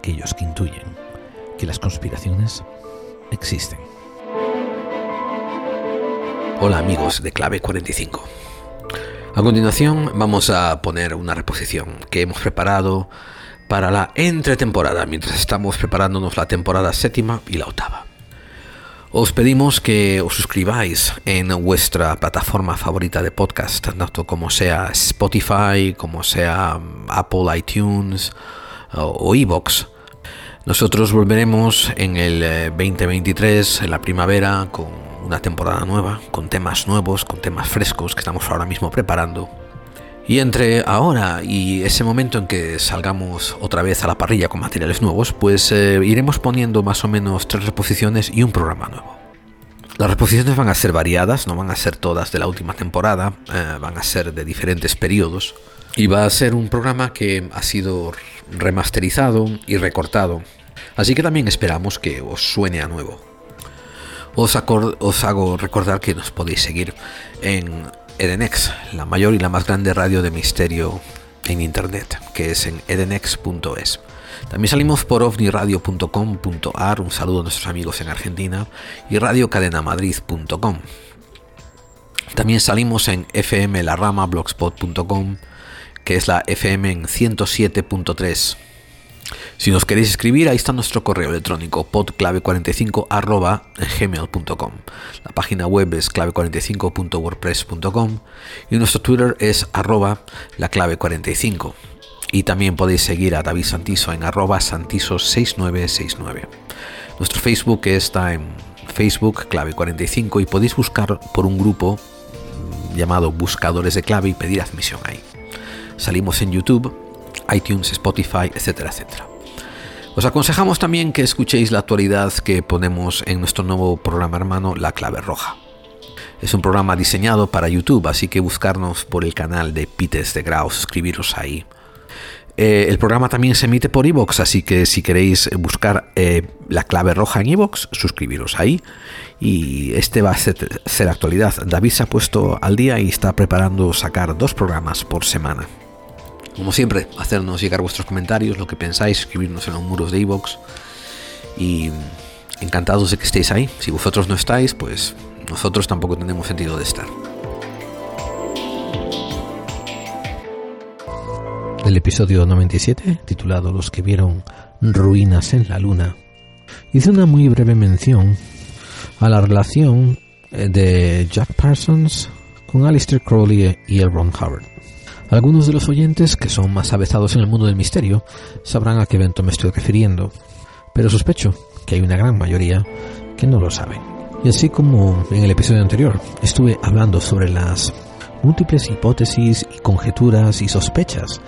aquellos que intuyen que las conspiraciones existen. Hola amigos de Clave 45. A continuación vamos a poner una reposición que hemos preparado para la entretemporada, mientras estamos preparándonos la temporada séptima y la octava. Os pedimos que os suscribáis en vuestra plataforma favorita de podcast, tanto como sea Spotify, como sea um, Apple iTunes o Evox. Nosotros volveremos en el 2023, eh, en la primavera, con una temporada nueva, con temas nuevos, con temas frescos que estamos ahora mismo preparando y entre ahora y ese momento en que salgamos otra vez a la parrilla con materiales nuevos, pues eh, iremos poniendo más o menos tres reposiciones y un programa nuevo. Las reposiciones van a ser variadas, no van a ser todas de la última temporada, eh, van a ser de diferentes periodos. Y va a ser un programa que ha sido remasterizado y recortado. Así que también esperamos que os suene a nuevo. Os, os hago recordar que nos podéis seguir en Edenex, la mayor y la más grande radio de misterio en internet, que es en edenex.es. También salimos por ovniradio.com.ar, un saludo a nuestros amigos en Argentina, y radiocadenamadrid.com. También salimos en fmlarama.blogspot.com, que es la FM en 107.3 si nos queréis escribir, ahí está nuestro correo electrónico podclave45 gmail.com. La página web es clave45.wordpress.com y nuestro Twitter es arroba la clave45. Y también podéis seguir a David Santiso en arroba santiso6969. Nuestro Facebook está en Facebook clave45 y podéis buscar por un grupo llamado Buscadores de Clave y pedir admisión ahí. Salimos en YouTube, iTunes, Spotify, etcétera, etcétera. Os aconsejamos también que escuchéis la actualidad que ponemos en nuestro nuevo programa hermano La Clave Roja. Es un programa diseñado para YouTube, así que buscarnos por el canal de Pites de Grau, suscribiros ahí. Eh, el programa también se emite por Evox, así que si queréis buscar eh, la clave roja en Evox, suscribiros ahí. Y este va a ser, ser actualidad. David se ha puesto al día y está preparando sacar dos programas por semana. Como siempre, hacernos llegar vuestros comentarios, lo que pensáis, escribirnos en los muros de iVoox. y encantados de que estéis ahí. Si vosotros no estáis, pues nosotros tampoco tenemos sentido de estar. El episodio 97, titulado Los que vieron ruinas en la luna, hice una muy breve mención a la relación eh, de Jack Parsons con Alistair Crowley y L. Ron Hubbard. Algunos de los oyentes que son más avezados en el mundo del misterio sabrán a qué evento me estoy refiriendo, pero sospecho que hay una gran mayoría que no lo saben. Y así como en el episodio anterior estuve hablando sobre las múltiples hipótesis y conjeturas y sospechas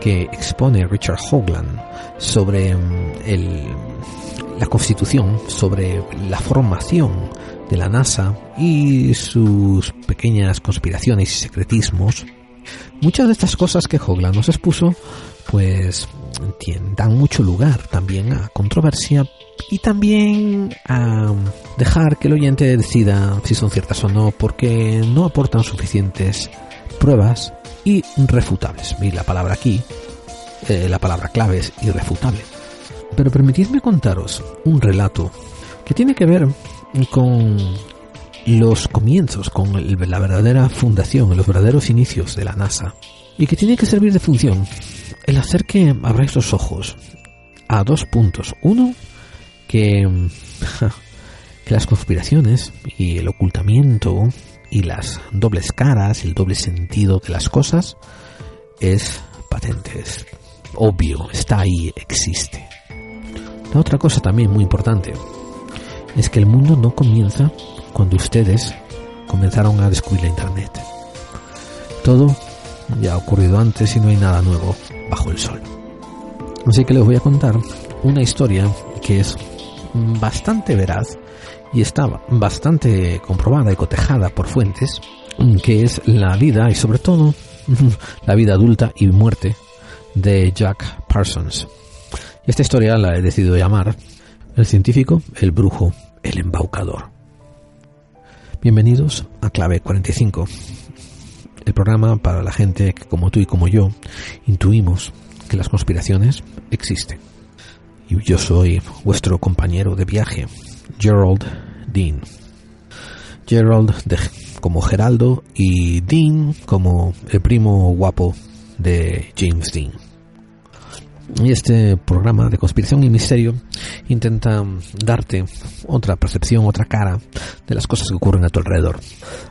que expone Richard Hoagland sobre mm, la constitución, sobre la formación de la NASA y sus pequeñas conspiraciones y secretismos, Muchas de estas cosas que Hoglan nos expuso, pues dan mucho lugar también a controversia y también a dejar que el oyente decida si son ciertas o no, porque no aportan suficientes pruebas irrefutables. Y la palabra aquí, eh, la palabra clave es irrefutable. Pero permitidme contaros un relato que tiene que ver con los comienzos, con la verdadera fundación, los verdaderos inicios de la NASA, y que tiene que servir de función el hacer que abráis los ojos a dos puntos. Uno, que, que las conspiraciones y el ocultamiento y las dobles caras, el doble sentido de las cosas, es patente, es obvio, está ahí, existe. La otra cosa también muy importante es que el mundo no comienza cuando ustedes comenzaron a descubrir la Internet. Todo ya ha ocurrido antes y no hay nada nuevo bajo el sol. Así que les voy a contar una historia que es bastante veraz y está bastante comprobada y cotejada por fuentes, que es la vida y sobre todo la vida adulta y muerte de Jack Parsons. Esta historia la he decidido llamar El científico, el brujo, el embaucador. Bienvenidos a Clave 45, el programa para la gente que como tú y como yo intuimos que las conspiraciones existen. Y yo soy vuestro compañero de viaje, Gerald Dean. Gerald como Geraldo y Dean como el primo guapo de James Dean. Y este programa de conspiración y misterio intenta darte otra percepción, otra cara de las cosas que ocurren a tu alrededor.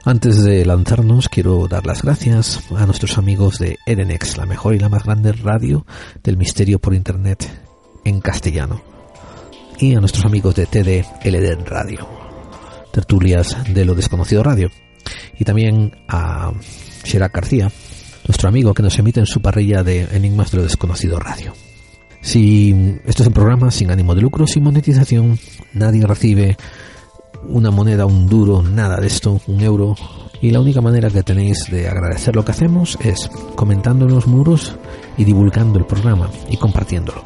Antes de lanzarnos, quiero dar las gracias a nuestros amigos de Edenex, la mejor y la más grande radio del misterio por internet en castellano. Y a nuestros amigos de TDLD Radio, tertulias de lo desconocido radio. Y también a Sherak García, nuestro amigo que nos emite en su parrilla de Enigmas de lo Desconocido Radio. Si esto es un programa sin ánimo de lucro, sin monetización, nadie recibe una moneda, un duro, nada de esto, un euro. Y la única manera que tenéis de agradecer lo que hacemos es comentando en los muros y divulgando el programa y compartiéndolo.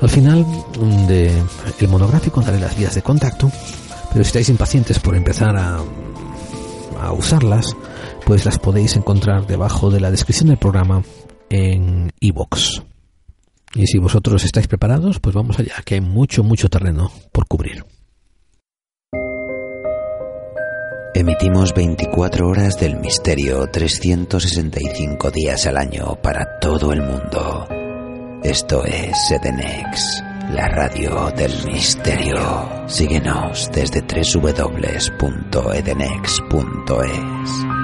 Al final del el monográfico daré las vías de contacto, pero si estáis impacientes por empezar a, a usarlas, pues las podéis encontrar debajo de la descripción del programa en iVoox. Y si vosotros estáis preparados, pues vamos allá, que hay mucho, mucho terreno por cubrir. Emitimos 24 horas del misterio, 365 días al año para todo el mundo. Esto es Edenex, la radio del misterio. Síguenos desde www.edenex.es.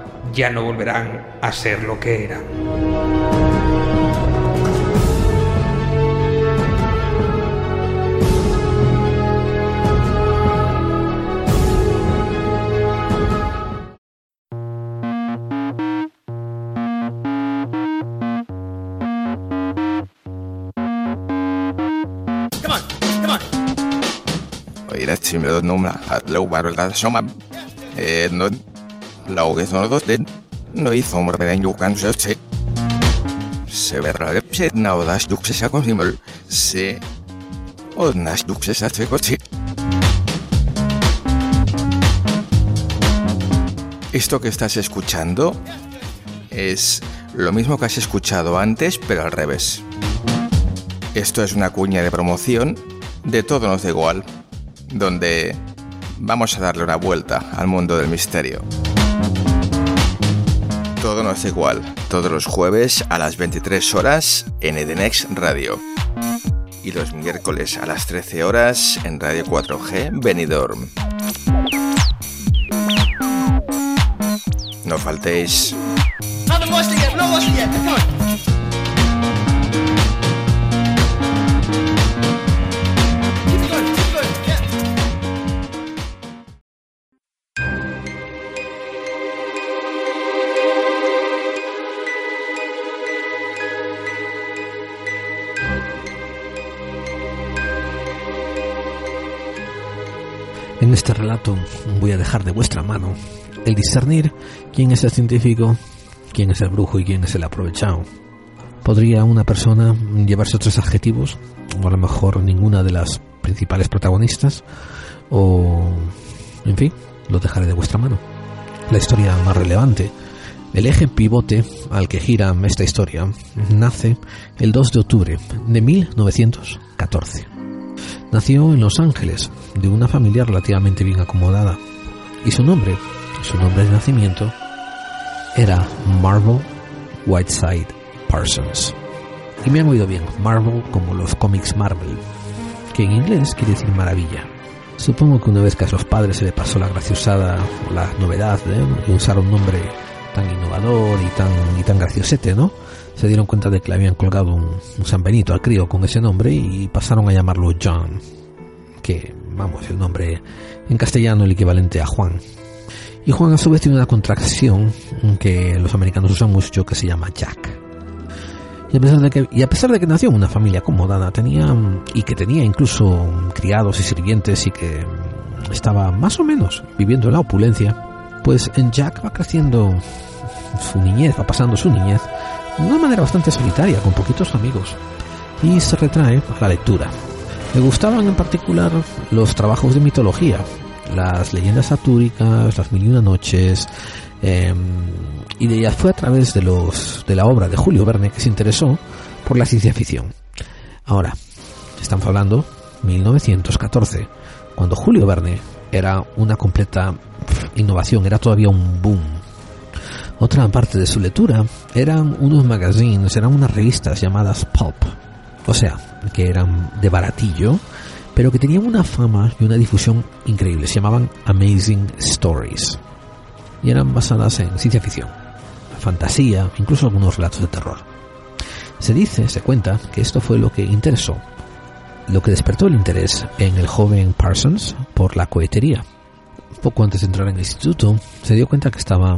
ya no volverán a ser lo que eran. Oye, si me lo nombra, lo guardo la soma. Eh, no, Lauge den noi sommer ben jukan se se verra se no das dukse sa con simul se o nas dukse sa se coche Esto que estás escuchando es lo mismo que has escuchado antes, pero al revés. Esto es una cuña de promoción de Todo nos da igual, donde vamos a darle una vuelta al mundo del misterio. Es igual, todos los jueves a las 23 horas en Edenex Radio. Y los miércoles a las 13 horas en Radio 4G Benidorm. No faltéis. En este relato voy a dejar de vuestra mano el discernir quién es el científico, quién es el brujo y quién es el aprovechado. ¿Podría una persona llevarse otros adjetivos? O a lo mejor ninguna de las principales protagonistas. O... En fin, lo dejaré de vuestra mano. La historia más relevante, el eje pivote al que gira esta historia, nace el 2 de octubre de 1914. Nació en Los Ángeles, de una familia relativamente bien acomodada, y su nombre, su nombre de nacimiento, era Marvel Whiteside Parsons. Y me han oído bien, Marvel como los cómics Marvel, que en inglés quiere decir maravilla. Supongo que una vez que a sus padres se le pasó la graciosada o la novedad de usar un nombre tan innovador y tan, y tan graciosete, ¿no? Se dieron cuenta de que le habían colgado un, un San Benito al crío con ese nombre y pasaron a llamarlo John, que, vamos, el nombre en castellano el equivalente a Juan. Y Juan a su vez tiene una contracción que los americanos usan mucho que se llama Jack. Y a pesar de que, y a pesar de que nació en una familia acomodada, tenía, y que tenía incluso criados y sirvientes y que estaba más o menos viviendo en la opulencia, pues en Jack va creciendo su niñez, va pasando su niñez de una manera bastante solitaria, con poquitos amigos, y se retrae a la lectura. Le gustaban en particular los trabajos de mitología, las leyendas artúricas, las mil y una noches, eh, y de ella fue a través de, los, de la obra de Julio Verne que se interesó por la ciencia ficción. Ahora, estamos hablando 1914, cuando Julio Verne era una completa innovación, era todavía un boom. Otra parte de su lectura eran unos magazines, eran unas revistas llamadas pulp, o sea, que eran de baratillo, pero que tenían una fama y una difusión increíble. Se llamaban Amazing Stories y eran basadas en ciencia ficción, fantasía, incluso algunos relatos de terror. Se dice, se cuenta, que esto fue lo que interesó, lo que despertó el interés en el joven Parsons por la cohetería. Poco antes de entrar en el instituto, se dio cuenta que estaba,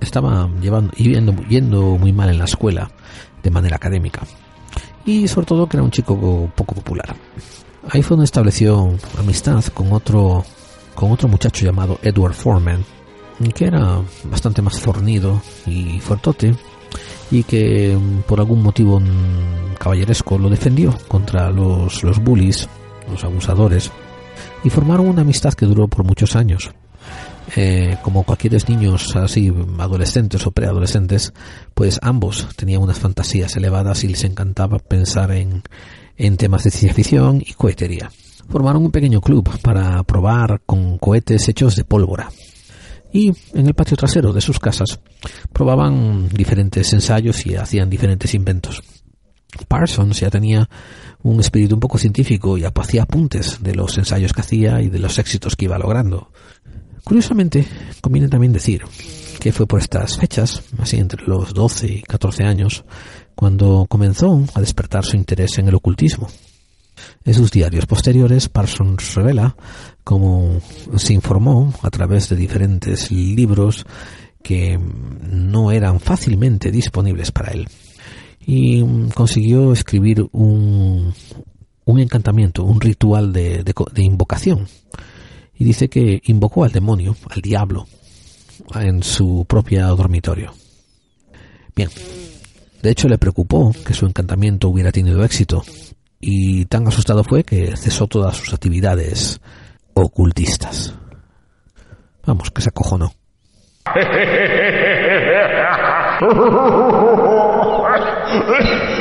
estaba llevando, yendo, yendo muy mal en la escuela de manera académica y sobre todo que era un chico poco popular. Ahí fue donde estableció amistad con otro, con otro muchacho llamado Edward Foreman, que era bastante más fornido y fuertote y que por algún motivo caballeresco lo defendió contra los, los bullies, los abusadores, y formaron una amistad que duró por muchos años. Eh, como cualquier niños así, adolescentes o preadolescentes, pues ambos tenían unas fantasías elevadas y les encantaba pensar en, en temas de ciencia ficción y cohetería. Formaron un pequeño club para probar con cohetes hechos de pólvora. Y en el patio trasero de sus casas probaban diferentes ensayos y hacían diferentes inventos. Parsons ya tenía un espíritu un poco científico y hacía apuntes de los ensayos que hacía y de los éxitos que iba logrando. Curiosamente, conviene también decir que fue por estas fechas, así entre los 12 y 14 años, cuando comenzó a despertar su interés en el ocultismo. En sus diarios posteriores, Parsons revela cómo se informó a través de diferentes libros que no eran fácilmente disponibles para él. Y consiguió escribir un, un encantamiento, un ritual de, de, de invocación. Y dice que invocó al demonio, al diablo, en su propio dormitorio. Bien, de hecho le preocupó que su encantamiento hubiera tenido éxito, y tan asustado fue que cesó todas sus actividades ocultistas. Vamos, que se acojonó.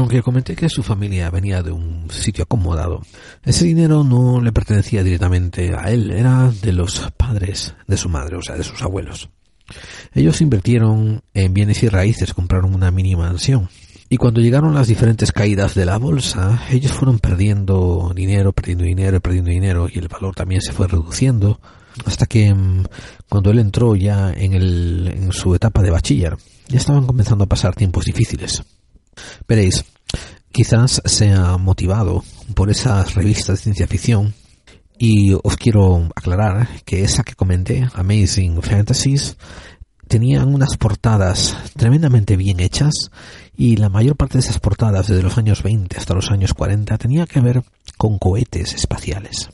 Aunque comenté que su familia venía de un sitio acomodado, ese dinero no le pertenecía directamente a él, era de los padres de su madre, o sea, de sus abuelos. Ellos invirtieron en bienes y raíces, compraron una mini mansión. Y cuando llegaron las diferentes caídas de la bolsa, ellos fueron perdiendo dinero, perdiendo dinero, perdiendo dinero, y el valor también se fue reduciendo, hasta que cuando él entró ya en su etapa de bachiller, ya estaban comenzando a pasar tiempos difíciles. Veréis, quizás sea motivado por esas revistas de ciencia ficción y os quiero aclarar que esa que comenté, Amazing Fantasies, tenían unas portadas tremendamente bien hechas y la mayor parte de esas portadas desde los años 20 hasta los años 40 tenía que ver con cohetes espaciales.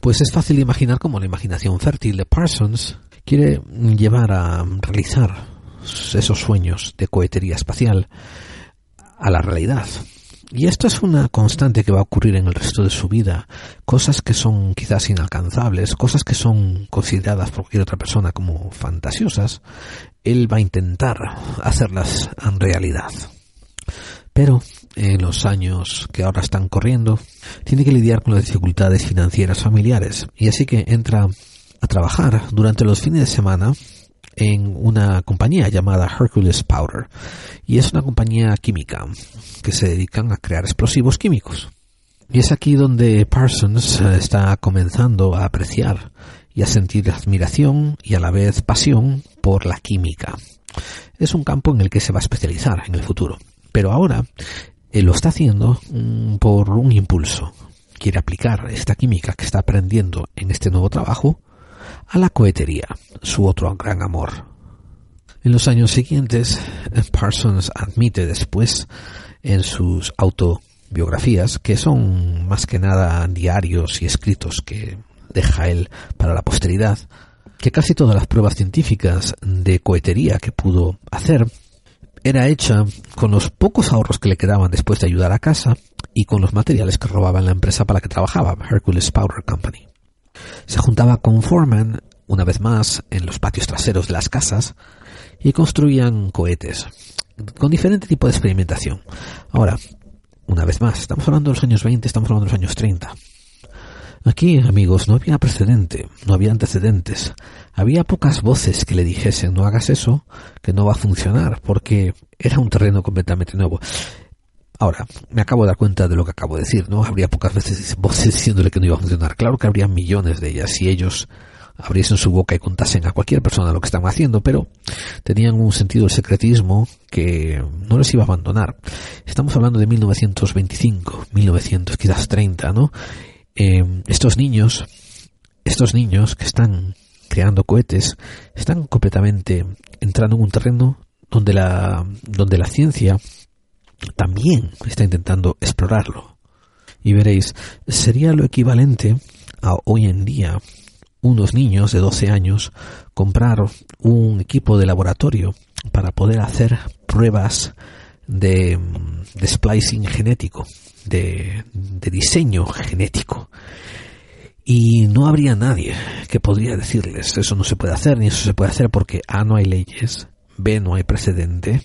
Pues es fácil imaginar cómo la imaginación fértil de Parsons quiere llevar a realizar esos sueños de cohetería espacial a la realidad. Y esto es una constante que va a ocurrir en el resto de su vida. Cosas que son quizás inalcanzables, cosas que son consideradas por cualquier otra persona como fantasiosas, él va a intentar hacerlas en realidad. Pero en los años que ahora están corriendo, tiene que lidiar con las dificultades financieras familiares y así que entra a trabajar durante los fines de semana en una compañía llamada Hercules Powder y es una compañía química que se dedican a crear explosivos químicos. Y es aquí donde Parsons eh, está comenzando a apreciar y a sentir admiración y a la vez pasión por la química. Es un campo en el que se va a especializar en el futuro. Pero ahora él lo está haciendo mm, por un impulso. Quiere aplicar esta química que está aprendiendo en este nuevo trabajo a la cohetería, su otro gran amor. En los años siguientes, Parsons admite después en sus autobiografías, que son más que nada diarios y escritos que deja él para la posteridad, que casi todas las pruebas científicas de cohetería que pudo hacer era hecha con los pocos ahorros que le quedaban después de ayudar a casa y con los materiales que robaba en la empresa para la que trabajaba, Hercules Powder Company. Se juntaba con Foreman, una vez más, en los patios traseros de las casas y construían cohetes, con diferente tipo de experimentación. Ahora, una vez más, estamos hablando de los años 20, estamos hablando de los años 30. Aquí, amigos, no había precedente, no había antecedentes. Había pocas voces que le dijesen no hagas eso, que no va a funcionar, porque era un terreno completamente nuevo. Ahora, me acabo de dar cuenta de lo que acabo de decir, ¿no? Habría pocas veces voces diciéndole que no iba a funcionar. Claro que habría millones de ellas si ellos abriesen su boca y contasen a cualquier persona lo que estaban haciendo, pero tenían un sentido de secretismo que no les iba a abandonar. Estamos hablando de 1925, 1900, quizás 30, ¿no? Eh, estos niños, estos niños que están creando cohetes, están completamente entrando en un terreno donde la, donde la ciencia también está intentando explorarlo. Y veréis, sería lo equivalente a hoy en día unos niños de 12 años comprar un equipo de laboratorio para poder hacer pruebas de, de splicing genético de, diseño genético. Y no habría nadie que podría decirles eso no se puede hacer, ni eso se puede hacer porque A no hay leyes, B no hay precedente,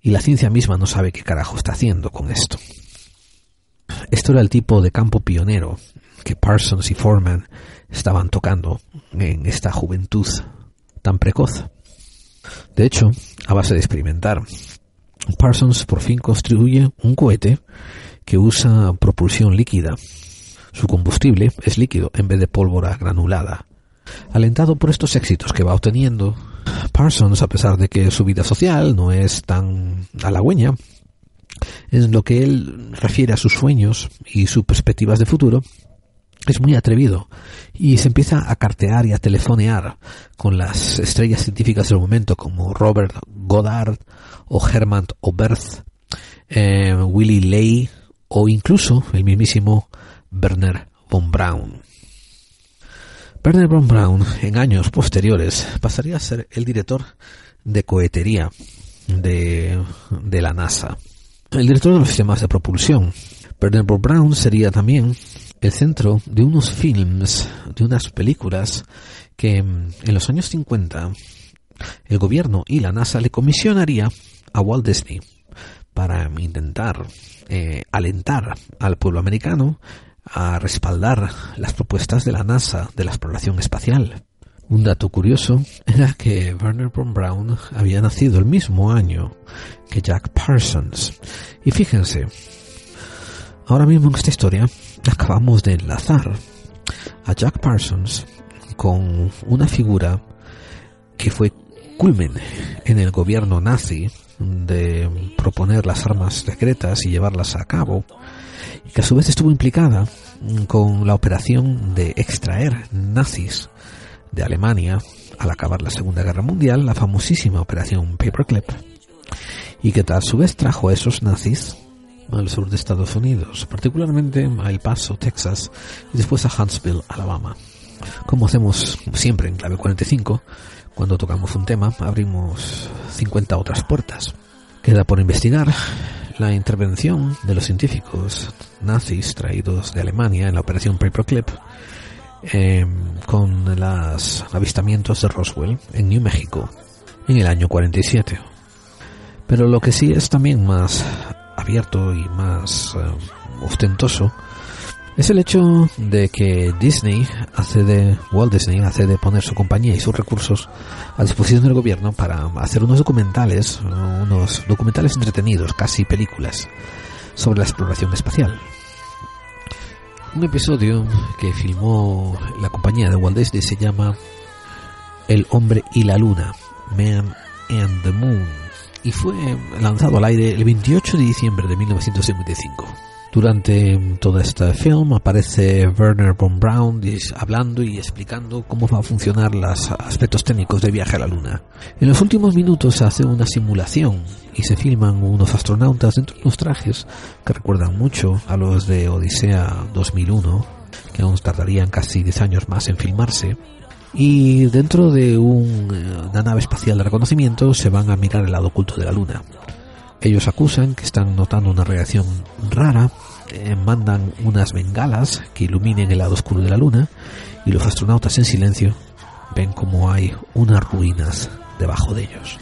y la ciencia misma no sabe qué carajo está haciendo con esto. Esto era el tipo de campo pionero que Parsons y Foreman estaban tocando en esta juventud tan precoz. De hecho, a base de experimentar, Parsons por fin construye un cohete que usa propulsión líquida. Su combustible es líquido en vez de pólvora granulada. Alentado por estos éxitos que va obteniendo, Parsons, a pesar de que su vida social no es tan halagüeña, en lo que él refiere a sus sueños y sus perspectivas de futuro, es muy atrevido y se empieza a cartear y a telefonear con las estrellas científicas del momento como Robert Goddard o Hermann Oberth, eh, Willy Ley o incluso el mismísimo Werner von Braun. Werner von Braun en años posteriores pasaría a ser el director de cohetería de, de la NASA, el director de los sistemas de propulsión. Werner von Braun sería también el centro de unos films, de unas películas que en los años 50 el gobierno y la NASA le comisionaría a Walt Disney para intentar eh, alentar al pueblo americano a respaldar las propuestas de la NASA de la exploración espacial. Un dato curioso era que Werner von Braun había nacido el mismo año que Jack Parsons. Y fíjense, ahora mismo en esta historia acabamos de enlazar a Jack Parsons con una figura que fue culmen en el gobierno nazi de proponer las armas secretas y llevarlas a cabo, que a su vez estuvo implicada con la operación de extraer nazis de Alemania al acabar la Segunda Guerra Mundial, la famosísima operación Paperclip, y que a su vez trajo a esos nazis al sur de Estados Unidos, particularmente a El Paso, Texas, y después a Huntsville, Alabama. Como hacemos siempre en clave 45, cuando tocamos un tema, abrimos 50 otras puertas. Queda por investigar la intervención de los científicos nazis traídos de Alemania en la operación Paperclip eh, con los avistamientos de Roswell en New México en el año 47. Pero lo que sí es también más abierto y más eh, ostentoso es el hecho de que Disney hace de Walt Disney hace de poner su compañía y sus recursos a disposición del gobierno para hacer unos documentales, unos documentales entretenidos, casi películas, sobre la exploración espacial. Un episodio que filmó la compañía de Walt Disney se llama El hombre y la luna, Man and the Moon, y fue lanzado al aire el 28 de diciembre de 1955. Durante todo este film aparece Werner von Braun hablando y explicando cómo va a funcionar los aspectos técnicos del viaje a la Luna. En los últimos minutos se hace una simulación y se filman unos astronautas dentro de unos trajes que recuerdan mucho a los de Odisea 2001, que aún tardarían casi 10 años más en filmarse. Y dentro de una nave espacial de reconocimiento se van a mirar el lado oculto de la Luna. Ellos acusan que están notando una reacción rara, eh, mandan unas bengalas que iluminen el lado oscuro de la luna y los astronautas en silencio ven como hay unas ruinas debajo de ellos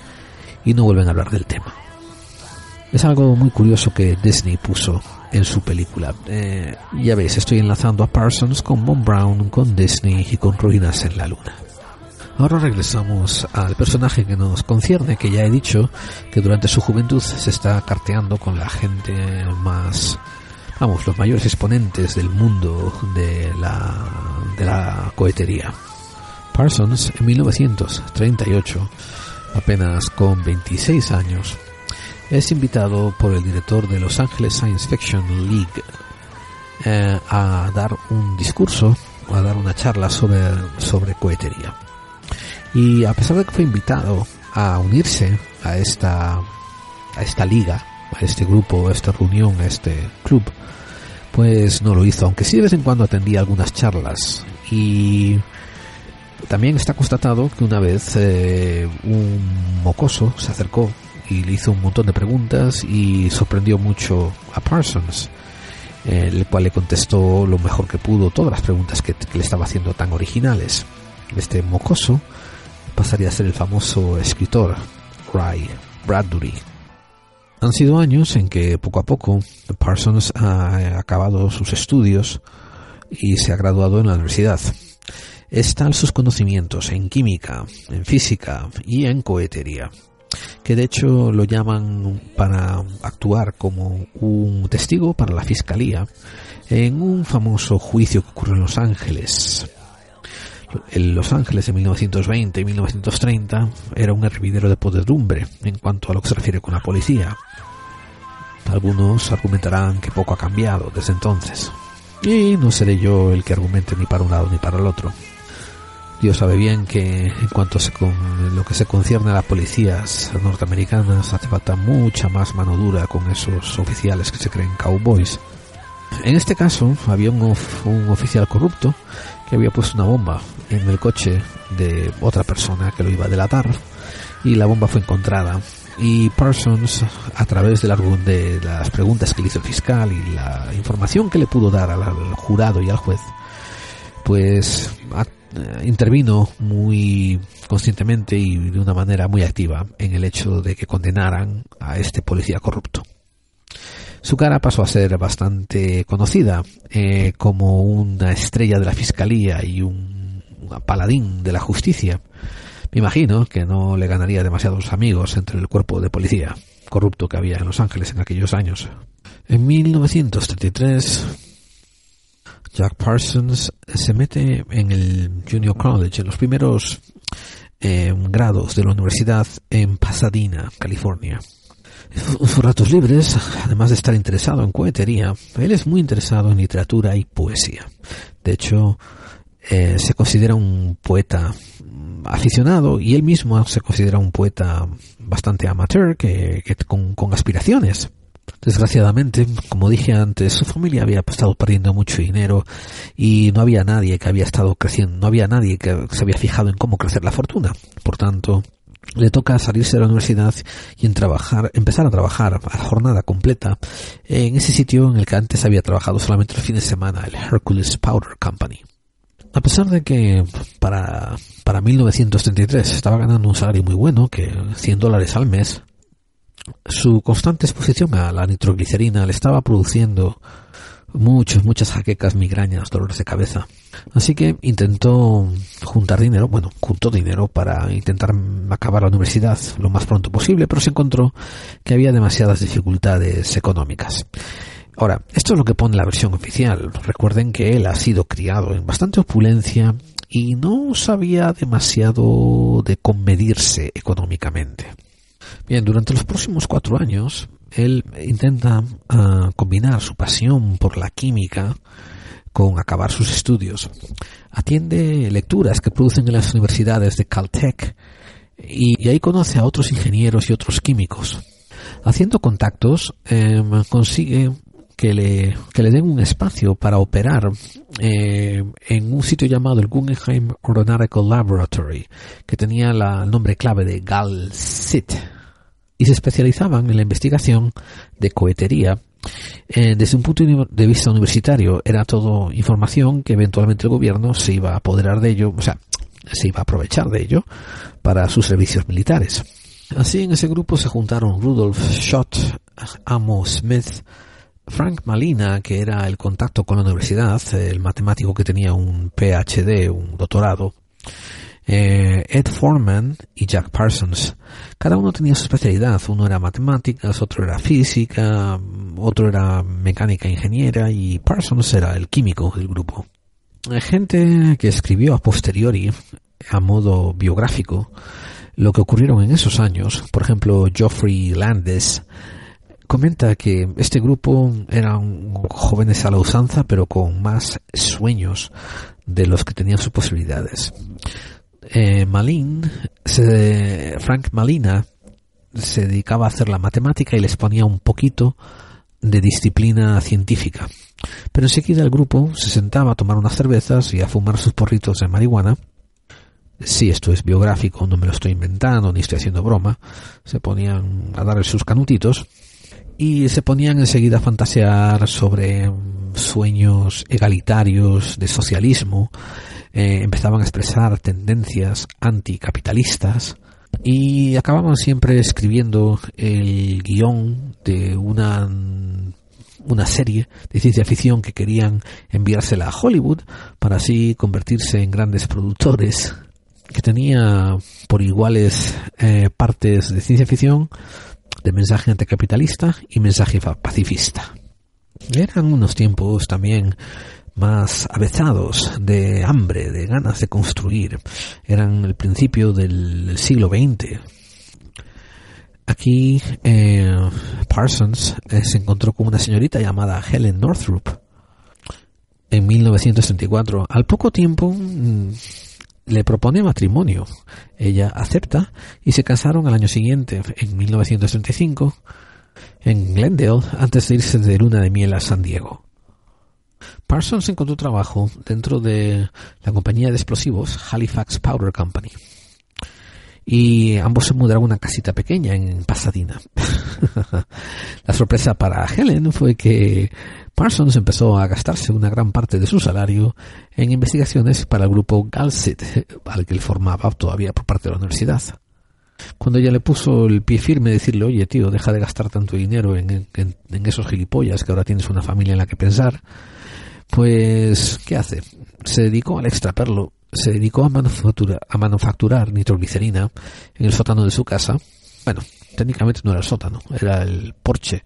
y no vuelven a hablar del tema. Es algo muy curioso que Disney puso en su película. Eh, ya veis, estoy enlazando a Parsons con Von Brown, con Disney y con ruinas en la luna. Ahora regresamos al personaje que nos concierne, que ya he dicho que durante su juventud se está carteando con la gente más, vamos, los mayores exponentes del mundo de la, de la cohetería. Parsons, en 1938, apenas con 26 años, es invitado por el director de Los Angeles Science Fiction League eh, a dar un discurso, a dar una charla sobre, sobre cohetería. Y a pesar de que fue invitado a unirse a esta, a esta liga, a este grupo, a esta reunión, a este club, pues no lo hizo, aunque sí de vez en cuando atendía algunas charlas. Y también está constatado que una vez eh, un mocoso se acercó y le hizo un montón de preguntas y sorprendió mucho a Parsons, el cual le contestó lo mejor que pudo todas las preguntas que le estaba haciendo tan originales. Este mocoso pasaría a ser el famoso escritor Ray Bradbury. Han sido años en que poco a poco Parsons ha acabado sus estudios y se ha graduado en la universidad. Están sus conocimientos en química, en física y en cohetería, que de hecho lo llaman para actuar como un testigo para la fiscalía en un famoso juicio que ocurrió en Los Ángeles Los Ángeles en 1920 y 1930 era un hervidero de podredumbre en cuanto a lo que se refiere con la policía. Algunos argumentarán que poco ha cambiado desde entonces. Y no seré yo el que argumente ni para un lado ni para el otro. Dios sabe bien que en cuanto a con lo que se concierne a las policías norteamericanas hace falta mucha más mano dura con esos oficiales que se creen cowboys. En este caso había un, un oficial corrupto que había puesto una bomba en el coche de otra persona que lo iba a delatar y la bomba fue encontrada y Parsons a través de, de las preguntas que le hizo el fiscal y la información que le pudo dar al, jurado y al juez pues eh, intervino muy conscientemente y de una manera muy activa en el hecho de que condenaran a este policía corrupto. Su cara pasó a ser bastante conocida eh, como una estrella de la fiscalía y un, paladín de la justicia. Me imagino que no le ganaría demasiados amigos entre el cuerpo de policía corrupto que había en Los Ángeles en aquellos años. En 1933, Jack Parsons se mete en el Junior College, en los primeros eh, grados de la universidad en Pasadena, California sus ratos libres, además de estar interesado en cohetería, él es muy interesado en literatura y poesía. De hecho, eh, se considera un poeta aficionado y él mismo se considera un poeta bastante amateur que, con, con, aspiraciones. Desgraciadamente, como dije antes, su familia había estado perdiendo mucho dinero y no había nadie que había estado creciendo, no había nadie que se había fijado en cómo crecer la fortuna. Por tanto, le toca salirse de la universidad y en trabajar, empezar a trabajar a jornada completa en ese sitio en el que antes había trabajado solamente los fines de semana, el Hercules Powder Company. A pesar de que para, para 1933 estaba ganando un salario muy bueno, que 100 dólares al mes, su constante exposición a la nitroglicerina le estaba produciendo muchas, muchas jaquecas, migrañas, dolores de cabeza. Así que intentó juntar dinero, bueno, juntó dinero para intentar acabar la universidad lo más pronto posible, pero se encontró que había demasiadas dificultades económicas. Ahora, esto es lo que pone la versión oficial. Recuerden que él ha sido criado en bastante opulencia y no sabía demasiado de conmedirse económicamente. Bien, durante los próximos cuatro años, él intenta ah, combinar su pasión por la química con acabar sus estudios. Atiende lecturas que producen en las universidades de Caltech y, ahí conoce a otros ingenieros y otros químicos. Haciendo contactos, em, consigue que le, que le den un espacio para operar eh, en un sitio llamado el Guggenheim Aeronautical Laboratory, que tenía la, el nombre clave de GALSIT, y se especializaban en la investigación de cohetería. Eh, desde un punto de vista universitario era todo información que eventualmente el gobierno se iba a apoderar de ello, o sea, se iba a aprovechar de ello para sus servicios militares. Así en ese grupo se juntaron Rudolf Schott, Amo Smith, Frank Malina, que era el contacto con la universidad, el matemático que tenía un PhD, un doctorado, eh, Ed Foreman y Jack Parsons. Cada uno tenía su especialidad. Uno era matemáticas, otro era física, otro era mecánica ingeniera y Parsons era el químico del grupo. Gente que escribió a posteriori, a modo biográfico, lo que ocurrieron en esos años. Por ejemplo, Geoffrey Landes comenta que este grupo eran jóvenes a la usanza, pero con más sueños de los que tenían sus posibilidades eh, Malin, Frank Malina, se dedicaba a hacer la matemática y les ponía un poquito de disciplina científica. Pero enseguida el grupo se sentaba a tomar unas cervezas y a fumar sus porritos de marihuana. Si esto es biográfico, no me lo estoy inventando ni estoy haciendo broma. Se ponían a dar sus canutitos y se ponían enseguida a fantasear sobre sueños egalitarios de socialismo eh, empezaban a expresar tendencias anticapitalistas y acababan siempre escribiendo el guion de una una serie de ciencia ficción que querían enviársela a Hollywood para así convertirse en grandes productores que tenía por iguales eh, partes de ciencia ficción de mensaje anticapitalista y mensaje pacifista. Eran unos tiempos también más avezados de hambre, de ganas de construir. Eran el principio del, siglo XX. Aquí eh, Parsons eh, se encontró con una señorita llamada Helen Northrup en 1964. Al poco tiempo mm, le propone matrimonio. Ella acepta y se casaron al año siguiente, en 1935, en Glendale, antes de irse de luna de miel a San Diego. Parsons encontró trabajo dentro de la compañía de explosivos Halifax Powder Company. Y ambos se mudaron a una casita pequeña en Pasadena. la sorpresa para Helen fue que Parsons empezó a gastarse una gran parte de su salario en investigaciones para el grupo Galsit, al que él formaba todavía por parte de la universidad. Cuando ella le puso el pie firme decirle, oye tío, deja de gastar tanto dinero en, en esos gilipollas que ahora tienes una familia en la que pensar, pues, ¿qué hace? Se dedicó al extraperlo, se dedicó a, manufacturar, nitroglicerina en el sótano de su casa. Bueno, técnicamente no era el sótano, era el porche.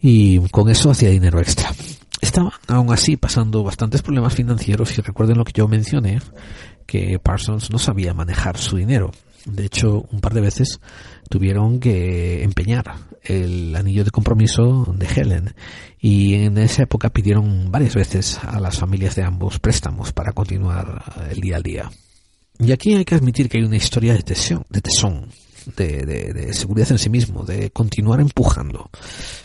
Y con eso hacía dinero extra. Estaba aún así pasando bastantes problemas financieros y recuerden lo que yo mencioné, que Parsons no sabía manejar su dinero. De hecho, un par de veces tuvieron que empeñar el anillo de compromiso de Helen y en esa época pidieron varias veces a las familias de ambos préstamos para continuar el día al día. Y aquí hay que admitir que hay una historia de tesón, de, tesón, de, seguridad en sí mismo, de continuar empujando.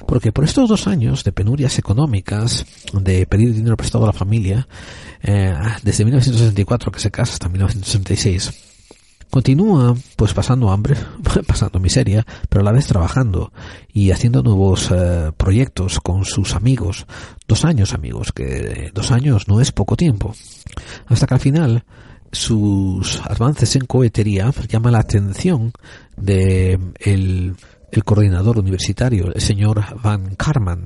Porque por estos dos años de penurias económicas, de pedir dinero prestado a la familia, eh, desde 1964 que se casa hasta 1966, Continúa pues pasando hambre, pasando miseria, pero a la vez trabajando y haciendo nuevos eh, proyectos con sus amigos. Dos años amigos, que dos años no es poco tiempo. Hasta que al final sus avances en cohetería llaman la atención de el coordinador universitario, el señor Van Karman,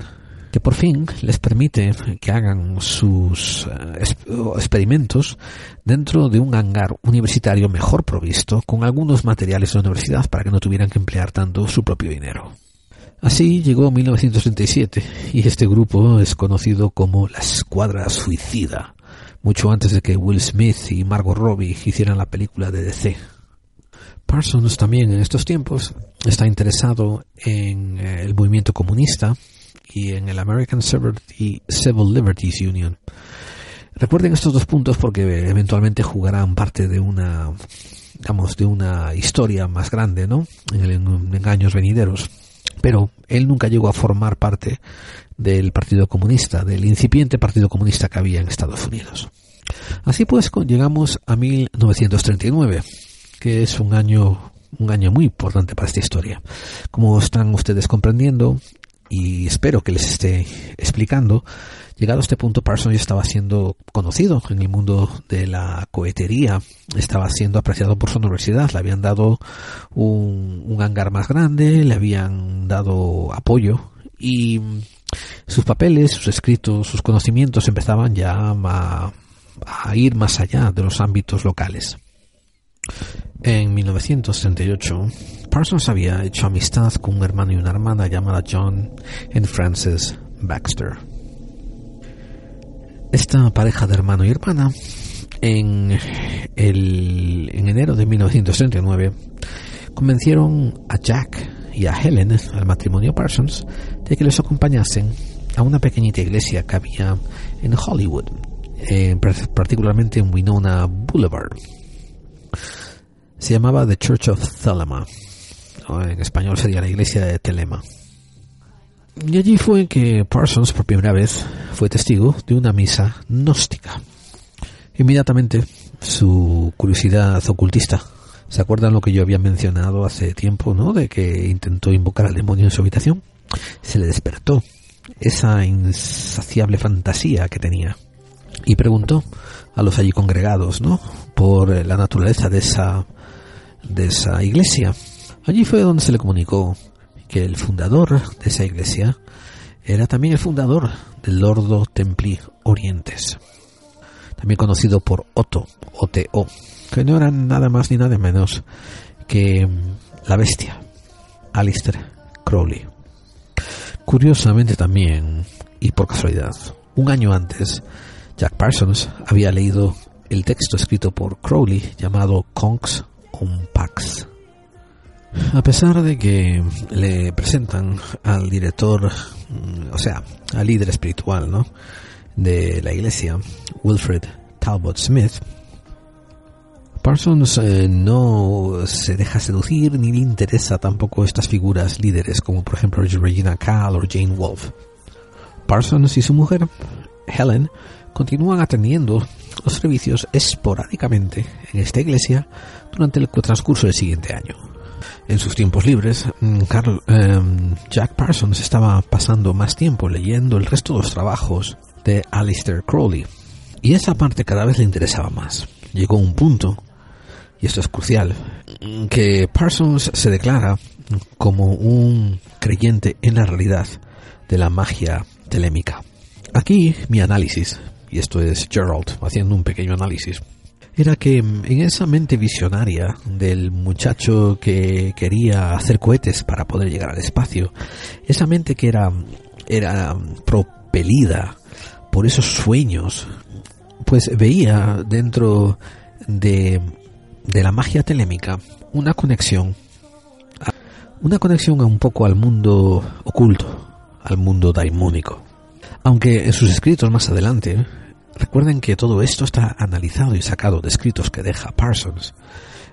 que por fin les permite que hagan sus eh, experimentos dentro de un hangar universitario mejor provisto con algunos materiales de la universidad para que no tuvieran que emplear tanto su propio dinero. Así llegó 1937 y este grupo es conocido como la Escuadra Suicida, mucho antes de que Will Smith y Margot Robbie hicieran la película de DC. Parsons también en estos tiempos está interesado en eh, el movimiento comunista y en el American Civil Liberties Union. Recuerden estos dos puntos porque eventualmente jugarán parte de una, digamos, de una historia más grande, ¿no? En, el, en años venideros. Pero él nunca llegó a formar parte del Partido Comunista, del incipiente Partido Comunista que había en Estados Unidos. Así pues, llegamos a 1939, que es un año un año muy importante para esta historia. Como están ustedes comprendiendo, y espero que les esté explicando, llegado a este punto Parsons ya estaba siendo conocido en el mundo de la cohetería, estaba siendo apreciado por su universidad, le habían dado un, un hangar más grande, le habían dado apoyo y sus papeles, sus escritos, sus conocimientos empezaban ya a, a ir más allá de los ámbitos locales. En 1968, Parsons había hecho amistad con un hermano y una hermana llamada John y Frances Baxter. Esta pareja de hermano y hermana, en, el, en enero de 1969, convencieron a Jack y a Helen, al matrimonio Parsons, de que les acompañasen a una pequeñita iglesia que había en Hollywood, particularmente en Winona Boulevard. Se llamaba The Church of En español sería la iglesia de Telema. Y allí fue que Parsons por primera vez fue testigo de una misa gnóstica. Inmediatamente su curiosidad ocultista. ¿Se acuerdan lo que yo había mencionado hace tiempo, no? De que intentó invocar al demonio en su habitación. Se le despertó esa insaciable fantasía que tenía y preguntó a los allí congregados, ¿no? Por la naturaleza de esa de esa iglesia. Allí fue donde se le comunicó que el fundador de esa iglesia era también el fundador del Lordo Templi Orientes, también conocido por Otto, OTO, que no era nada más ni nada menos que la bestia, Alistair Crowley. Curiosamente también, y por casualidad, un año antes, Jack Parsons había leído el texto escrito por Crowley llamado Conks Pax. A pesar de que le presentan al director, mm, o sea, al líder espiritual, ¿no? De la iglesia, Wilfred Talbot Smith, Parsons eh, no se deja seducir ni le interesa tampoco estas figuras líderes como por ejemplo Regina Cal o Jane Wolfe. Parsons y su mujer, Helen, continúan atendiendo los servicios esporádicamente en esta iglesia durante el transcurso del siguiente año. En sus tiempos libres, mm, em, Jack Parsons estaba pasando más tiempo leyendo el resto de los trabajos de Alistair Crowley, y esa parte cada vez le interesaba más. Llegó un punto, y esto es crucial, que Parsons se declara como un creyente en la realidad de la magia telémica. Aquí mi análisis y esto es Gerald haciendo un pequeño análisis, era que en esa mente visionaria del muchacho que quería hacer cohetes para poder llegar al espacio, esa mente que era, era propelida por esos sueños, pues veía dentro de, de la magia telémica una conexión, una conexión un poco al mundo oculto, al mundo daimónico. Aunque en sus escritos más adelante Recuerden que todo esto está analizado y sacado de escritos que deja Parsons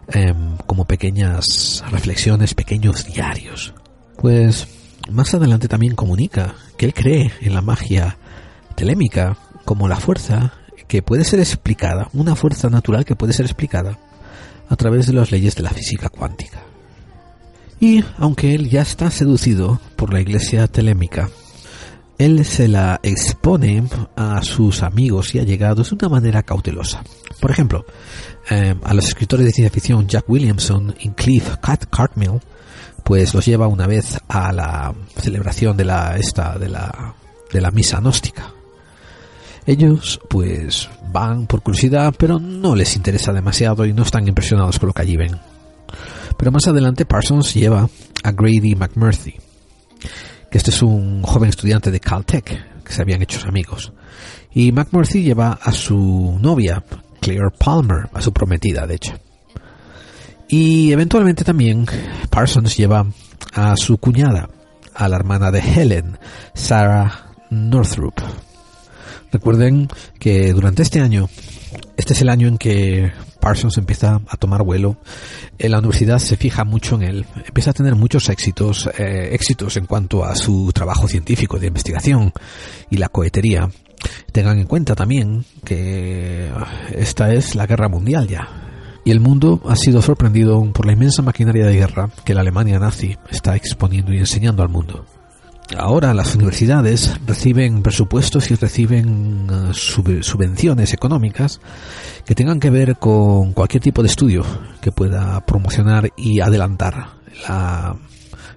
em, como pequeñas reflexiones, pequeños diarios. Pues más adelante también comunica que él cree en la magia telémica como la fuerza que puede ser explicada, una fuerza natural que puede ser explicada a través de las leyes de la física cuántica. Y aunque él ya está seducido por la iglesia telémica, él se la expone a sus amigos y allegados de una manera cautelosa. Por ejemplo, eh, a los escritores de ciencia ficción Jack Williamson y Cliff Cartmill, pues los lleva una vez a la celebración de la esta de la de la misa gnóstica. Ellos pues van por curiosidad, pero no les interesa demasiado y no están impresionados con lo que allí ven. Pero más adelante Parsons lleva a Grady McMurphy, que este es un joven estudiante de Caltech, que se habían hecho amigos. Y McMurphy lleva a su novia, Claire Palmer, a su prometida, de hecho. Y eventualmente también Parsons lleva a su cuñada, a la hermana de Helen, Sarah Northrup. Recuerden que durante este año, este es el año en que Parsons empieza a tomar vuelo, en la universidad se fija mucho en él, empieza a tener muchos éxitos, eh, éxitos en cuanto a su trabajo científico de investigación y la cohetería. Tengan en cuenta también que esta es la guerra mundial ya. Y el mundo ha sido sorprendido por la inmensa maquinaria de guerra que la Alemania nazi está exponiendo y enseñando al mundo. Ahora las universidades reciben presupuestos y reciben uh, subvenciones económicas que tengan que ver con cualquier tipo de estudio que pueda promocionar y adelantar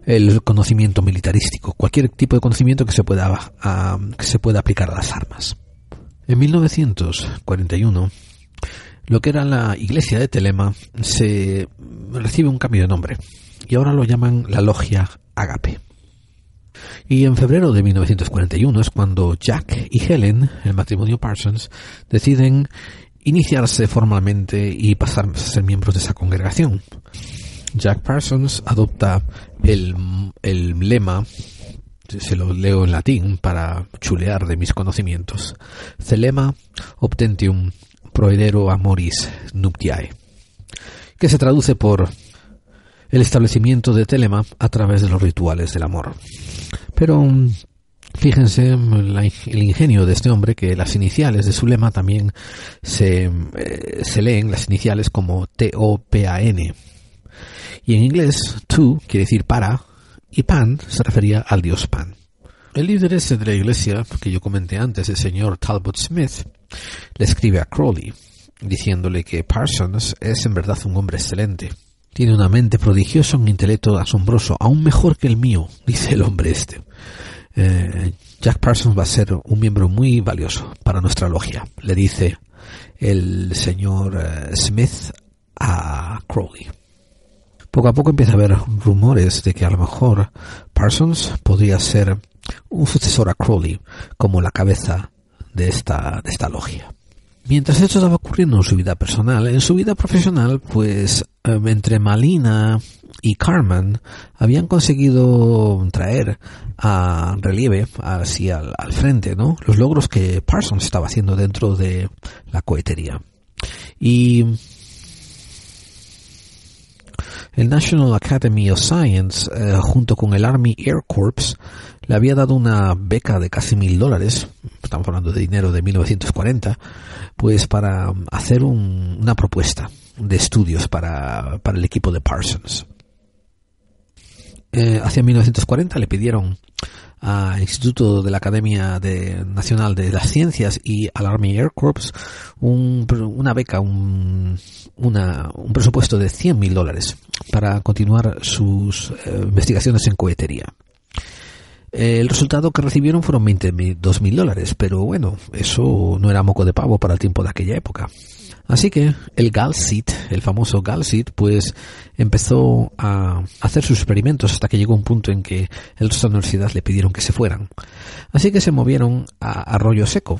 el conocimiento militarístico, cualquier tipo de conocimiento que se pueda, uh, que se pueda aplicar a las armas. En 1941, lo que era la iglesia de Telema se recibe un cambio de nombre y ahora lo llaman la logia Agape. Y en febrero de 1941 es cuando Jack y Helen, el matrimonio Parsons, deciden iniciarse formalmente y pasar a ser miembros de esa congregación. Jack Parsons adopta el, el lema, se lo leo en latín para chulear de mis conocimientos, Celema obtentium proedero amoris nuptiae, que se traduce por el establecimiento de Telema a través de los rituales del amor. Pero fíjense el ingenio de este hombre que las iniciales de su lema también se, eh, se leen las iniciales como T-O-P-A-N. Y en inglés, to quiere decir para y pan se refería al dios Pan. El líder de la iglesia, que yo comenté antes, el señor Talbot Smith, le escribe a Crowley, diciéndole que Parsons es en verdad un hombre excelente tiene una mente prodigiosa, un intelecto asombroso, aún mejor que el mío, dice el hombre este. Eh, Jack Parsons va a ser un miembro muy valioso para nuestra logia, le dice el señor eh, Smith a Crowley. Poco a poco empieza a haber rumores de que a lo mejor Parsons podría ser un sucesor a Crowley como la cabeza de esta, de esta logia. Mientras esto estaba ocurriendo en su vida personal, en su vida profesional, pues em, entre Malina y Carmen habían conseguido traer a relieve, así al, frente, ¿no? Los logros que Parsons estaba haciendo dentro de la cohetería. Y el National Academy of Science, eh, junto con el Army Air Corps, le había dado una beca de casi mil dólares, estamos hablando de dinero de 1940, pues para hacer una propuesta de estudios para, el equipo de Parsons. Eh, hacia 1940 le pidieron al Instituto de la Academia Nacional de las Ciencias y al Army Air Corps una beca, un, un presupuesto de 100 mil dólares para continuar sus eh, investigaciones en cohetería. El resultado que recibieron fueron 22 mil dólares, pero bueno, eso no era moco de pavo para el tiempo de aquella época. Así que el Galsit, el famoso Galsit, pues empezó a hacer sus experimentos hasta que llegó un punto en que el resto de la universidad le pidieron que se fueran. Así que se movieron a Arroyo Seco.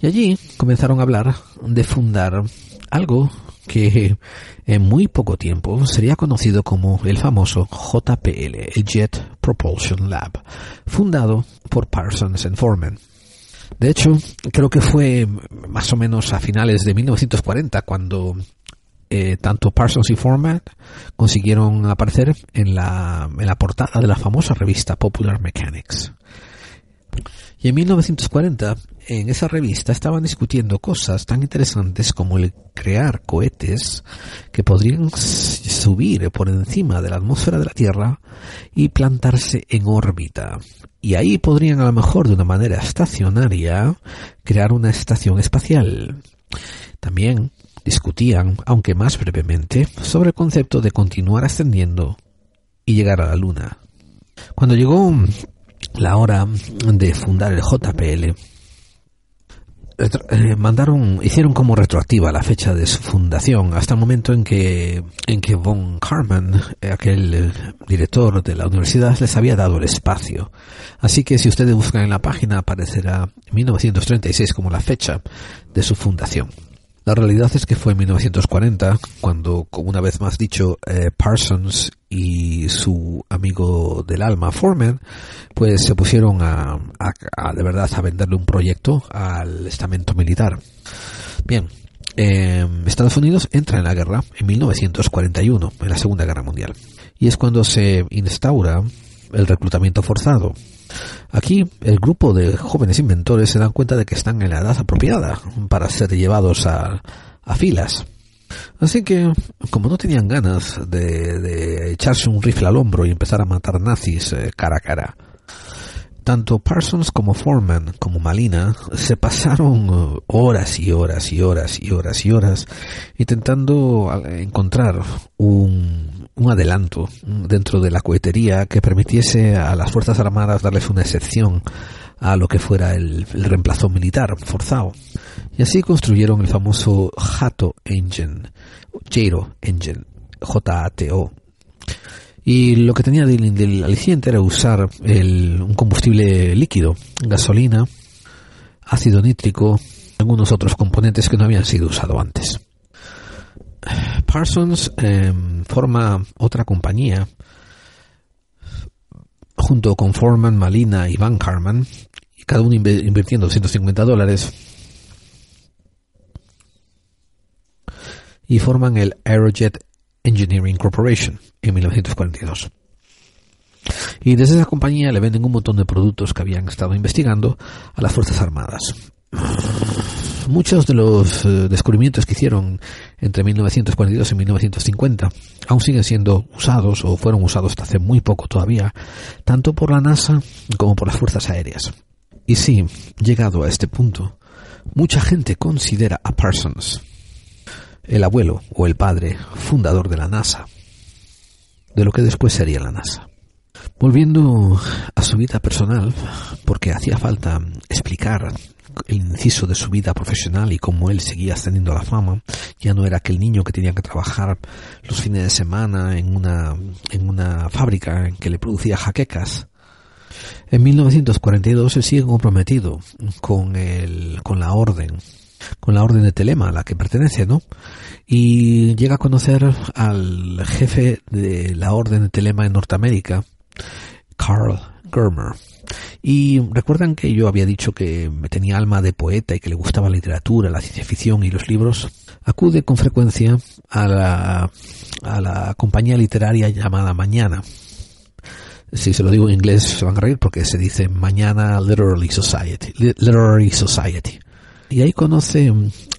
Y allí comenzaron a hablar de fundar algo que en muy poco tiempo sería conocido como el famoso JPL, el Jet Propulsion Lab, fundado por Parsons and Foreman. De hecho, creo que fue más o menos a finales de 1940 cuando eh, tanto Parsons y Foreman consiguieron aparecer en la, en la portada de la famosa revista Popular Mechanics. Y en 1940, en esa revista estaban discutiendo cosas tan interesantes como el crear cohetes que podrían subir por encima de la atmósfera de la Tierra y plantarse en órbita. Y ahí podrían a lo mejor de una manera estacionaria crear una estación espacial. También discutían, aunque más brevemente, sobre el concepto de continuar ascendiendo y llegar a la Luna. Cuando llegó la hora de fundar el JPL, eh, mandaron, hicieron como retroactiva la fecha de su fundación hasta el momento en que, en que von Karman, aquel eh, director de la universidad, les había dado el espacio. Así que si ustedes buscan en la página aparecerá 1936 como la fecha de su fundación. La realidad es que fue en 1940 cuando, como una vez más dicho, eh, Parsons y su amigo del alma, Foreman, pues se pusieron a, de verdad a venderle un proyecto al estamento militar. Bien, em, Estados Unidos entra en la guerra en 1941, en la Segunda Guerra Mundial, y es cuando se instaura el reclutamiento forzado. Aquí el grupo de jóvenes inventores se dan cuenta de que están en la edad apropiada para ser llevados a, filas. Así que, como no tenían ganas de, echarse un rifle al hombro y empezar a matar nazis eh, cara a cara, tanto Parsons como Foreman como Malina se pasaron eh, horas y horas y horas y horas y horas intentando encontrar un adelanto dentro de la cohetería que permitiese a las Fuerzas Armadas darles una excepción a lo que fuera el, reemplazo militar forzado. Y así construyeron el famoso Jato Engine, Jato Engine, J-A-T-O. Y lo que tenía del, aliciente era usar un combustible líquido, gasolina, ácido nítrico, algunos otros componentes que no habían sido usados antes. Parsons em, forma otra compañía junto con Foreman, Malina y Van Carman, y cada uno invirtiendo 150 dólares, y forman el Aerojet Engineering Corporation en 1942. Y desde esa compañía le venden un montón de productos que habían estado investigando a las Fuerzas Armadas muchos de los eh, descubrimientos que hicieron entre 1942 y 1950 aún siguen siendo usados o fueron usados hasta hace muy poco todavía, tanto por la NASA como por las fuerzas aéreas. Y sí, llegado a este punto, mucha gente considera a Parsons el abuelo o el padre fundador de la NASA, de lo que después sería la NASA. Volviendo a su vida personal, porque hacía falta explicar el inciso de su vida profesional y cómo él seguía ascendiendo a la fama. Ya no era aquel niño que tenía que trabajar los fines de semana en una, en una fábrica en que le producía jaquecas. En 1942 él sigue comprometido con, el, con la orden, con la orden de Telema a la que pertenece, ¿no? Y llega a conocer al jefe de la orden de Telema en Norteamérica, Carl Germer y recuerdan que yo había dicho que tenía alma de poeta y que le gustaba la literatura, la ciencia ficción y los libros. Acude con frecuencia a la, a la compañía literaria llamada Mañana. Si se lo digo en inglés se van a reír porque se dice Mañana Literary Society. Literary Society. Y ahí conoce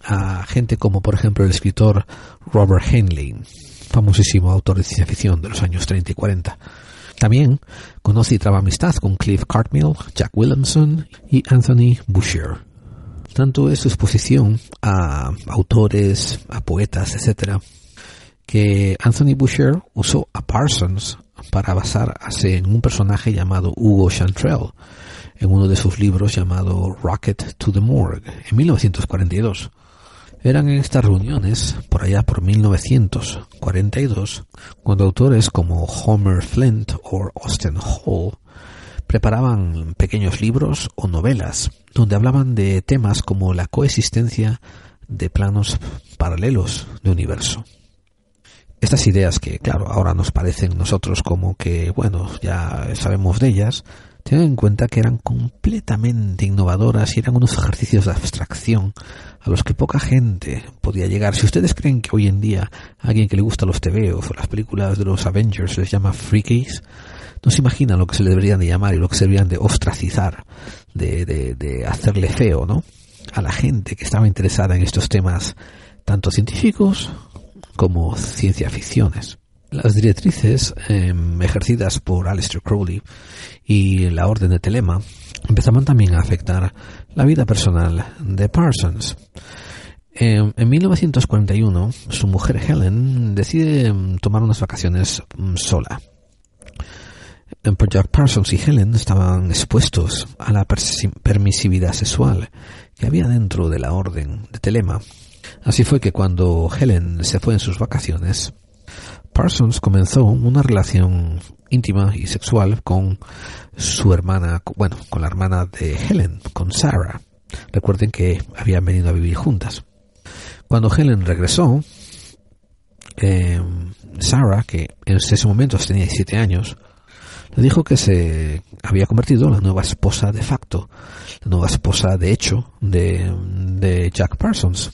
a gente como por ejemplo el escritor Robert Heinlein, famosísimo autor de ciencia ficción de los años 30 y 40 también conoce y traba amistad con Cliff Cartmill, Jack Williamson y Anthony Boucher. Tanto es su exposición a autores, a poetas, etc., que Anthony Boucher usó a Parsons para basarse en un personaje llamado Hugo Chantrell, en uno de sus libros llamado Rocket to the Morgue, en 1942. Eran en estas reuniones, por allá por 1942, cuando autores como Homer Flint o Austin Hall preparaban pequeños libros o novelas donde hablaban de temas como la coexistencia de planos paralelos de universo. Estas ideas que, claro, ahora nos parecen nosotros como que, bueno, ya sabemos de ellas, Tengan en cuenta que eran completamente innovadoras y eran unos ejercicios de abstracción a los que poca gente podía llegar. Si ustedes creen que hoy en día a alguien que le gusta los TVOs o las películas de los Avengers les llama freakies, no se imagina lo que se le deberían de llamar y lo que se deberían de ostracizar, de, de, de hacerle feo, ¿no? A la gente que estaba interesada en estos temas, tanto científicos como ciencia ficciones. Las directrices em, ejercidas por Aleister Crowley y la Orden de Telema empezaban también a afectar la vida personal de Parsons. Em, en 1941, su mujer Helen decide em, tomar unas vacaciones sola. Jack Parsons y Helen estaban expuestos a la permisividad sexual que había dentro de la orden de Telema. Así fue que cuando Helen se fue en sus vacaciones, Parsons comenzó una relación íntima y sexual con su hermana, bueno, con la hermana de Helen, con Sarah. Recuerden que habían venido a vivir juntas. Cuando Helen regresó, eh, Sarah, que en ese momento tenía 17 años, le dijo que se había convertido en la nueva esposa de facto, la nueva esposa de hecho de, de Jack Parsons.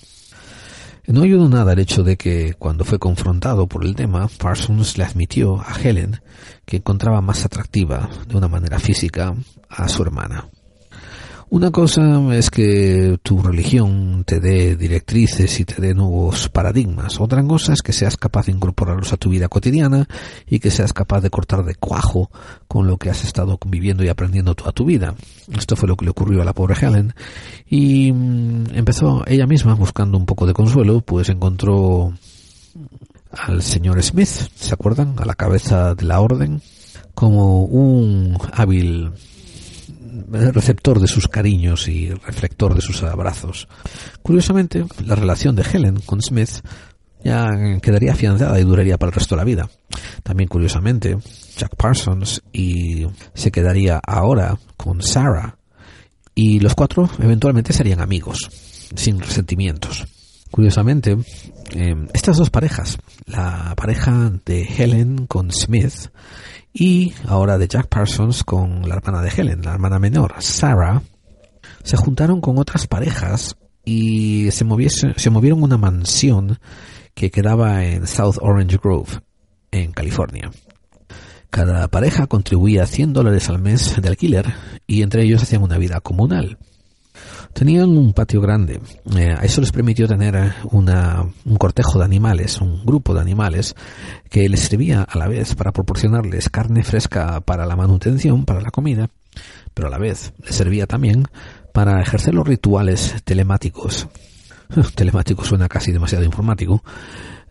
No ayudó nada el hecho de que cuando fue confrontado por el tema, Parsons le admitió a Helen que encontraba más atractiva de una manera física a su hermana. Una cosa es que tu religión te dé directrices y te dé nuevos paradigmas. Otra cosa es que seas capaz de incorporarlos a tu vida cotidiana y que seas capaz de cortar de cuajo con lo que has estado conviviendo y aprendiendo toda tu vida. Esto fue lo que le ocurrió a la pobre Helen. Y mm, empezó ella misma buscando un poco de consuelo, pues encontró al señor Smith, ¿se acuerdan? A la cabeza de la orden, como un hábil receptor de sus cariños y reflector de sus abrazos. Curiosamente, la relación de Helen con Smith ya quedaría afianzada y duraría para el resto de la vida. También curiosamente, Jack Parsons y se quedaría ahora con Sarah y los cuatro eventualmente serían amigos, sin resentimientos. Curiosamente, em, estas dos parejas, la pareja de Helen con Smith y ahora de Jack Parsons con la hermana de Helen, la hermana menor, Sarah, se juntaron con otras parejas y se, se movieron una mansión que quedaba en South Orange Grove, en California. Cada pareja contribuía 100 dólares al mes de alquiler y entre ellos hacían una vida comunal. Tenían un patio grande. Eh, eso les permitió tener una, un cortejo de animales, un grupo de animales, que les servía a la vez para proporcionarles carne fresca para la manutención, para la comida, pero a la vez les servía también para ejercer los rituales telemáticos. telemático suena casi demasiado informático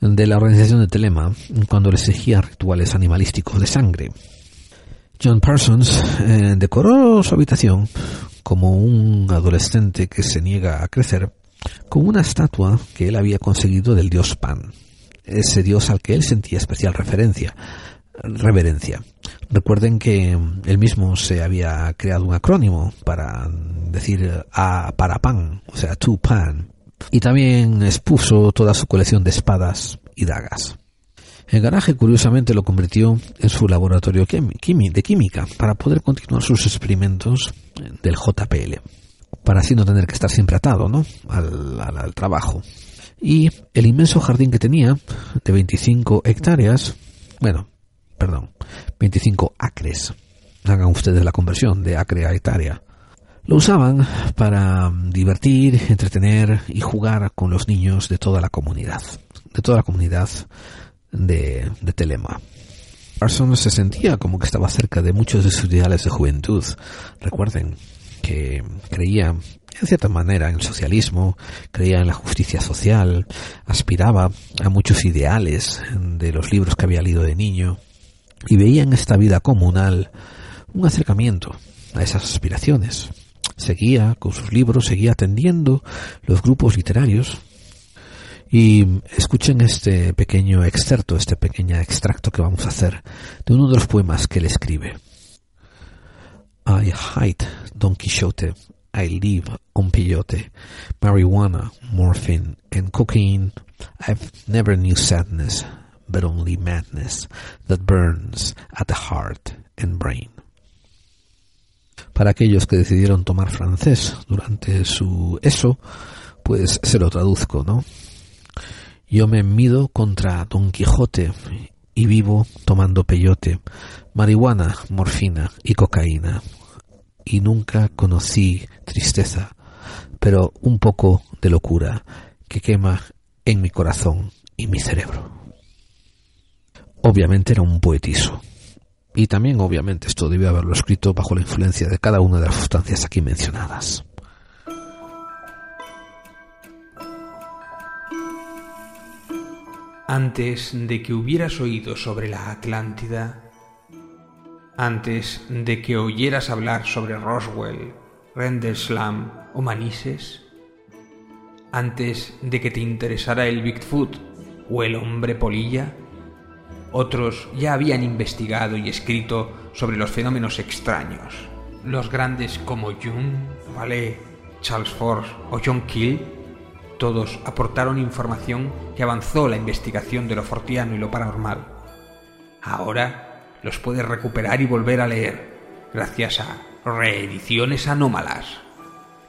de la organización de Telema cuando les exigía rituales animalísticos de sangre. John Parsons eh, decoró su habitación como un adolescente que se niega a crecer, con una estatua que él había conseguido del dios Pan, ese dios al que él sentía especial referencia, reverencia. Recuerden que él mismo se había creado un acrónimo para decir a para pan, o sea, to pan, y también expuso toda su colección de espadas y dagas. El garaje curiosamente lo convirtió en su laboratorio de química para poder continuar sus experimentos del JPL, para así no tener que estar siempre atado ¿no? al, trabajo. Y el inmenso jardín que tenía, de 25 hectáreas, bueno, perdón, 25 acres, hagan ustedes la conversión de acre a hectárea, lo usaban para divertir, entretener y jugar con los niños de toda la comunidad, de toda la comunidad de, Telema. Parsons se sentía como que estaba cerca de muchos de sus ideales de juventud. Recuerden que creía, en cierta manera, en el socialismo, creía en la justicia social, aspiraba a muchos ideales de los libros que había leído de niño y veía en esta vida comunal un acercamiento a esas aspiraciones. Seguía con sus libros, seguía atendiendo los grupos literarios y escuchen este pequeño excerto, este pequeño extracto que vamos a hacer de uno de los poemas que él escribe. I hide Don Quixote, I live on peyote, marijuana, morphine, and cocaine. I've never knew sadness, but only madness that burns at the heart and brain. Para aquellos que decidieron tomar francés durante su eso, pues se lo traduzco, ¿no? Yo me mido contra Don Quijote y vivo tomando peyote, marihuana, morfina y cocaína. Y nunca conocí tristeza, pero un poco de locura que quema en mi corazón y mi cerebro. Obviamente era un poetizo. Y también, obviamente, esto debió haberlo escrito bajo la influencia de cada una de las sustancias aquí mencionadas. Antes de que hubieras oído sobre la Atlántida, antes de que oyeras hablar sobre Roswell, Rendlesham o Manises, antes de que te interesara el Bigfoot o el hombre polilla, otros ya habían investigado y escrito sobre los fenómenos extraños. Los grandes como Jung, Vallée, Charles Force o John Keel, todos aportaron información que avanzó la investigación de lo fortiano y lo paranormal. Ahora los puedes recuperar y volver a leer gracias a Reediciones Anómalas,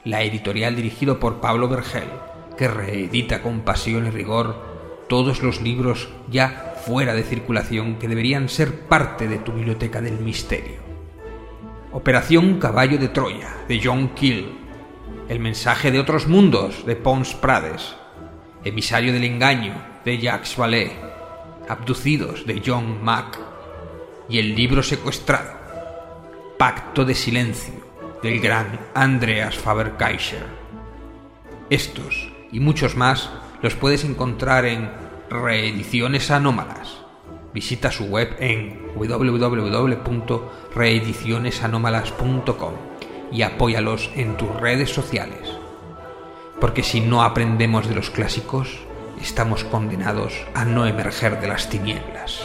la editorial dirigido por Pablo Vergel, que reedita con pasión y rigor todos los libros ya fuera de circulación que deberían ser parte de tu biblioteca del misterio. Operación Caballo de Troya, de John Keel. El mensaje de otros mundos, de Pons Prades. Emisario del engaño, de Jacques Vallée. Abducidos, de John Mack. Y el libro secuestrado, Pacto de Silencio, del gran Andreas Faber-Kaiser. Estos y muchos más los puedes encontrar en Reediciones Anómalas. Visita su web en www.reedicionesanómalas.com y apóyalos en tus redes sociales. Porque si no aprendemos de los clásicos, estamos condenados a no emerger de las tinieblas.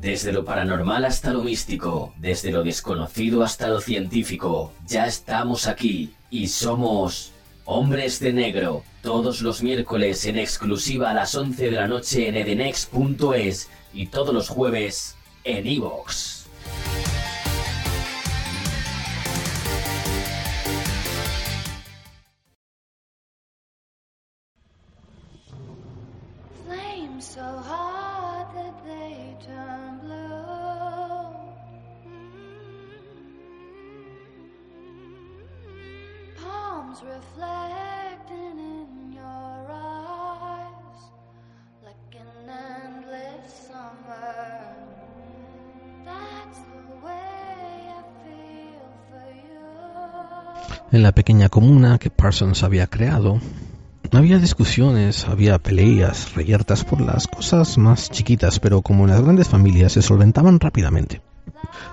Desde lo paranormal hasta lo místico, desde lo desconocido hasta lo científico, ya estamos aquí y somos Hombres de Negro, todos los miércoles en exclusiva a las 11 de la noche en edenex.es y todos los jueves en iVoox. En la pequeña comuna que Parsons había creado, había discusiones, había peleas reyertas por las cosas más chiquitas, pero como en las grandes familias se solventaban rápidamente.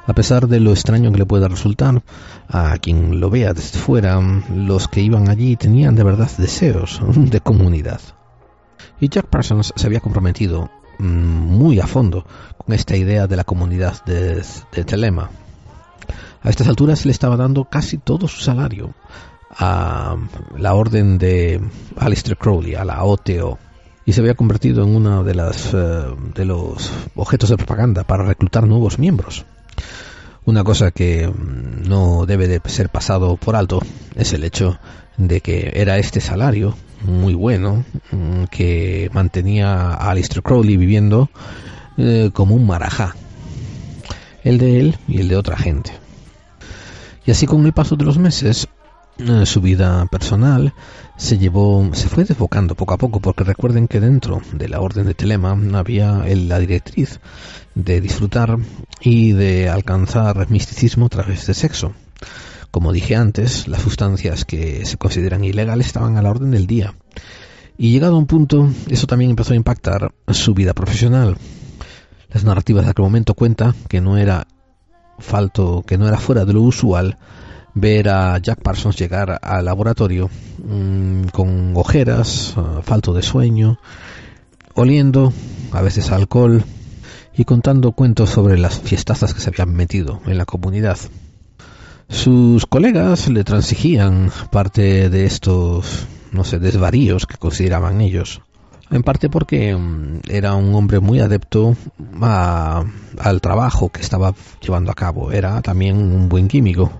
A pesar de lo extraño que le pueda resultar a quien lo vea desde fuera, los que iban allí tenían de verdad deseos de comunidad. Y Jack Parsons se había comprometido mm, muy a fondo con esta idea de la comunidad de, de Telema. A estas alturas le estaba dando casi todo su salario a la orden de Alistair Crowley, a la OTO, y se había convertido en uno de, eh, de los objetos de propaganda para reclutar nuevos miembros. Una cosa que mm, no debe de ser pasado por alto es el hecho de que era este salario muy bueno mm, que mantenía a Alistair Crowley viviendo eh, como un marajá. El de él y el de otra gente. Y así con el paso de los meses, eh, su vida personal se llevó, se fue desbocando poco a poco, porque recuerden que dentro de la orden de Telema había la directriz de disfrutar y de alcanzar misticismo a través de sexo. Como dije antes, las sustancias que se consideran ilegales estaban a la orden del día. Y llegado a un punto, eso también empezó a impactar su vida profesional. Las narrativas de aquel momento cuentan que no era falto, que no era fuera de lo usual ver a Jack Parsons llegar al laboratorio mm, con ojeras, ah, falto de sueño, oliendo a veces alcohol y contando cuentos sobre las fiestazas que se habían metido en la comunidad. Sus colegas le transigían parte de estos, no sé, desvaríos que consideraban ellos. En parte porque mm, era un hombre muy adepto a- al trabajo que estaba llevando a cabo. Era también un buen químico.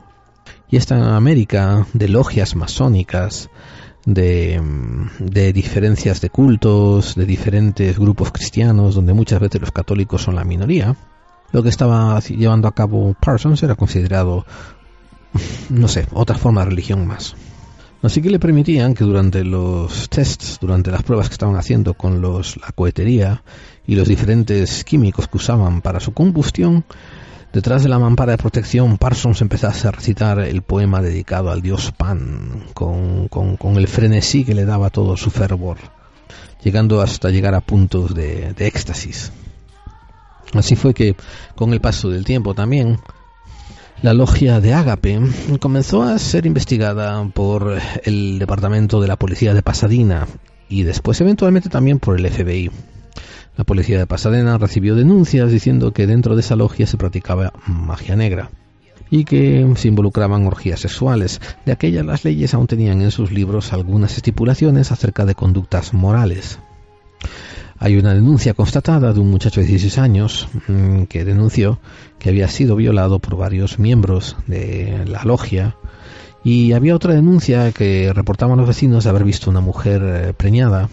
Y esta América de logias masónicas, de, mm, de diferencias de cultos, de diferentes grupos cristianos, donde muchas veces los católicos son la minoría, lo que estaba llevando a cabo Parsons era considerado, no sé, otra forma de religión más. Así que le permitían que durante los tests, durante las pruebas que estaban haciendo con los, la cohetería y los diferentes químicos que usaban para su combustión, detrás de la mampara de protección Parsons empezase a recitar el poema dedicado al dios Pan, con, con- el frenesí que le daba todo su fervor, llegando hasta llegar a puntos de éxtasis. Así fue que, con el paso del tiempo también, la logia de Ágape comenzó a ser investigada por el Departamento de la Policía de Pasadena y después eventualmente también por el FBI. La policía de Pasadena recibió denuncias diciendo que dentro de esa logia se practicaba magia negra y que se involucraban orgías sexuales. De aquellas las leyes aún tenían en sus libros algunas estipulaciones acerca de conductas morales. Hay una denuncia constatada de un muchacho de 16 años mm, que denunció que había sido violado por varios miembros de la logia y había otra denuncia que reportaban los vecinos de haber visto una mujer eh, preñada,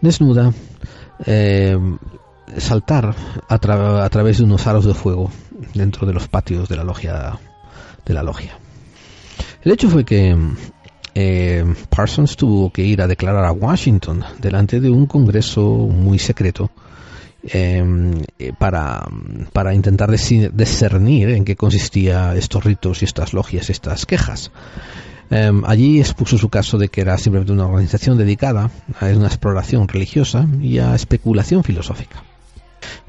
desnuda, eh, saltar a, a través de unos aros de fuego dentro de los patios de la logia de la logia. El hecho fue que eh, Parsons tuvo que ir a declarar a Washington delante de un congreso muy secreto eh, eh, para, para intentar discernir en qué consistía estos ritos y estas logias, estas quejas. Eh, allí expuso su caso de que era simplemente una organización dedicada a una exploración religiosa y a especulación filosófica.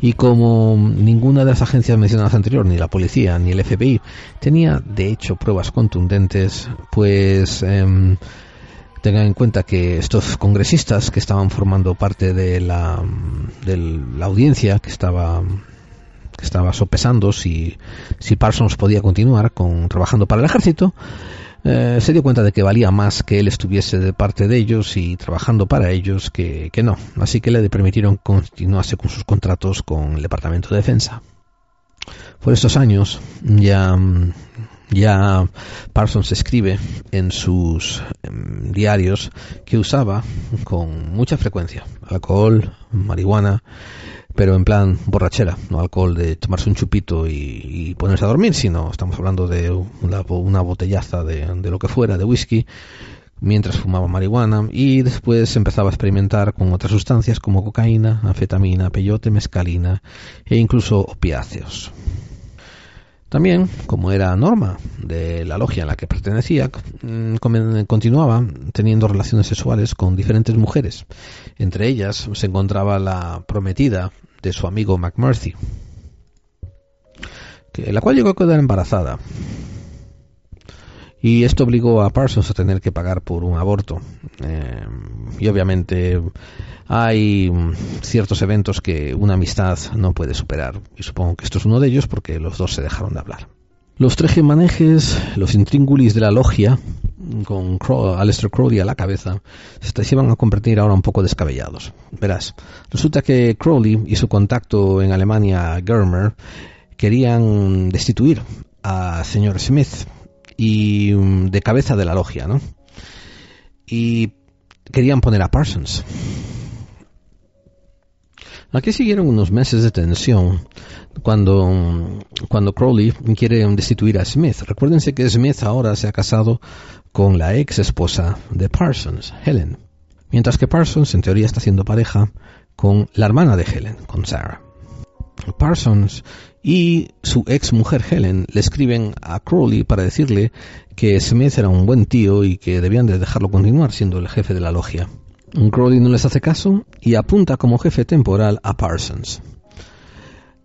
Y como ninguna de las agencias mencionadas anterior, ni la policía ni el FBI, tenía de hecho pruebas contundentes, pues em, tengan en cuenta que estos congresistas que estaban formando parte de la, de la audiencia que estaba que estaba sopesando si, si Parsons podía continuar con trabajando para el ejército, eh, se dio cuenta de que valía más que él estuviese de parte de ellos y trabajando para ellos que, que no. Así que le permitieron continuarse con sus contratos con el Departamento de Defensa. Por estos años ya, ya Parsons escribe en sus em, diarios que usaba con mucha frecuencia alcohol, marihuana, pero en plan borrachera, no alcohol de tomarse un chupito y, ponerse a dormir, sino estamos hablando de una, una botellaza de, de lo que fuera, de whisky, mientras fumaba marihuana y después empezaba a experimentar con otras sustancias como cocaína, anfetamina, peyote, mescalina e incluso opiáceos. También, como era norma de la logia en la que pertenecía, mm, continuaba teniendo relaciones sexuales con diferentes mujeres. Entre ellas se encontraba la prometida de su amigo McMurphy, la cual llegó a quedar embarazada. Y esto obligó a Parsons a tener que pagar por un aborto. Eh, y obviamente hay mm, ciertos eventos que una amistad no puede superar. Y supongo que esto es uno de ellos porque los dos se dejaron de hablar. Los trejemanejes, los intríngulis de la logia, con Crow, Crowley a la cabeza, se iban a convertir ahora un poco descabellados. Verás, resulta que Crowley y su contacto en Alemania, Germer, querían destituir a señor Smith y mm, de cabeza de la logia, ¿no? Y querían poner a Parsons. Aquí siguieron unos meses de tensión cuando, mm, cuando Crowley quiere destituir a Smith. Recuérdense que Smith ahora se ha casado con la ex esposa de Parsons, Helen. Mientras que Parsons en teoría está haciendo pareja con la hermana de Helen, con Sarah. Parsons y su ex mujer Helen le escriben a Crowley para decirle que Smith era un buen tío y que debían de dejarlo continuar siendo el jefe de la logia. Crowley no les hace caso y apunta como jefe temporal a Parsons.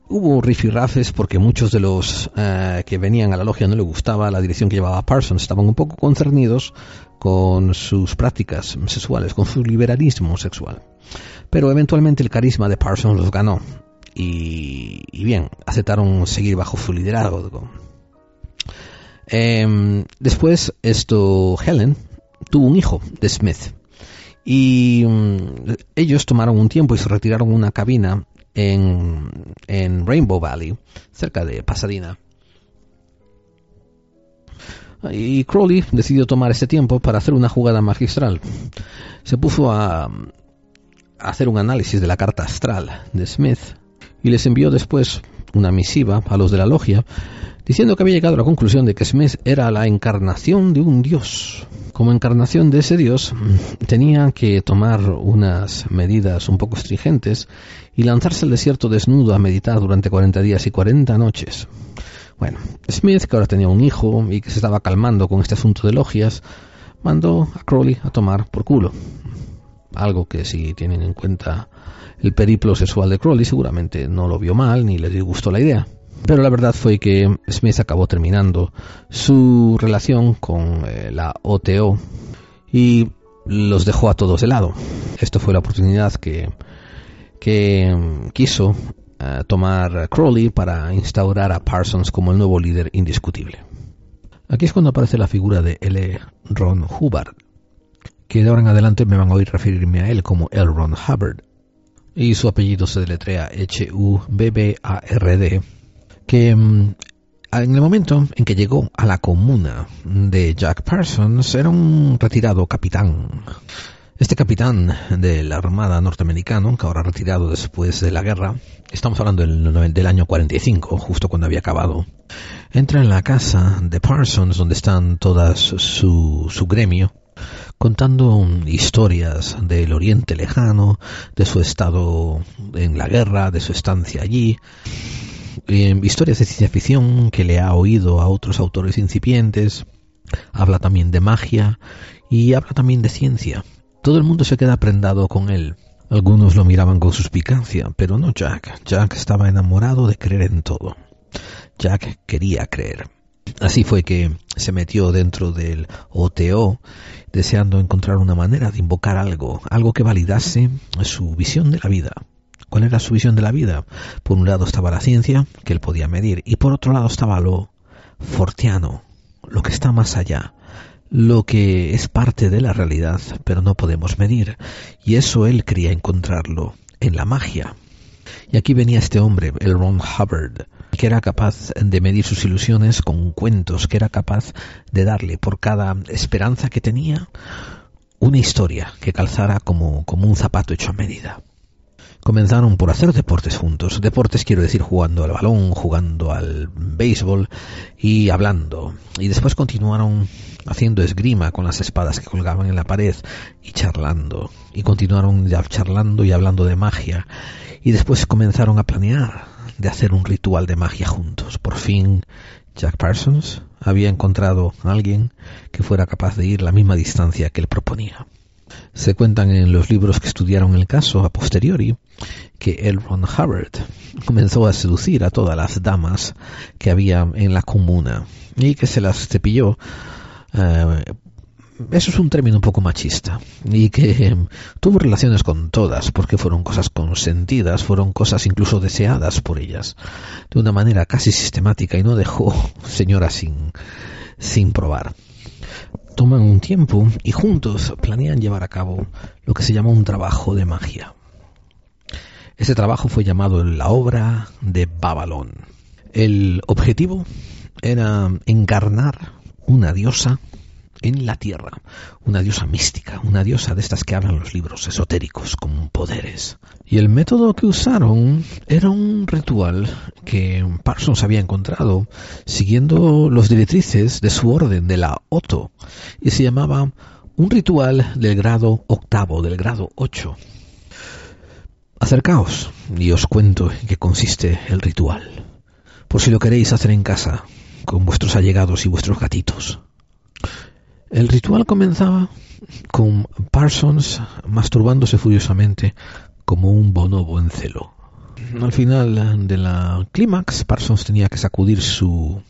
Hubo rifirrafes porque muchos de los eh, que venían a la logia no le gustaba la dirección que llevaba Parsons, estaban un poco concernidos con sus prácticas sexuales, con su liberalismo sexual. Pero eventualmente el carisma de Parsons los ganó y, bien, aceptaron seguir bajo su liderazgo. Em, después, esto, Helen tuvo un hijo de Smith Y mm, ellos tomaron un tiempo y se retiraron una cabina en, en Rainbow Valley, cerca de Pasadena. Y Crowley decidió tomar ese tiempo para hacer una jugada magistral. Se puso a, a hacer un análisis de la carta astral de Smith y les envió después una misiva a los de la logia diciendo que había llegado a la conclusión de que Smith era la encarnación de un dios. Como encarnación de ese dios, tenía que tomar unas medidas un poco estringentes y lanzarse al desierto desnudo a meditar durante 40 días y 40 noches. Bueno, Smith, que ahora tenía un hijo y que se estaba calmando con este asunto de logias, mandó a Crowley a tomar por culo. Algo que si tienen en cuenta el periplo sexual de Crowley seguramente no lo vio mal ni le disgustó la idea. Pero la verdad fue que Smith acabó terminando su relación con eh, la OTO y los dejó a todos de lado. Esto fue la oportunidad que, que mm, quiso eh, tomar Crowley para instaurar a Parsons como el nuevo líder indiscutible. Aquí es cuando aparece la figura de L. Ron Hubbard, que de ahora en adelante me van a oír referirme a él como L. Ron Hubbard, y su apellido se deletrea H-U-B-B-A-R-D, que mm, en el momento en que llegó a la comuna de Jack Parsons era un retirado capitán. Este capitán de la Armada norteamericano, que ahora retirado después de la guerra, estamos hablando del, del, año 45, justo cuando había acabado, entra en la casa de Parsons, donde están todas su, su gremio, contando historias del Oriente Lejano, de su estado en la guerra, de su estancia allí, eh, historias de ciencia ficción que le ha oído a otros autores incipientes, habla también de magia y habla también de ciencia. Todo el mundo se queda prendado con él. Algunos lo miraban con suspicacia, pero no Jack. Jack estaba enamorado de creer en todo. Jack quería creer. Así fue que se metió dentro del OTO, deseando encontrar una manera de invocar algo, algo que validase su visión de la vida. ¿Cuál era su visión de la vida? Por un lado estaba la ciencia, que él podía medir, y por otro lado estaba lo fortiano, lo que está más allá, lo que es parte de la realidad, pero no podemos medir. Y eso él quería encontrarlo en la magia. Y aquí venía este hombre, el Ron Hubbard, que era capaz de medir sus ilusiones con cuentos, que era capaz de darle por cada esperanza que tenía una historia que calzara como, como un zapato hecho a medida. Comenzaron por hacer deportes juntos. Deportes quiero decir jugando al balón, jugando al béisbol y hablando. Y después continuaron haciendo esgrima con las espadas que colgaban en la pared y charlando. Y continuaron ya charlando y hablando de magia. Y después comenzaron a planear de hacer un ritual de magia juntos. Por fin Jack Parsons había encontrado a alguien que fuera capaz de ir la misma distancia que él proponía. Se cuentan en los libros que estudiaron el caso a posteriori que L. Ron Hubbard comenzó a seducir a todas las damas que había en la comuna y que se las cepilló. Uh, eso es un término un poco machista y que um, tuvo relaciones con todas porque fueron cosas consentidas, fueron cosas incluso deseadas por ellas de una manera casi sistemática y no dejó señora sin, sin probar toman un tiempo y juntos planean llevar a cabo lo que se llama un trabajo de magia. Ese trabajo fue llamado la obra de Babalón. El objetivo era encarnar una diosa en la tierra, una diosa mística, una diosa de estas que hablan los libros esotéricos con poderes. Y el método que usaron era un ritual que Parsons había encontrado siguiendo los directrices de su orden de la Otto y se llamaba un ritual del grado octavo, del grado ocho. Acercaos y os cuento en qué consiste el ritual, por si lo queréis hacer en casa, con vuestros allegados y vuestros gatitos. El ritual comenzaba con Parsons masturbándose furiosamente como un bonobo en celo. Al final de la clímax, Parsons tenía que sacudir su,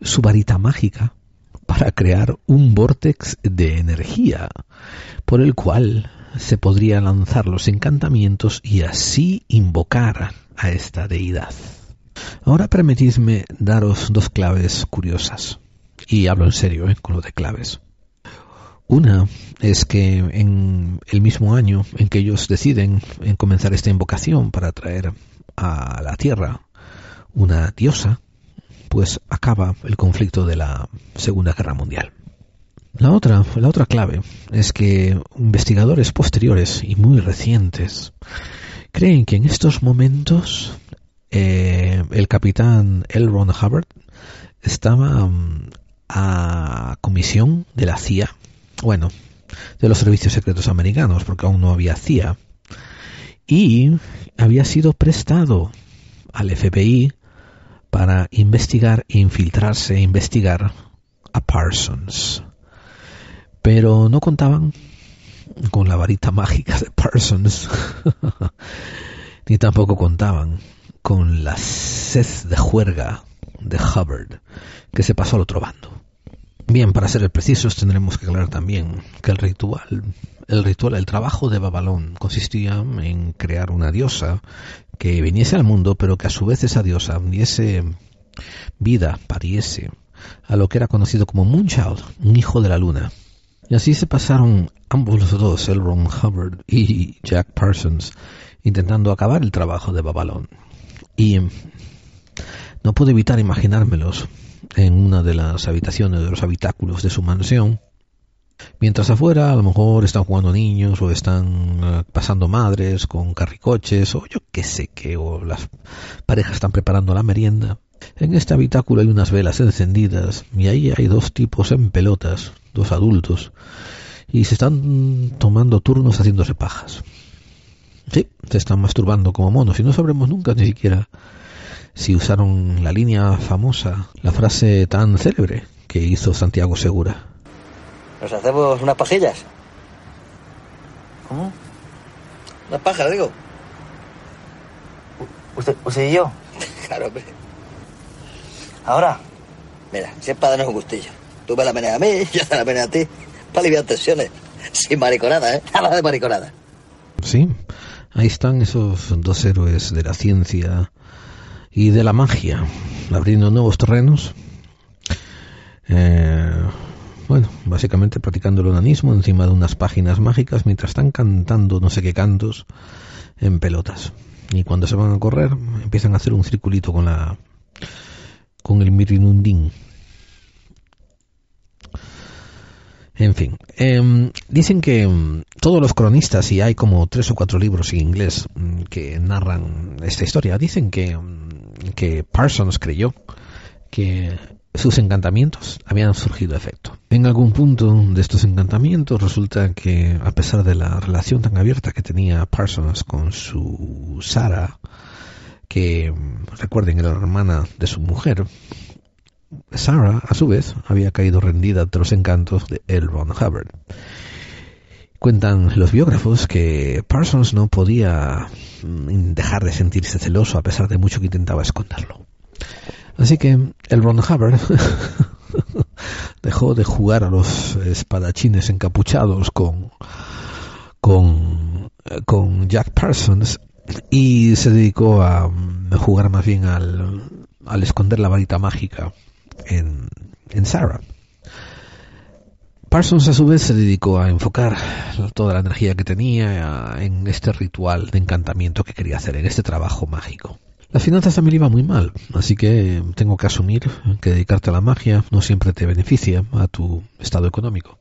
su varita mágica para crear un vortex de energía por el cual se podría lanzar los encantamientos y así invocar a esta deidad. Ahora permitidme daros dos claves curiosas. Y hablo en serio ¿eh? con lo de claves. Una es que en el mismo año en que ellos deciden en comenzar esta invocación para traer a la Tierra una diosa, pues acaba el conflicto de la Segunda Guerra Mundial. La otra, la otra clave es que investigadores posteriores y muy recientes creen que en estos momentos eh, el capitán L. Ron Hubbard estaba mm, a comisión de la CIA, bueno, de los servicios secretos americanos, porque aún no había CIA, y había sido prestado al FBI para investigar e infiltrarse e investigar a Parsons. Pero no contaban con la varita mágica de Parsons, ni tampoco contaban con la sed de juerga de Hubbard, que se pasó al otro bando. Bien, para ser precisos, tendremos que aclarar también que el ritual, el ritual, el trabajo de Babalón consistía en crear una diosa que viniese al mundo, pero que a su vez esa diosa diese vida, pariese a lo que era conocido como Moonchild, un hijo de la luna. Y así se pasaron ambos los dos, el Ron Hubbard y Jack Parsons, intentando acabar el trabajo de Babalón. Y no puedo evitar imaginármelos en una de las habitaciones de los habitáculos de su mansión, mientras afuera a lo mejor están jugando niños o están eh, pasando madres con carricoches o yo qué sé qué, o las parejas están preparando la merienda. En este habitáculo hay unas velas encendidas y ahí hay dos tipos en pelotas, dos adultos, y se están tomando turnos haciéndose pajas. Sí, se están masturbando como monos y no sabremos nunca ni siquiera si usaron la línea famosa, la frase tan célebre que hizo Santiago Segura. ¿Nos hacemos unas pajillas? ¿Cómo? Unas pajas, digo. ¿Usted, usted y yo? claro, hombre. Ahora, mira, si es para darnos un gustillo. Tú me la meneas a mí, yo te la meneo a ti. Para aliviar tensiones. Sin mariconada, ¿eh? Nada de mariconada. Sí, ahí están esos dos héroes de la ciencia y de la magia, abriendo nuevos terrenos. Eh, bueno, básicamente practicando el onanismo encima de unas páginas mágicas mientras están cantando no sé qué cantos en pelotas. Y cuando se van a correr, empiezan a hacer un circulito con la con el mirinundín. En fin, em, dicen que em, todos los cronistas, y hay como tres o cuatro libros en inglés mm, que narran esta historia, dicen que, em, que Parsons creyó que sus encantamientos habían surgido efecto. En algún punto de estos encantamientos resulta que, a pesar de la relación tan abierta que tenía Parsons con su Sara, que recuerden era hermana de su mujer, Sarah, a su vez, había caído rendida ante los encantos de L. Hubbard. Cuentan los biógrafos que Parsons no podía mm, dejar de sentirse celoso a pesar de mucho que intentaba esconderlo. Así que L. Ron Hubbard dejó de jugar a los espadachines encapuchados con, con, con Jack Parsons y se dedicó a mm, jugar más bien al, al esconder la varita mágica en, Sarah. Parsons a su vez se dedicó a enfocar toda la energía que tenía en este ritual de encantamiento que quería hacer, en este trabajo mágico. Las finanzas también iba muy mal, así que tengo que asumir que dedicarte a la magia no siempre te beneficia a tu estado económico.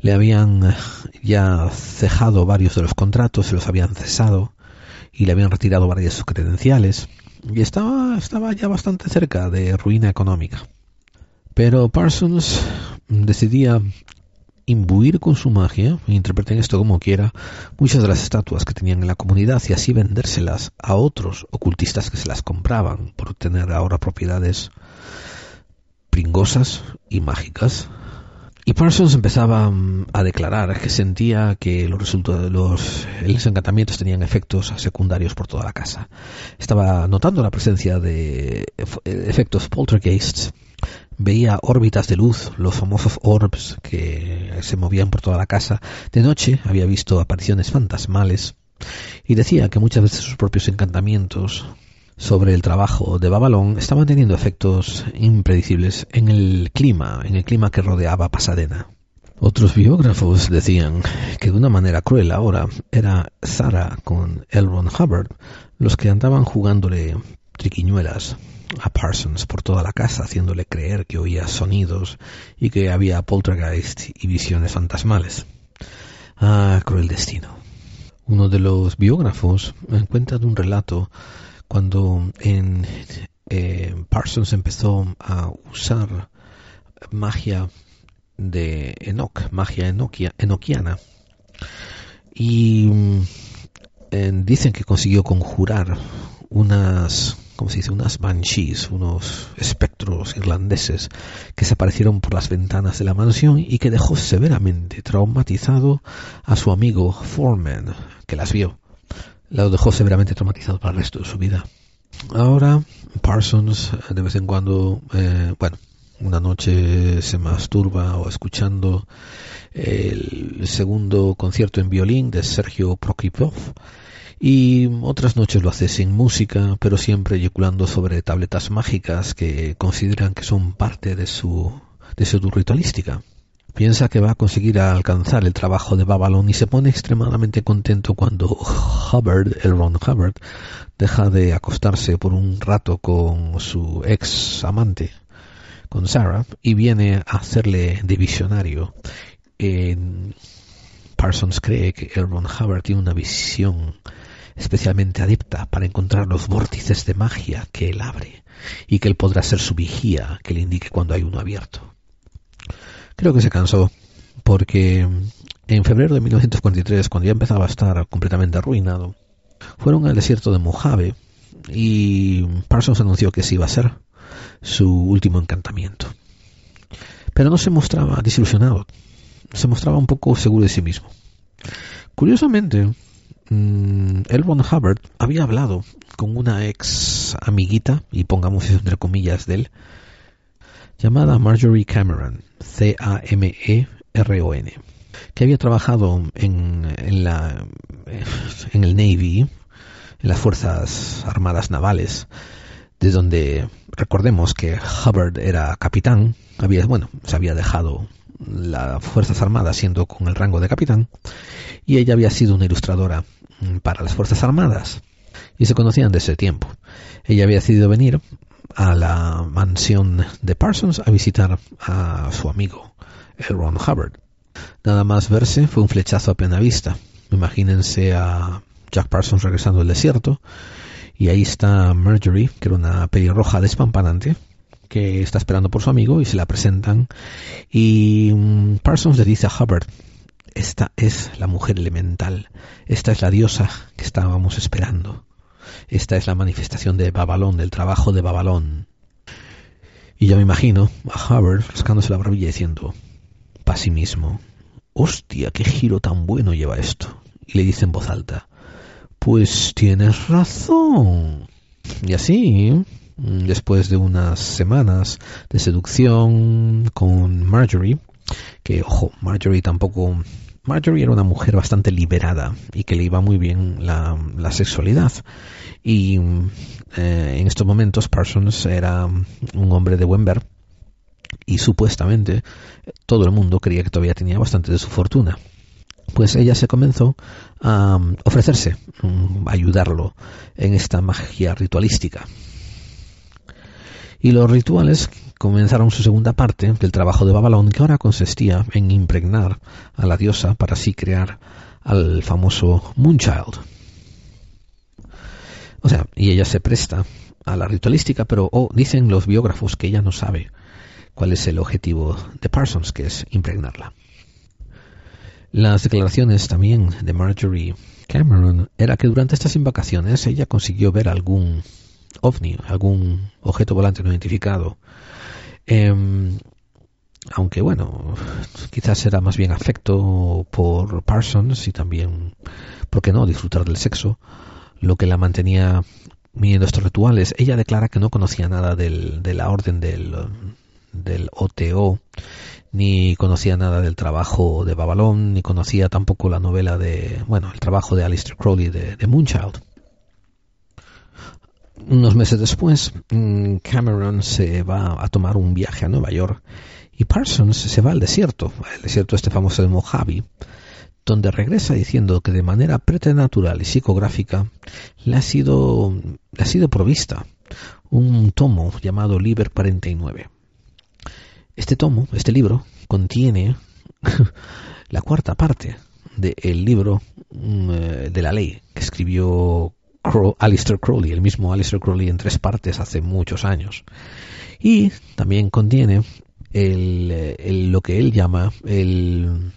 Le habían ya cejado varios de los contratos, se los habían cesado y le habían retirado varias de sus credenciales y estaba, estaba ya bastante cerca de ruina económica. Pero Parsons decidía imbuir con su magia, interpreten esto como quiera, muchas de las estatuas que tenían en la comunidad y así vendérselas a otros ocultistas que se las compraban por obtener ahora propiedades pringosas y mágicas. Y Parsons empezaba mm, a declarar que sentía que los resultados, los, los encantamientos tenían efectos secundarios por toda la casa. Estaba notando la presencia de efectos poltergeists veía órbitas de luz, los famosos orbs que se movían por toda la casa. De noche había visto apariciones fantasmales y decía que muchas veces sus propios encantamientos sobre el trabajo de Babalón estaban teniendo efectos impredecibles en el clima, en el clima que rodeaba Pasadena. Otros biógrafos decían que de una manera cruel ahora era Sarah con L. Ron Hubbard los que andaban jugándole triquiñuelas a Parsons por toda la casa, haciéndole creer que oía sonidos y que había poltergeist y visiones fantasmales. Ah, cruel destino. Uno de los biógrafos cuenta de un relato cuando en eh, Parsons empezó a usar magia de Enoch, magia enoquia, enoquiana. Y mm, eh, dicen que consiguió conjurar unas, ¿cómo se dice? Unas banshees, unos espectros irlandeses que se aparecieron por las ventanas de la mansión y que dejó severamente traumatizado a su amigo Foreman, que las vio. Lo dejó severamente traumatizado para el resto de su vida. Ahora, Parsons, de vez en cuando, eh, bueno, una noche se masturba o escuchando el segundo concierto en violín de Sergio Prokipov y otras noches lo hace sin música, pero siempre eyaculando sobre tabletas mágicas que consideran que son parte de su, de su ritualística. Piensa que va a conseguir alcanzar el trabajo de Babylon y se pone extremadamente contento cuando Hubbard, el Ron Hubbard, deja de acostarse por un rato con su ex amante, con Sarah, y viene a hacerle de visionario. Parsons cree que el Ron Hubbard tiene una visión especialmente adepta para encontrar los vórtices de magia que él abre y que él podrá ser su vigía que le indique cuando hay uno abierto. Creo que se cansó porque en febrero de 1943, cuando ya empezaba a estar completamente arruinado, fueron al desierto de Mojave y Parsons anunció que ese iba a ser su último encantamiento. Pero no se mostraba desilusionado, se mostraba un poco seguro de sí mismo. Curiosamente, mm, L. Ron Hubbard había hablado con una ex amiguita, y pongamos entre comillas de él, llamada Marjorie Cameron, C-A-M-E-R-O-N, que había trabajado en, en, la, en el Navy, en las Fuerzas Armadas Navales, de donde recordemos que Hubbard era capitán, había, bueno, se había dejado las Fuerzas Armadas siendo con el rango de capitán, y ella había sido una ilustradora para las Fuerzas Armadas, y se conocían desde ese tiempo. Ella había decidido venir a la mansión de Parsons a visitar a su amigo, el Ron Hubbard. Nada más verse fue un flechazo a plena vista. Imagínense a Jack Parsons regresando al desierto, y ahí está Marjorie, que era una pelirroja despampanante, que está esperando por su amigo y se la presentan. Y mm, Parsons le dice a Hubbard, esta es la mujer elemental, esta es la diosa que estábamos esperando. Esta es la manifestación de Babalón, del trabajo de Babalón. Y yo me imagino a Hubbard rascándose la barbilla diciendo, para sí mismo, hostia, qué giro tan bueno lleva esto. Y le dice en voz alta, pues tienes razón. Y así, después de unas semanas de seducción con Marjorie, que ojo, Marjorie tampoco... Marjorie era una mujer bastante liberada y que le iba muy bien la, sexualidad. Y eh, en estos momentos Parsons era un hombre de buen ver y supuestamente todo el mundo creía que todavía tenía bastante de su fortuna pues ella se comenzó a ofrecerse, a ayudarlo en esta magia ritualística. Y los rituales comenzaron su segunda parte del trabajo de Babalón, que ahora consistía en impregnar a la diosa para así crear al famoso Moonchild. O sea, y ella se presta a la ritualística, pero oh, dicen los biógrafos que ella no sabe cuál es el objetivo de Parsons, que es impregnarla. Las declaraciones también de Marjorie Cameron era que durante estas invacaciones ella consiguió ver algún ovni, algún objeto volante no identificado. Em, aunque bueno, quizás era más bien afecto por Parsons y también, ¿por qué no?, disfrutar del sexo, lo que la mantenía midiendo estos rituales. Ella declara que no conocía nada del, de la orden del, OTO ni conocía nada del trabajo de Babalón, ni conocía tampoco la novela de, bueno, el trabajo de Alistair Crowley de, Moonchild. Unos meses después, mm, Cameron se va a tomar un viaje a Nueva York Y Parsons se va al desierto, el desierto este famoso de Mojave, donde regresa diciendo que de manera preternatural y psicográfica le ha sido, le ha sido provista un tomo llamado Liber 49. Este tomo, este libro, contiene la cuarta parte del libro mm, eh, de la ley que escribió Alistair Crowley, el mismo Alistair Crowley en tres partes hace muchos años. Y también contiene el, eh, lo que él llama el,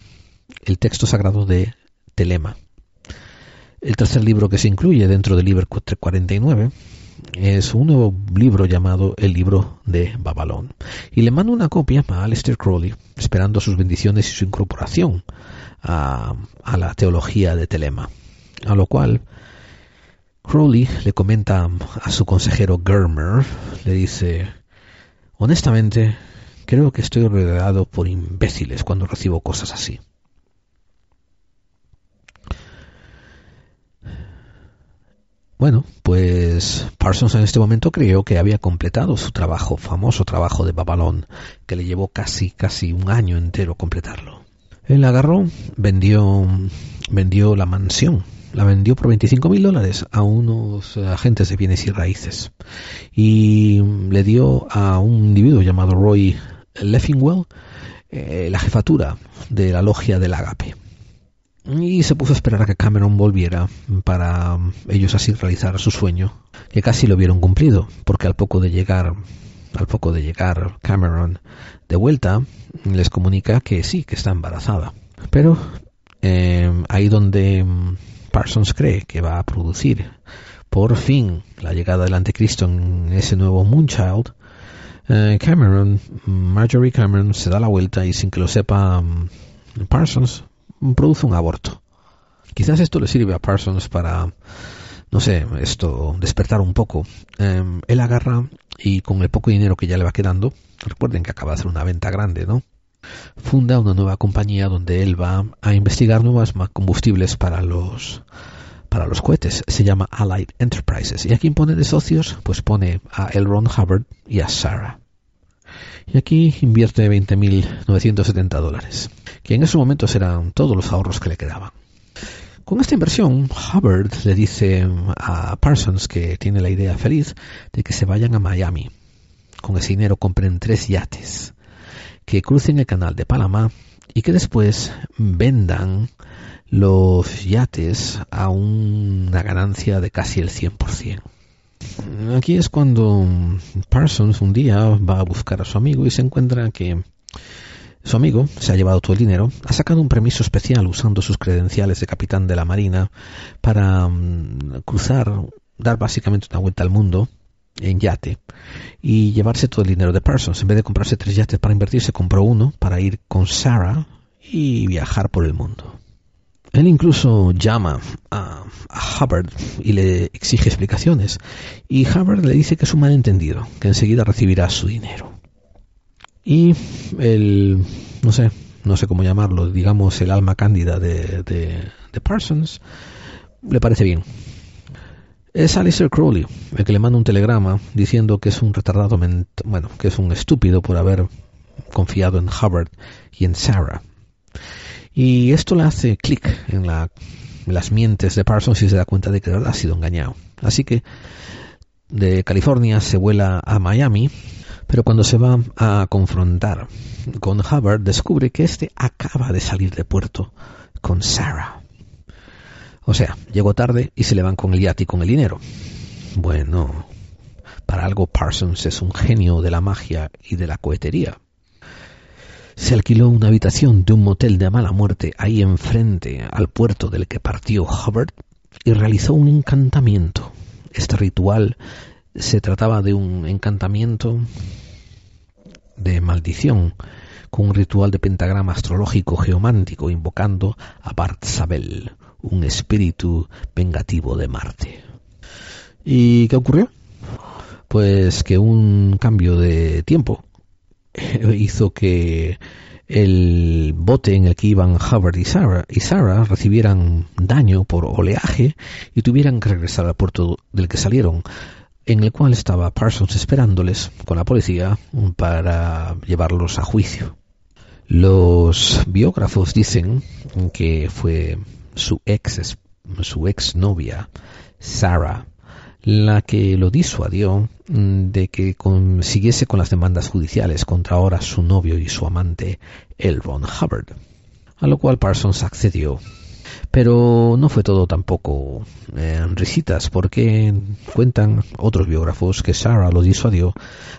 texto sagrado de Telema. El tercer libro que se incluye dentro del libro 49 es un nuevo libro llamado El libro de Babalón. Y le mando una copia a Alistair Crowley, esperando sus bendiciones y su incorporación a, a la teología de Telema. A lo cual Crowley le comenta a su consejero Germer, le dice, honestamente, creo que estoy rodeado por imbéciles cuando recibo cosas así. Bueno, pues Parsons en este momento creyó que había completado su trabajo, famoso trabajo de Babalón, que le llevó casi, casi un año entero completarlo. Él agarró, vendió, vendió la mansión, la vendió por 25 mil dólares a unos agentes de bienes y raíces y le dio a un individuo llamado Roy Leffingwell eh, la jefatura de la logia del Agape y se puso a esperar a que Cameron volviera para um, ellos así realizar su sueño, que casi lo vieron cumplido, porque al poco de llegar, al poco de llegar Cameron de vuelta, les comunica que sí, que está embarazada. Pero eh, ahí donde mm, Parsons cree que va a producir por fin la llegada del anticristo en ese nuevo Moonchild, eh, Cameron, Marjorie Cameron se da la vuelta y sin que lo sepa mm, Parsons, produce un aborto. Quizás esto le sirve a Parsons para, no sé, esto, despertar un poco. Eh, él agarra y con el poco dinero que ya le va quedando, recuerden que acaba de hacer una venta grande, ¿no? Funda una nueva compañía donde él va a investigar nuevos combustibles para los para los cohetes. Se llama Allied Enterprises. ¿Y a quién pone de socios? Pues pone a L. Ron Hubbard y a Sarah. Y aquí invierte 20.970 dólares, que en esos momentos eran todos los ahorros que le quedaban. Con esta inversión, Hubbard le dice a Parsons que tiene la idea feliz de que se vayan a Miami. Con ese dinero compren tres yates, que crucen el canal de Panamá y que después vendan los yates a una ganancia de casi el 100%. Aquí es cuando Parsons un día va a buscar a su amigo y se encuentra que su amigo se ha llevado todo el dinero, ha sacado un permiso especial usando sus credenciales de capitán de la Marina para mm, cruzar, dar básicamente una vuelta al mundo en yate y llevarse todo el dinero de Parsons. En vez de comprarse tres yates para invertir, se compró uno para ir con Sarah y viajar por el mundo. Él incluso llama a, a Hubbard y le exige explicaciones. Y Hubbard le dice que es un malentendido, que enseguida recibirá su dinero. Y el, no sé, no sé cómo llamarlo, digamos el alma cándida de, de, de Parsons, le parece bien. Es Alistair Crowley el que le manda un telegrama diciendo que es un retardado, bueno, que es un estúpido por haber confiado en Hubbard y en Sarah. Y esto le hace clic en, la, las mientes de Parsons y se da cuenta de que ha sido engañado. Así que de California se vuela a Miami, pero cuando se va a confrontar con Hubbard descubre que este acaba de salir de puerto con Sarah. O sea, llegó tarde y se le van con el yate y con el dinero. Bueno, para algo Parsons es un genio de la magia y de la cohetería se alquiló una habitación de un motel de mala muerte ahí enfrente al puerto del que partió Hubbard y realizó un encantamiento. Este ritual se trataba de un encantamiento de maldición, con un ritual de pentagrama astrológico geomántico invocando a Bart Sabel, un espíritu vengativo de Marte. ¿Y qué ocurrió? Pues que un cambio de tiempo hizo que el bote en el que iban Hubbard y Sarah, y Sarah recibieran daño por oleaje y tuvieran que regresar al puerto del que salieron. en el cual estaba Parsons esperándoles con la policía para llevarlos a juicio. Los biógrafos dicen que fue su ex su ex novia Sarah la que lo disuadió de que consiguiese con las demandas judiciales contra ahora su novio y su amante L. Ron Hubbard, a lo cual Parsons accedió pero no fue todo tampoco eh, risitas, porque cuentan otros biógrafos que Sarah lo disuadió,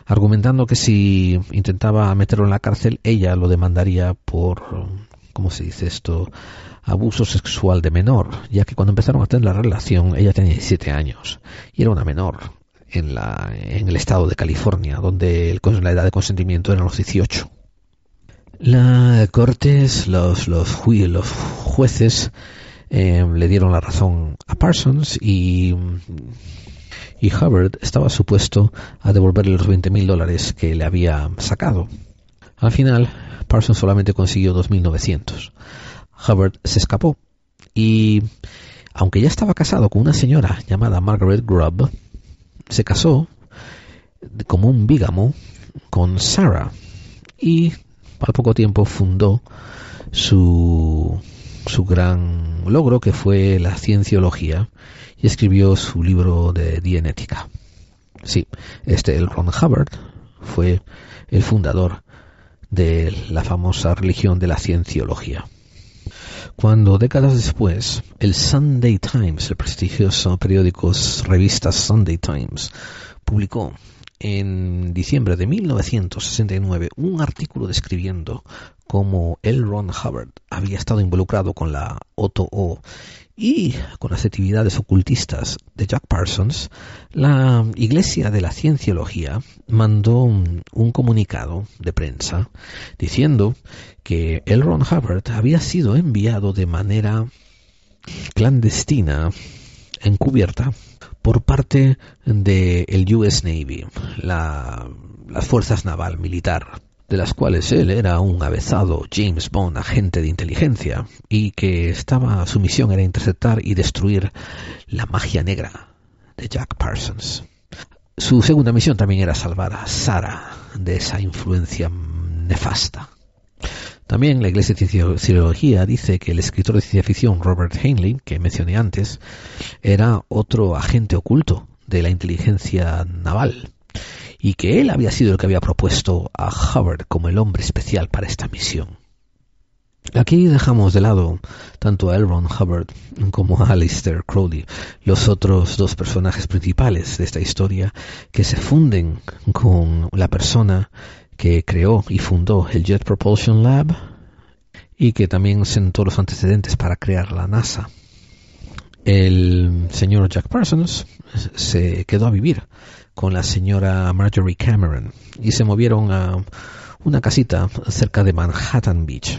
argumentando que si intentaba meterlo en la cárcel, ella lo demandaría por, ¿cómo se dice esto? Abuso sexual de menor, ya que cuando empezaron a tener la relación ella tenía 17 años y era una menor en, la, en el estado de California, donde la edad de consentimiento era los 18. La Cortes, los, los, los jueces eh, le dieron la razón a Parsons y, y Hubbard estaba supuesto a devolverle los 20 mil dólares que le había sacado. Al final, Parsons solamente consiguió 2.900. Hubbard se escapó y, aunque ya estaba casado con una señora llamada Margaret Grubb, se casó como un bígamo con Sarah y al poco tiempo fundó su su gran logro, que fue la cienciología, y escribió su libro de dienética. Sí, este, el Ron Hubbard, fue el fundador de la famosa religión de la cienciología. Cuando décadas después el Sunday Times, el prestigioso periódico revista Sunday Times, publicó en diciembre de 1969 un artículo describiendo cómo L. Ron Hubbard había estado involucrado con la Otto O y con las actividades ocultistas de Jack Parsons, la Iglesia de la Cienciología mandó un, un comunicado de prensa diciendo que L. Ron Hubbard había sido enviado de manera clandestina, encubierta, por parte del US Navy, la, las fuerzas naval militar, de las cuales él era un avezado James Bond, agente de inteligencia, y que estaba su misión era interceptar y destruir la magia negra de Jack Parsons. Su segunda misión también era salvar a Sarah de esa influencia nefasta. También la Iglesia de Cienciología dice que el escritor de ciencia ficción Robert Heinlein, que mencioné antes, era otro agente oculto de la inteligencia naval y que él había sido el que había propuesto a Hubbard como el hombre especial para esta misión. Aquí dejamos de lado tanto a Elron Hubbard como a Alistair Crowley, los otros dos personajes principales de esta historia que se funden con la persona que creó y fundó el Jet Propulsion Lab y que también sentó los antecedentes para crear la NASA. El señor Jack Parsons se quedó a vivir con la señora Marjorie Cameron y se movieron a una casita cerca de Manhattan Beach.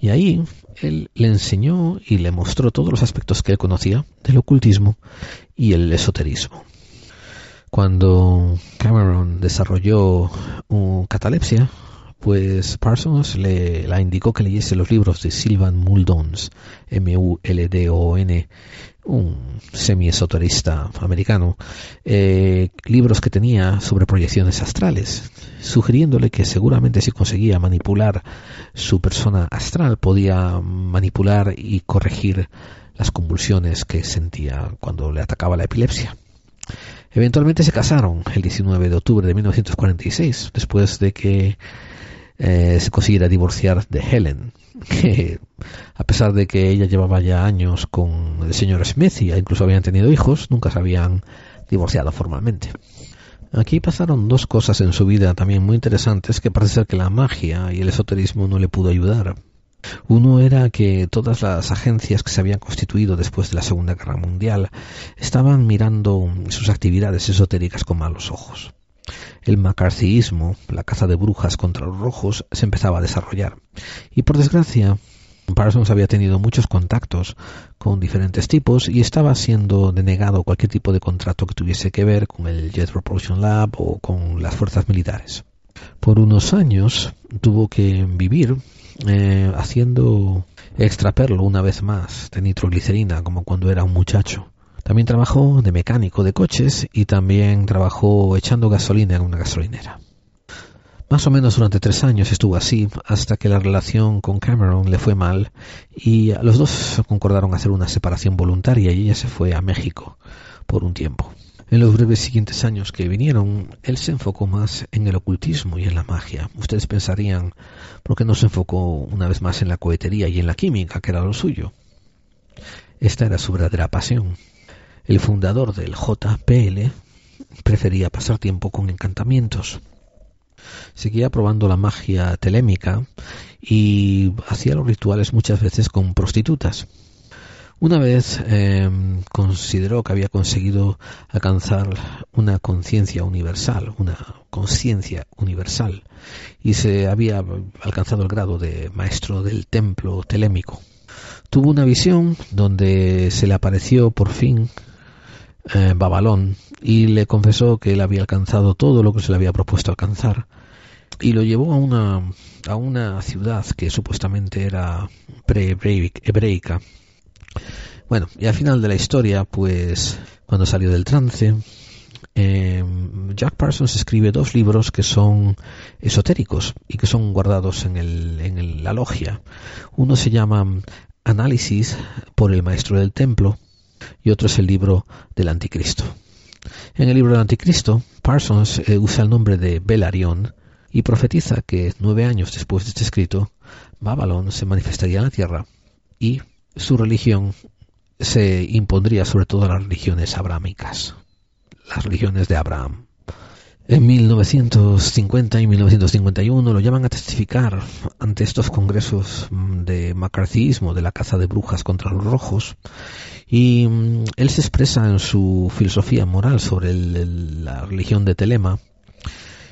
Y ahí él le enseñó y le mostró todos los aspectos que él conocía del ocultismo y el esoterismo. Cuando Cameron desarrolló un catalepsia, pues Parsons le la indicó que leyese los libros de Sylvan Muldons, M-U-L-D-O-N, un semi-esoterista americano, eh, libros que tenía sobre proyecciones astrales, sugiriéndole que seguramente si conseguía manipular su persona astral podía manipular y corregir las convulsiones que sentía cuando le atacaba la epilepsia. Eventualmente se casaron el 19 de octubre de 1946, después de que eh, se consiguiera divorciar de Helen, que a pesar de que ella llevaba ya años con el señor Smith y incluso habían tenido hijos, nunca se habían divorciado formalmente. Aquí pasaron dos cosas en su vida también muy interesantes que parece ser que la magia y el esoterismo no le pudo ayudar. Uno era que todas las agencias que se habían constituido después de la Segunda Guerra Mundial estaban mirando sus actividades esotéricas con malos ojos. El macarcismo, la caza de brujas contra los rojos, se empezaba a desarrollar. Y por desgracia, Parsons había tenido muchos contactos con diferentes tipos y estaba siendo denegado cualquier tipo de contrato que tuviese que ver con el Jet Propulsion Lab o con las fuerzas militares. Por unos años tuvo que vivir eh, haciendo extraperlo una vez más de nitroglicerina como cuando era un muchacho También trabajó de mecánico de coches y también trabajó echando gasolina en una gasolinera. Más o menos durante tres años estuvo así hasta que la relación con Cameron le fue mal y los dos concordaron hacer una separación voluntaria y ella se fue a México por un tiempo. En los breves siguientes años que vinieron, él se enfocó más en el ocultismo y en la magia. Ustedes pensarían, ¿por qué no se enfocó una vez más en la cohetería y en la química, que era lo suyo? Esta era su verdadera pasión. El fundador del JPL prefería pasar tiempo con encantamientos. Seguía probando la magia telémica y hacía los rituales muchas veces con prostitutas. Una vez eh, consideró que había conseguido alcanzar una conciencia universal, una conciencia universal, y se había alcanzado el grado de maestro del templo telémico. Tuvo una visión donde se le apareció por fin eh, Babalón y le confesó que él había alcanzado todo lo que se le había propuesto alcanzar y lo llevó a una, a una ciudad que supuestamente era pre-hebreica. Bueno, y al final de la historia, pues cuando salió del trance, eh, Jack Parsons escribe dos libros que son esotéricos y que son guardados en, el, en la logia. Uno se llama Análisis por el Maestro del Templo y otro es el libro del Anticristo. En el libro del Anticristo, Parsons eh, usa el nombre de Belarion y profetiza que nueve años después de este escrito, Babylon se manifestaría en la tierra y su religión se impondría sobre todo las religiones abrámicas, las religiones de Abraham. En 1950 y 1951 lo llaman a testificar ante estos congresos de macartismo, de la caza de brujas contra los rojos, y mm, él se expresa en su filosofía moral sobre la religión de Telema,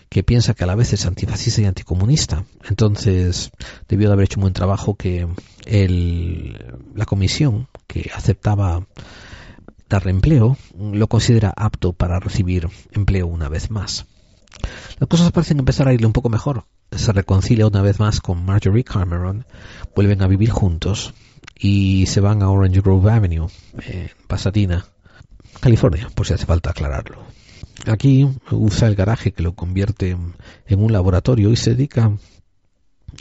que piensa que a la vez es antifascista y anticomunista. Entonces, debió de haber hecho un buen trabajo que la comisión que aceptaba darle empleo lo considera apto para recibir empleo una vez más. Las cosas parecen empezar a irle un poco mejor. Se reconcilia una vez más con Marjorie Cameron, vuelven a vivir juntos y se van a Orange Grove Avenue, en Pasadena, California, por si hace falta aclararlo. Aquí usa el garaje que lo convierte en un laboratorio y se dedica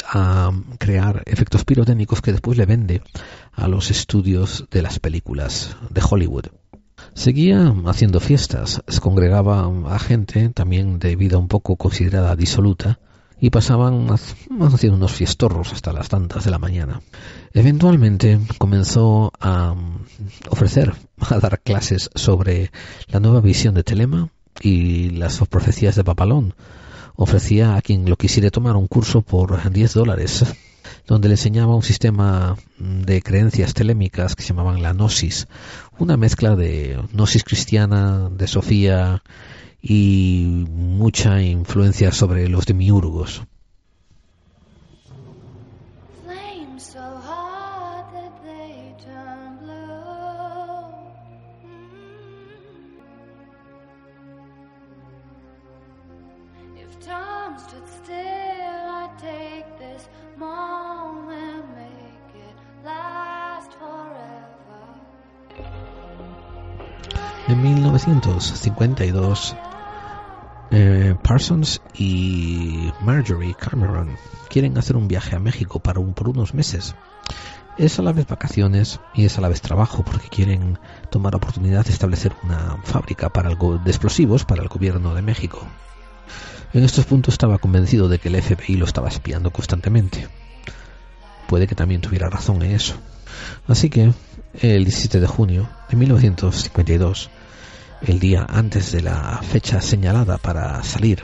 a crear efectos pirotécnicos que después le vende a los estudios de las películas de Hollywood. Seguía haciendo fiestas, se congregaba a gente también de vida un poco considerada disoluta y pasaban haciendo unos fiestorros hasta las tantas de la mañana. Eventualmente comenzó a ofrecer, a dar clases sobre la nueva visión de Telema y las profecías de Papalón. Ofrecía a quien lo quisiera tomar un curso por 10 dólares, donde le enseñaba un sistema de creencias telémicas que se llamaban la Gnosis, una mezcla de Gnosis cristiana, de Sofía y mucha influencia sobre los demiurgos. En 1952, eh, Parsons y Marjorie Cameron quieren hacer un viaje a México para un, por unos meses. Es a la vez vacaciones y es a la vez trabajo porque quieren tomar la oportunidad de establecer una fábrica para el go- de explosivos para el gobierno de México. En estos puntos estaba convencido de que el FBI lo estaba espiando constantemente. Puede que también tuviera razón en eso. Así que, el 17 de junio de 1952, el día antes de la fecha señalada para salir,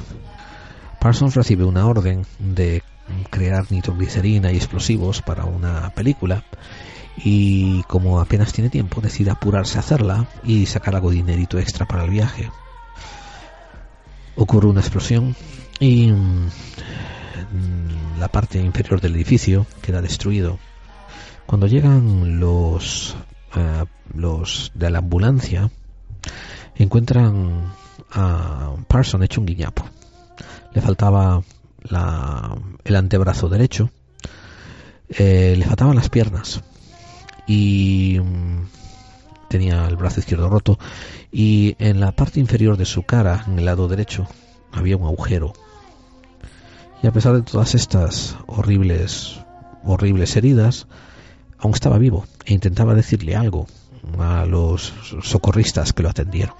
Parsons recibe una orden de crear nitroglicerina y explosivos para una película y como apenas tiene tiempo decide apurarse a hacerla y sacar algo de dinerito extra para el viaje. Ocurre una explosión y mm, la parte inferior del edificio queda destruido. Cuando llegan los eh, los de la ambulancia encuentran a Parson hecho un guiñapo. Le faltaba la- el antebrazo derecho, eh, le faltaban las piernas y mm, tenía el brazo izquierdo roto y en la parte inferior de su cara, en el lado derecho, había un agujero. Y a pesar de todas estas horribles, horribles heridas, aún estaba vivo e intentaba decirle algo a los socorristas que lo atendieron.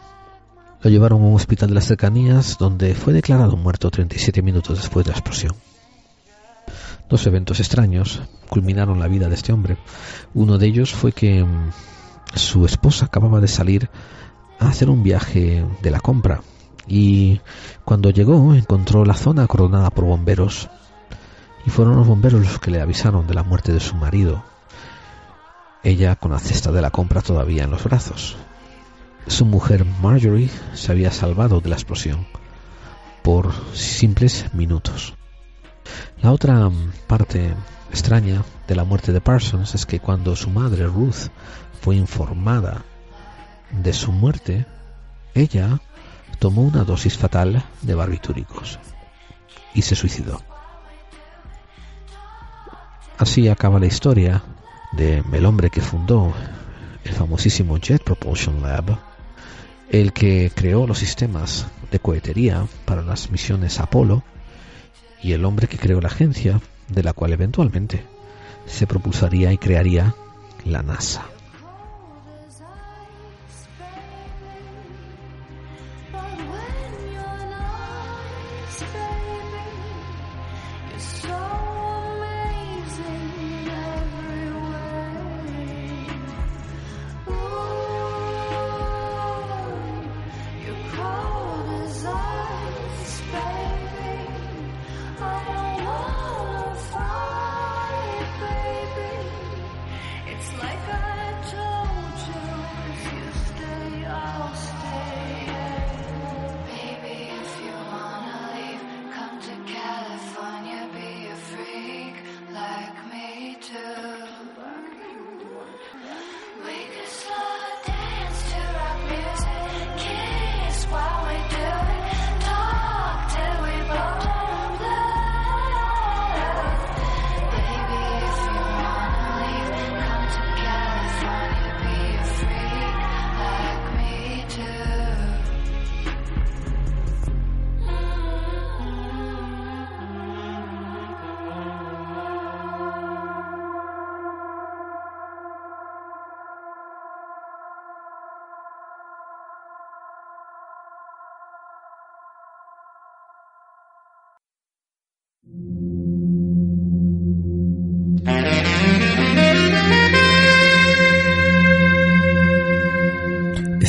Lo llevaron a un hospital de las cercanías donde fue declarado muerto 37 minutos después de la explosión. Dos eventos extraños culminaron la vida de este hombre. Uno de ellos fue que mm, su esposa acababa de salir a hacer un viaje de la compra y cuando llegó encontró la zona coronada por bomberos y fueron los bomberos los que le avisaron de la muerte de su marido. Ella con la cesta de la compra todavía en los brazos. Su mujer Marjorie se había salvado de la explosión por simples minutos. La otra parte extraña de la muerte de Parsons es que cuando su madre Ruth fue informada de su muerte, ella tomó una dosis fatal de barbitúricos y se suicidó. Así acaba la historia de el hombre que fundó el famosísimo Jet Propulsion Lab, el que creó los sistemas de cohetería para las misiones Apolo y el hombre que creó la agencia de la cual eventualmente se propulsaría y crearía la NASA.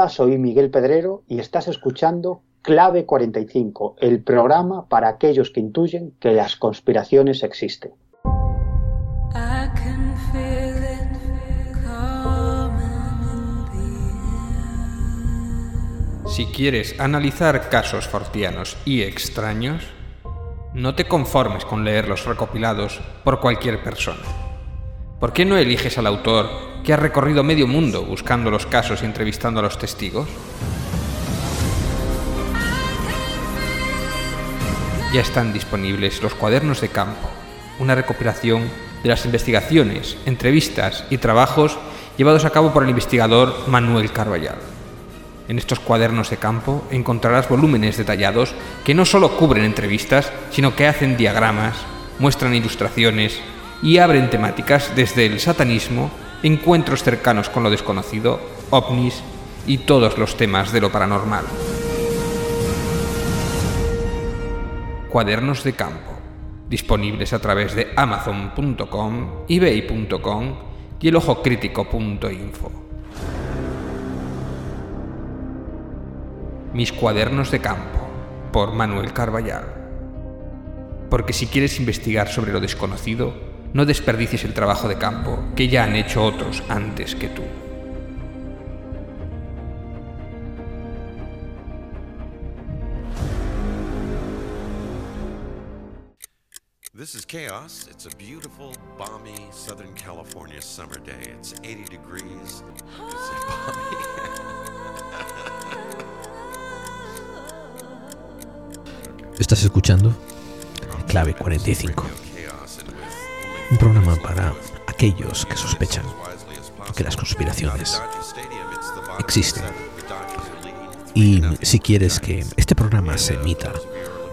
Hola, soy Miguel Pedrero y estás escuchando Clave 45, el programa para aquellos que intuyen que las conspiraciones existen. Si quieres analizar casos fortianos y extraños, no te conformes con leerlos recopilados por cualquier persona. ¿Por qué no eliges al autor que ha recorrido medio mundo buscando los casos y entrevistando a los testigos? Ya están disponibles los cuadernos de campo, una recopilación de las investigaciones, entrevistas y trabajos llevados a cabo por el investigador Manuel Carballal. En estos cuadernos de campo encontrarás volúmenes detallados que no solo cubren entrevistas, sino que hacen diagramas, muestran ilustraciones y abren temáticas desde el satanismo, encuentros cercanos con lo desconocido, ovnis y todos los temas de lo paranormal. Cuadernos de campo, disponibles a través de amazon.com, ebay.com y elojocrítico.info. Mis cuadernos de campo, por Manuel Carballal. Porque si quieres investigar sobre lo desconocido, No desperdicies el trabajo de campo que ya han hecho otros antes que tú. This is Chaos. It's a beautiful, balmy Southern California summer day. It's 80 degrees. It's Estás escuchando Clave 45, un programa para aquellos que sospechan que las conspiraciones existen. Y si quieres que este programa se emita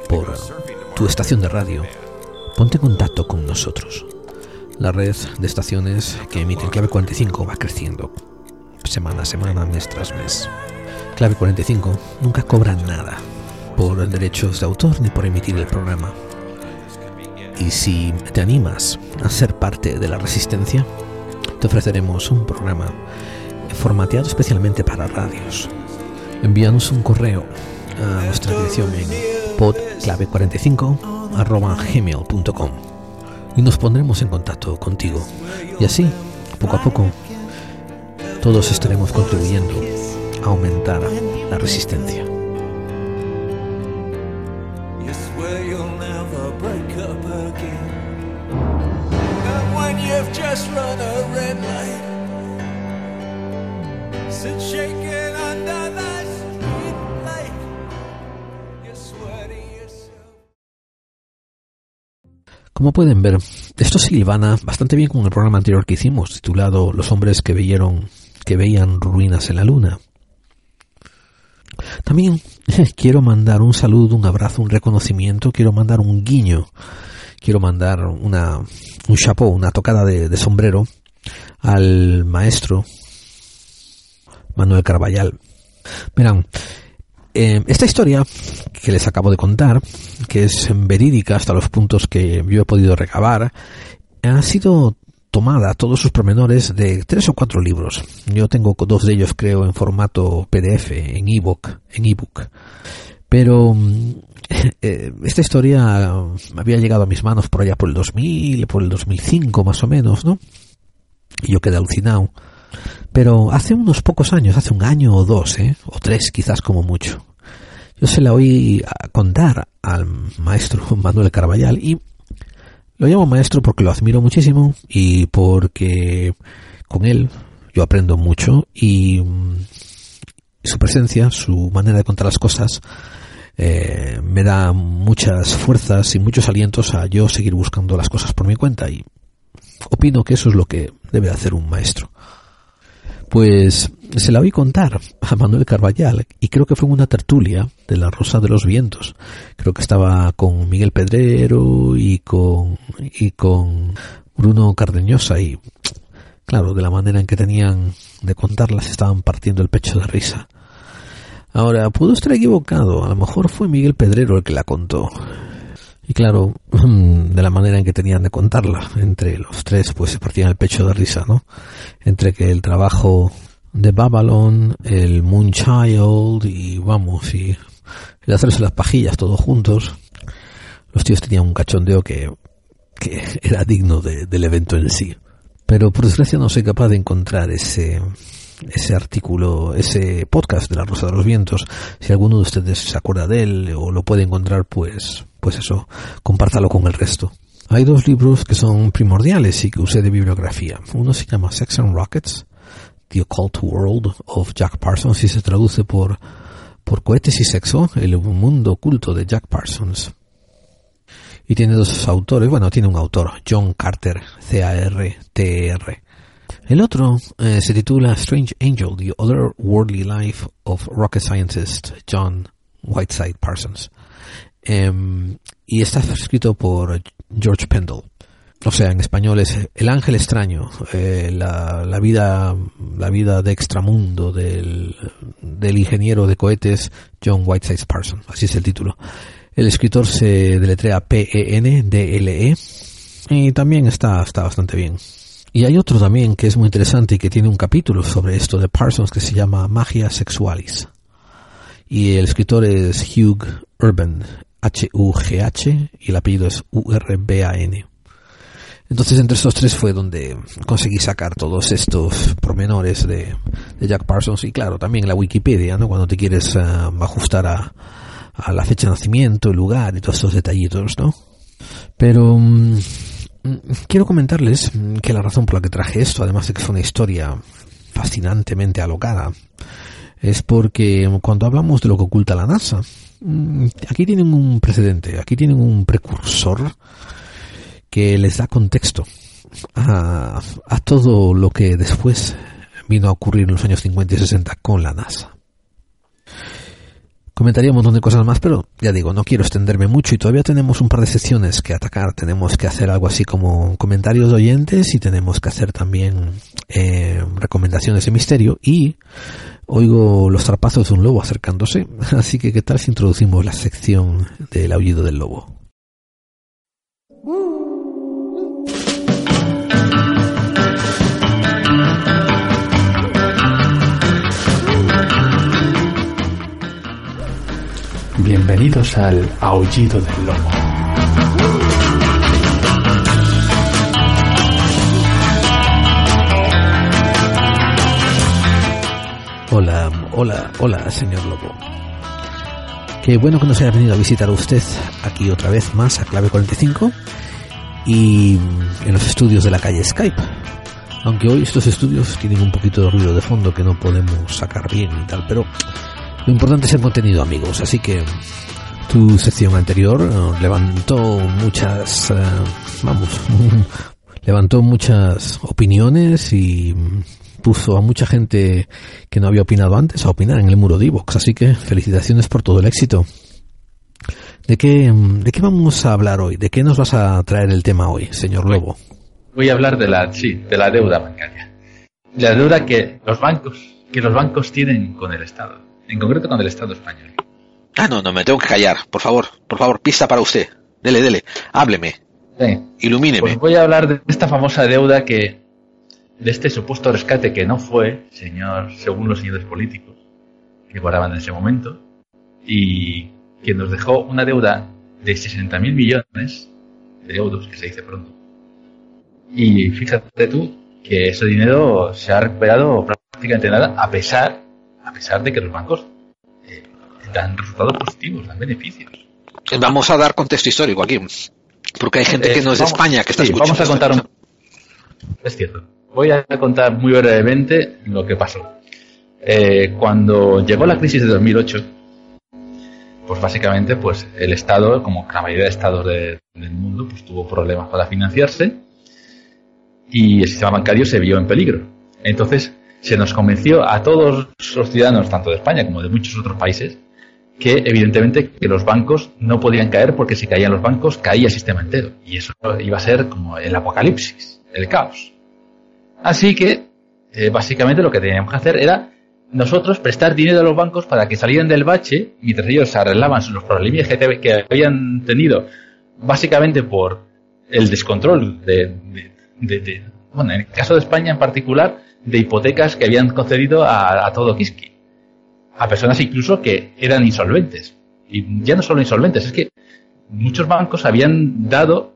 por tu estación de radio, ponte en contacto con nosotros. La red de estaciones que emiten Clave 45 va creciendo semana a semana, mes tras mes. Clave 45 nunca cobra nada por derechos de autor ni por emitir el programa. Y si te animas a ser parte de la resistencia, te ofreceremos un programa formateado especialmente para radios. Envíanos un correo a nuestra dirección en podclave45 y nos pondremos en contacto contigo. Y así, poco a poco, todos estaremos contribuyendo a aumentar la resistencia. Just run a red light, sit shaking under the street light. You swear to yourself. Como pueden ver, esto se bastante bien con el programa anterior que hicimos, titulado Los hombres que veyeron que veían ruinas en la luna. También quiero mandar un saludo, un abrazo, un reconocimiento, quiero mandar un guiño, quiero mandar una, un chapeau, una tocada de, sombrero al maestro Manuel Carballal. Verán, eh, esta historia que les acabo de contar, que es verídica hasta los puntos que yo he podido recabar, ha sido tomada todos sus pormenores de tres o cuatro libros. Yo tengo dos de ellos, creo, en formato PDF, en ebook, en ebook. Pero mm, eh, esta historia había llegado a mis manos por allá por el 2000, por el 2005 más o menos, ¿no? Y yo quedé alucinado. Pero hace unos pocos años, hace un año o dos, ¿eh? o tres quizás como mucho, yo se la oí contar al maestro Manuel Carballal y lo llamo maestro porque lo admiro muchísimo y porque con él yo aprendo mucho y mm, su presencia, su manera de contar las cosas, eh, me da muchas fuerzas y muchos alientos a yo seguir buscando las cosas por mi cuenta y opino que eso es lo que debe hacer un maestro. Pues se la oí contar a Manuel Carballal y creo que fue en una tertulia de la Rosa de los Vientos. Creo que estaba con Miguel Pedrero y con, y con Bruno Cardeñosa y claro, de la manera en que tenían de contarlas estaban partiendo el pecho de risa. Ahora, puedo estar equivocado, a lo mejor fue Miguel Pedrero el que la contó. Y claro, de la manera en que tenían de contarla, entre los tres, pues se partían el pecho de risa, ¿no? Entre que el trabajo de Babylon, el Moonchild y vamos, y el hacerse las pajillas todos juntos, los tíos tenían un cachondeo que, que era digno de- del evento en sí. Pero por desgracia no soy capaz de encontrar ese, ese artículo, ese podcast de la Rosa de los Vientos. Si alguno de ustedes se acuerda de él o lo puede encontrar, pues, pues eso, compártalo con el resto. Hay dos libros que son primordiales y que usé de bibliografía. Uno se llama Sex and Rockets, The Occult World of Jack Parsons, y se traduce por, por Cohetes y Sexo, el mundo oculto de Jack Parsons. Y tiene dos autores, bueno, tiene un autor, John Carter, C-A-R-T-R. El otro eh, se titula Strange Angel, The Otherworldly Life of Rocket Scientist John Whiteside Parsons. Em, y está escrito por George Pendle. O sea, en español es El Ángel Extraño, eh, la, la vida, la vida de extramundo del, del ingeniero de cohetes John Whiteside Parsons. Así es el título. El escritor se deletrea P-E-N-D-L-E y también está, está bastante bien. Y hay otro también que es muy interesante y que tiene un capítulo sobre esto de Parsons que se llama Magia Sexualis. Y el escritor es Hugh Urban, H-U-G-H, y el apellido es U-R-B-A-N. Entonces entre estos tres fue donde conseguí sacar todos estos pormenores de, de Jack Parsons y claro, también la Wikipedia, ¿no? Cuando te quieres eh, ajustar a, a la fecha de nacimiento, el lugar y todos estos detallitos, ¿no? Pero mm, quiero comentarles mm, que la razón por la que traje esto, además de que fue una historia fascinantemente alocada, es porque cuando hablamos de lo que oculta la NASA, mm, aquí tienen un precedente, aquí tienen un precursor que les da contexto a, a todo lo que después vino a ocurrir en los años 50 y 60 con la NASA. Comentaría un montón de cosas más, pero ya digo, no quiero extenderme mucho y todavía tenemos un par de secciones que atacar. Tenemos que hacer algo así como comentarios de oyentes y tenemos que hacer también eh, recomendaciones de misterio y oigo los zarpazos de un lobo acercándose. Así que, ¿qué tal si introducimos la sección del aullido del lobo? Bienvenidos al Aullido del Lobo. Hola, hola, hola, señor Lobo. Qué bueno que nos haya venido a visitar usted aquí otra vez más a Clave 45 y en los estudios de la calle Skype. Aunque hoy estos estudios tienen un poquito de ruido de fondo que no podemos sacar bien y tal, pero lo importante es el contenido, amigos. Así que tu sección anterior eh, levantó muchas, eh, vamos, levantó muchas opiniones y puso a mucha gente que no había opinado antes a opinar en el muro de Ivox. Así que felicitaciones por todo el éxito. ¿De qué, ¿De qué vamos a hablar hoy? ¿De qué nos vas a traer el tema hoy, señor Lobo? Voy a hablar de la, sí, de la deuda bancaria. La deuda que los bancos, que los bancos tienen con el Estado. En concreto con el Estado español. Ah, no, no, me tengo que callar. Por favor, por favor, pista para usted. Dele, dele, hábleme. Sí. Ilumíneme. Pues voy a hablar de esta famosa deuda que, de este supuesto rescate que no fue, señor, según los señores políticos que guardaban en ese momento, y que nos dejó una deuda de 60.000 millones de euros, que se dice pronto. Y fíjate tú que ese dinero se ha recuperado prácticamente nada, a pesar, a pesar de que los bancos eh, dan resultados positivos, dan beneficios. Vamos a dar contexto histórico aquí. Porque hay gente que Eh, no es de vamos- España que está sí, escuchando. Vamos a contar un... Es cierto. Voy a contar muy brevemente lo que pasó. Eh, cuando llegó la crisis de 2008, pues básicamente pues el Estado, como la mayoría de estados de- del mundo, pues tuvo problemas para financiarse y el sistema bancario se vio en peligro. Entonces se nos convenció a todos los ciudadanos, tanto de España como de muchos otros países, que evidentemente que los bancos no podían caer porque si caían los bancos caía el sistema entero y eso iba a ser como el apocalipsis, el caos. Así que eh, básicamente lo que teníamos que hacer era nosotros prestar dinero a los bancos para que salieran del bache mientras ellos arreglaban los problemas que, que habían tenido básicamente por el descontrol de, de- de- de- bueno, en el caso de España en particular, de hipotecas que habían concedido a, todo Kiski a personas incluso que eran insolventes. Y ya no solo insolventes, es que muchos bancos habían dado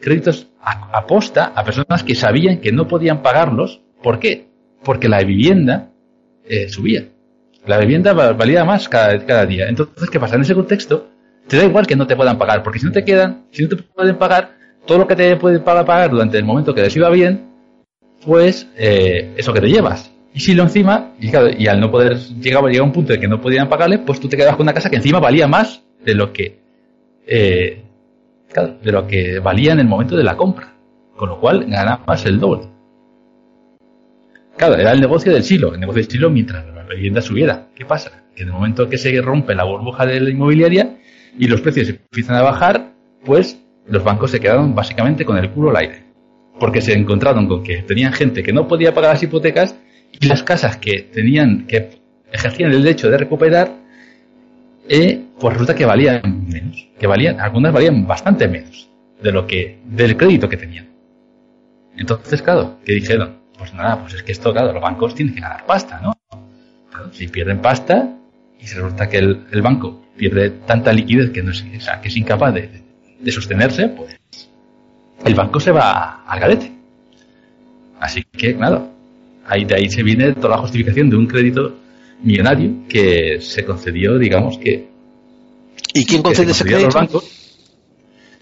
créditos a, a posta a personas que sabían que no podían pagarlos. ¿Por qué? Porque la vivienda eh, subía. La vivienda va- valía más cada, cada día. Entonces, ¿qué pasa? En ese contexto, te da igual que no te puedan pagar, porque si no te quedan, si no te pueden pagar, todo lo que te pueden pagar durante el momento que les iba bien, pues eh, eso que te llevas. Y si lo encima, y, claro, y al no poder, llegaba, llegaba un punto de que no podían pagarle, pues tú te quedabas con una casa que encima valía más de lo que, eh, claro, de lo que valía en el momento de la compra. Con lo cual ganabas el doble. Claro, era el negocio del silo, el negocio del silo mientras la vivienda subiera. ¿Qué pasa? Que en el momento que se rompe la burbuja de la inmobiliaria y los precios empiezan a bajar, pues los bancos se quedaron básicamente con el culo al aire. Porque se encontraron con que tenían gente que no podía pagar las hipotecas y las casas que tenían, que ejercían el derecho de recuperar, eh, pues resulta que valían menos. Que valían, algunas valían bastante menos de lo que, del crédito que tenían. Entonces, claro, ¿qué dijeron? Pues nada, pues es que esto, claro, los bancos tienen que ganar pasta, ¿no? Claro, si pierden pasta y resulta que el, el banco pierde tanta liquidez que no es, que es incapaz de, de sostenerse, pues el banco se va al garete. Así que, nada, ahí de ahí se viene toda la justificación de un crédito millonario que se concedió, digamos que. ¿Y quién concede ese crédito? bancos.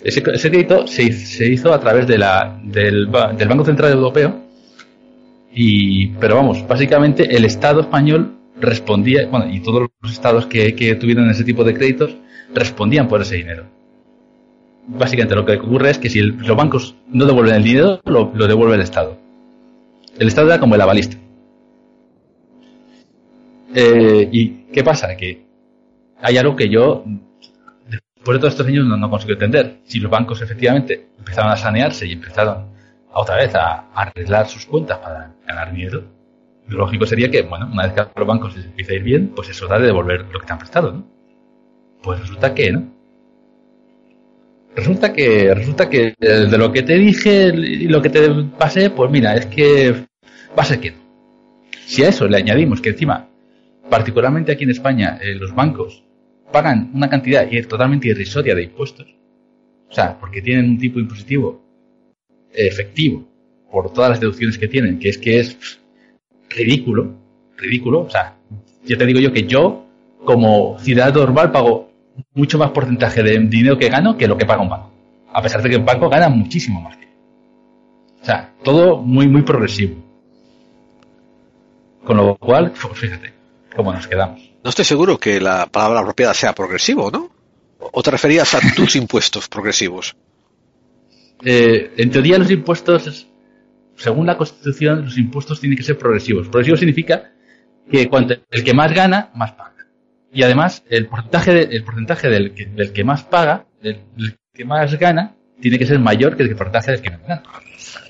Ese, ese crédito se, se hizo a través de la, del, del Banco Central Europeo. Y, pero vamos, básicamente el Estado español respondía, bueno, y todos los estados que, que tuvieron ese tipo de créditos respondían por ese dinero. Básicamente lo que ocurre es que si los bancos no devuelven el dinero, lo, lo devuelve el Estado. El Estado era como el avalista. Eh, ¿Y qué pasa? Que hay algo que yo, después de todos estos años, no, no consigo entender. Si los bancos efectivamente empezaron a sanearse y empezaron a otra vez a, arreglar sus cuentas para ganar dinero, lo lógico sería que, bueno, una vez que los bancos les empieza a ir bien, pues es hora de devolver lo que te han prestado, ¿no? Pues resulta que, ¿no? Resulta que, resulta que eh, de lo que te dije y lo que te pasé, pues mira, es que va a ser que. Si a eso le añadimos que encima, particularmente aquí en España, eh, los bancos pagan una cantidad totalmente irrisoria de impuestos, o sea, porque tienen un tipo impositivo efectivo por todas las deducciones que tienen, que es que es ridículo, ridículo, o sea, ya te digo yo que yo, como ciudadano normal, pago mucho más porcentaje de dinero que gano que lo que paga un banco. A pesar de que un banco gana muchísimo más. O sea, todo muy, muy progresivo. Con lo cual, fíjate cómo nos quedamos. No estoy seguro que la palabra apropiada sea progresivo, ¿no? ¿O te referías a tus impuestos progresivos? Eh, en teoría los impuestos, según la Constitución, los impuestos tienen que ser progresivos. Progresivo significa que cuanto el que más gana, más paga. Y además, el porcentaje, de- el porcentaje del, que, del que más paga, del, del que más gana, tiene que ser mayor que el porcentaje del que menos gana.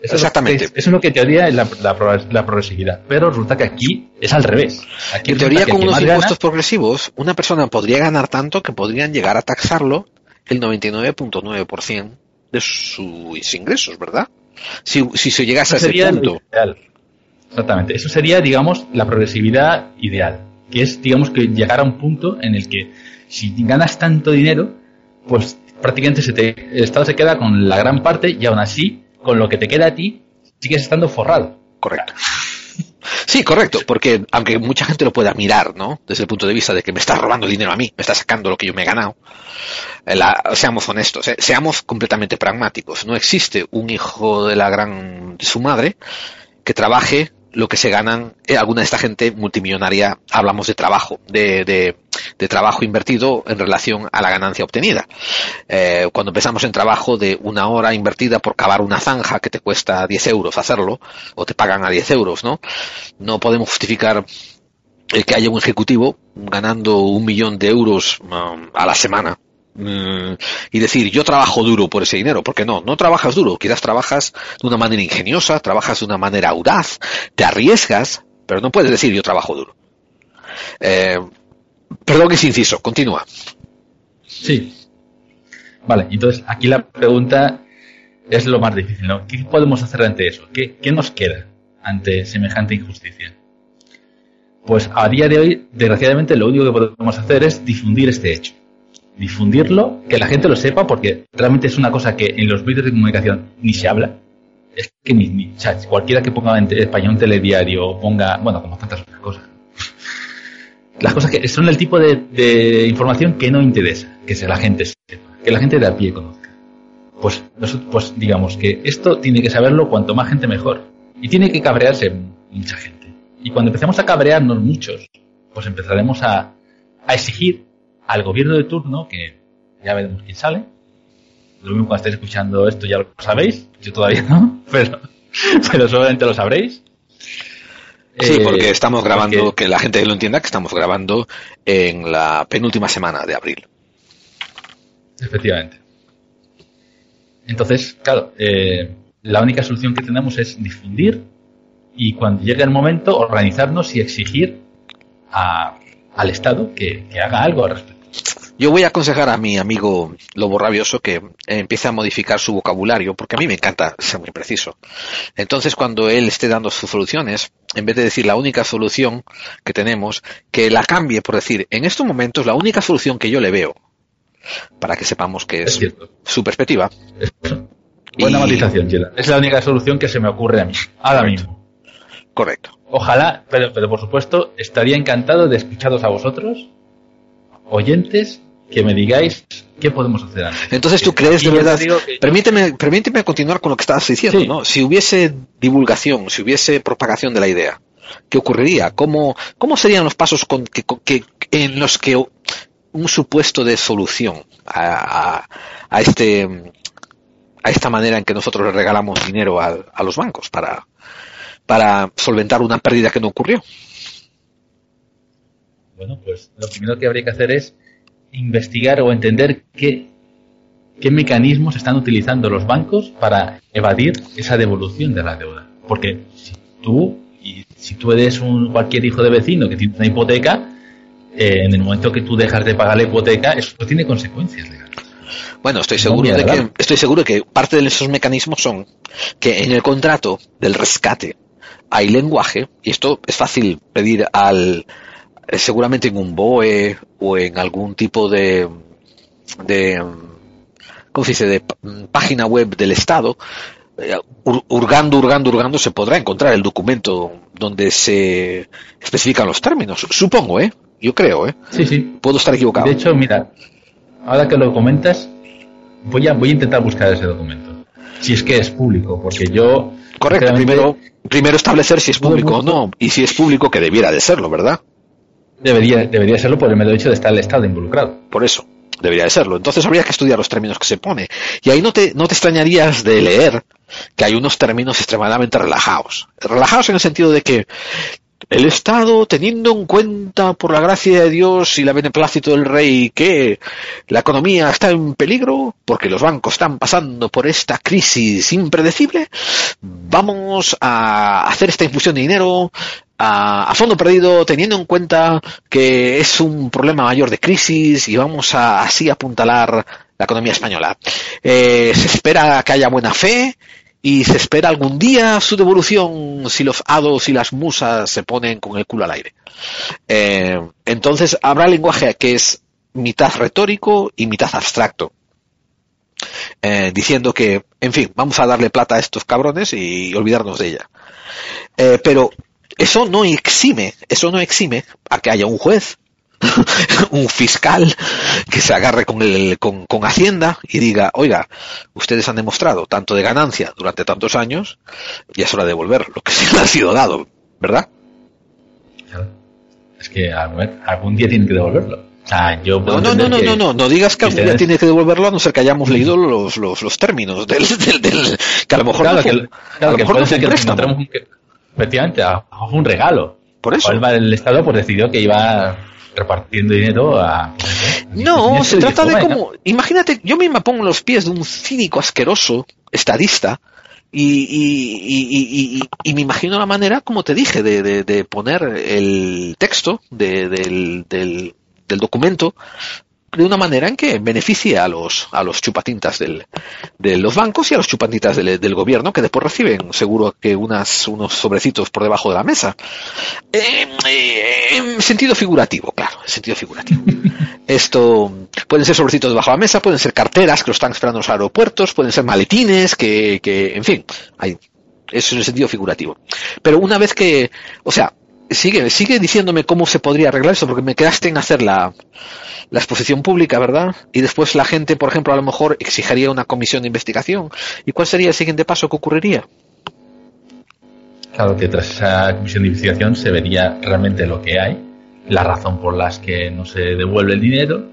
Eso Exactamente. Es, eso es lo que en teoría es la, la, pro- la progresividad. Pero resulta que aquí es al revés. Aquí En teoría, con unos gana- impuestos progresivos, una persona podría ganar tanto que podrían llegar a taxarlo el 99.9% de sus ingresos, ¿verdad? Si, si se llegase a ese punto. ideal. Exactamente. Eso sería, digamos, la progresividad ideal. Que es, digamos, que llegar a un punto en el que si ganas tanto dinero, pues prácticamente se te, el Estado se queda con la gran parte y aún así, con lo que te queda a ti, sigues estando forrado. Correcto. Sí, correcto, porque aunque mucha gente lo pueda mirar, ¿no? Desde el punto de vista de que me está robando dinero a mí, me está sacando lo que yo me he ganado. eh, seamos honestos, eh, seamos completamente pragmáticos. No existe un hijo de la gran de su madre que trabaje lo que se ganan eh, alguna de esta gente multimillonaria. Hablamos de trabajo, de, de, de trabajo invertido en relación a la ganancia obtenida. Eh, cuando empezamos en trabajo de una hora invertida por cavar una zanja que te cuesta 10 euros hacerlo, o te pagan a 10 euros, ¿no? No podemos justificar el que haya un ejecutivo ganando un millón de euros um, a la semana y decir yo trabajo duro por ese dinero, porque no, no trabajas duro, quizás trabajas de una manera ingeniosa, trabajas de una manera audaz, te arriesgas, pero no puedes decir yo trabajo duro. Eh, perdón es inciso, continúa. Sí. Vale, entonces aquí la pregunta es lo más difícil, ¿no? ¿Qué podemos hacer ante eso? ¿Qué, qué nos queda ante semejante injusticia? Pues a día de hoy, desgraciadamente, lo único que podemos hacer es difundir este hecho. Difundirlo, que la gente lo sepa, porque realmente es una cosa que en los medios de comunicación ni se habla. Es que ni, ni- o sea, cualquiera que ponga en español un telediario ponga, bueno, como tantas otras cosas. Las cosas que son el tipo de, de información que no interesa que la gente sepa, que la gente de a pie conozca. Pues, pues digamos que esto tiene que saberlo cuanto más gente mejor. Y tiene que cabrearse mucha gente. Y cuando empecemos a cabrearnos muchos, pues empezaremos a, a exigir al gobierno de turno, que ya veremos quién sale. Lo mismo cuando estéis escuchando esto ya lo sabéis, yo todavía no, pero, pero seguramente lo sabréis. Sí, Eh, porque estamos grabando, porque- que la gente lo entienda, que estamos grabando en la penúltima semana de abril. Efectivamente. Entonces, claro, eh, la única solución que tenemos es difundir y cuando llegue el momento organizarnos y exigir a- al Estado que, que haga algo al respecto. Yo voy a aconsejar a mi amigo Lobo Rabioso que empiece a modificar su vocabulario, porque a mí me encanta ser muy preciso. Entonces, cuando él esté dando sus soluciones, en vez de decir la única solución que tenemos, que la cambie por decir, en estos momentos la única solución que yo le veo, para que sepamos que es su perspectiva, Buena Y- matización. Es la única solución que se me ocurre a mí, ahora mismo. Correcto. Ojalá, pero, pero por supuesto, estaría encantado de escucharos a vosotros, oyentes, que me digáis qué podemos hacer antes. Entonces tú crees Y de verdad, que- permíteme, permíteme continuar con lo que estabas diciendo, ¿no? Si hubiese divulgación, si hubiese propagación de la idea, ¿qué ocurriría? ¿Cómo, cómo serían los pasos con que, con que- en los que un supuesto de solución a, a- a este a esta manera en que nosotros le regalamos dinero a, a los bancos para, para solventar una pérdida que no ocurrió? Bueno, pues lo primero que habría que hacer es investigar o entender qué, qué mecanismos están utilizando los bancos para evadir esa devolución de la deuda. Porque si tú, y si tú eres un cualquier hijo de vecino que tiene una hipoteca, eh, en el momento que tú dejas de pagar la hipoteca, eso tiene consecuencias legales. Bueno, estoy seguro de que estoy seguro que parte de esos mecanismos son que en el contrato del rescate hay lenguaje y esto es fácil pedir al seguramente en un BOE o en algún tipo de de ¿cómo se dice? de página web del Estado eh, hur- hurgando, hurgando, hurgando se podrá encontrar el documento donde se especifican los términos. Supongo, ¿eh? Yo creo, ¿eh? Sí, sí. Puedo estar equivocado. De hecho, mira, ahora que lo comentas, voy a, voy a intentar buscar ese documento. Si es que es público, porque yo... Correcto, primero, primero establecer si es público o no, y si es público que debiera de serlo, ¿verdad? Debería, debería serlo por el mero hecho de estar el Estado involucrado. Por eso, debería de serlo. Entonces habría que estudiar los términos que se pone. Y ahí no te, no te extrañarías de leer que hay unos términos extremadamente relajados. Relajados en el sentido de que el Estado, teniendo en cuenta, por la gracia de Dios y la beneplácito del rey, que la economía está en peligro, porque los bancos están pasando por esta crisis impredecible, vamos a hacer esta infusión de dinero a, fondo perdido, teniendo en cuenta que es un problema mayor de crisis y vamos a así apuntalar la economía española. Eh, se espera que haya buena fe y se espera algún día su devolución si los hados y las musas se ponen con el culo al aire. Eh, entonces habrá lenguaje que es mitad retórico y mitad abstracto. Eh, diciendo que, en fin, vamos a darle plata a estos cabrones y olvidarnos de ella. Pero eso no exime, eso no exime a que haya un juez, un fiscal que se agarre con, el, con, con Hacienda y diga, oiga, ustedes han demostrado tanto de ganancia durante tantos años, ya es hora de devolver lo que se les ha sido dado, ¿verdad? Es que a ver, algún día tienen que devolverlo. Yo No, no, no, no, no, no, no digas que algún día tiene que devolverlo a no ser que hayamos leído los, los, los términos del, del, del- que a lo mejor Claro, no fue, que, a claro, lo que mejor puede no fue ser un que nos préstamo. encontremos un, que- efectivamente, a- a un regalo. Por eso. El, el Estado pues decidió que iba repartiendo dinero a... No, se trata de como, imagínate, yo misma pongo los pies de un cínico asqueroso estadista y, y, y, y- y- y me imagino la manera, como te dije, de, de- de poner el texto de- del, del, del documento de una manera en que beneficie a los, a los chupatintas del, de los bancos y a los chupatintas del, del gobierno que después reciben seguro que unas, unos sobrecitos por debajo de la mesa. Eh, eh, en sentido figurativo, claro, en sentido figurativo. Esto pueden ser sobrecitos debajo de la mesa, pueden ser carteras que lo están esperando en los aeropuertos, pueden ser maletines que, que en fin, hay, eso en el sentido figurativo. Pero una vez que, o sea, sigue, sigue diciéndome cómo se podría arreglar eso, porque me quedaste en hacer la, la exposición pública, ¿verdad? Y después la gente, por ejemplo, a lo mejor exigiría una comisión de investigación. ¿Y cuál sería el siguiente paso que ocurriría? Claro que tras esa comisión de investigación se vería realmente lo que hay, la razón por las que no se devuelve el dinero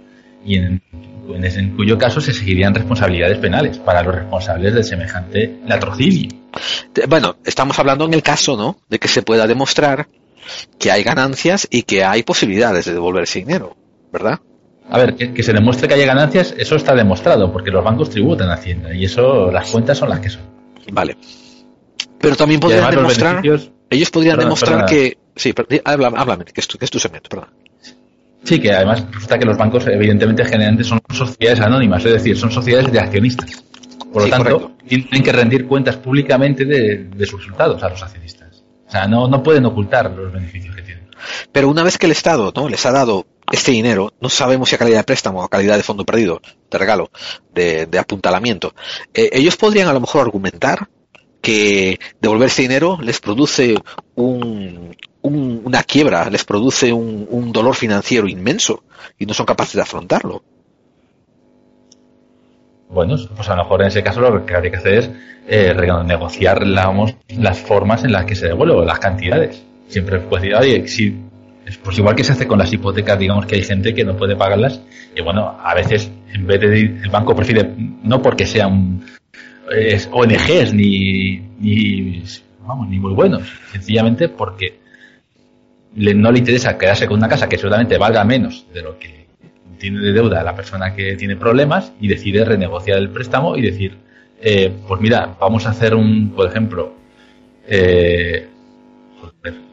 y en, en, ese- en cuyo caso se seguirían responsabilidades penales para los responsables de semejante latrocinio. Bueno, estamos hablando en el caso, ¿no? De que se pueda demostrar que hay ganancias y que hay posibilidades de devolver ese dinero, ¿verdad? A ver, que, que se demuestre que haya ganancias, eso está demostrado, porque los bancos tributan a Hacienda y eso, las cuentas son las que son. Vale. Pero también podrían demostrar, ellos podrían demostrar que, sí, pero, di- háblame, háblame, que es tu, que es tu segmento, perdón. Sí, que además resulta que los bancos evidentemente generalmente son sociedades anónimas, es decir, son sociedades de accionistas. Por lo Sí, tanto, correcto. tienen que rendir cuentas públicamente de, de sus resultados a los accionistas. No, no pueden ocultar los beneficios que tienen. Pero una vez que el Estado, ¿no? Les ha dado este dinero, no sabemos si a calidad de préstamo o a calidad de fondo perdido, de regalo, de, apuntalamiento, eh, ellos podrían a lo mejor argumentar que devolver ese dinero les produce un, un- una quiebra, les produce un dolor financiero inmenso y no son capaces de afrontarlo. Bueno, pues a lo mejor en ese caso lo que habría que hacer es eh, renegociar las formas en las que se devuelve, o las cantidades. Siempre decir, oye, si, es pues igual que se hace con las hipotecas, digamos que hay gente que no puede pagarlas, y bueno, a veces en vez de el banco prefiere, no porque sean eh, ONGs ni, ni, vamos, ni muy buenos, sencillamente porque le- no le interesa quedarse con una casa que seguramente valga menos de lo que tiene de deuda a la persona que tiene problemas y decide renegociar el préstamo y decir, eh, pues mira, vamos a hacer un, por ejemplo, eh,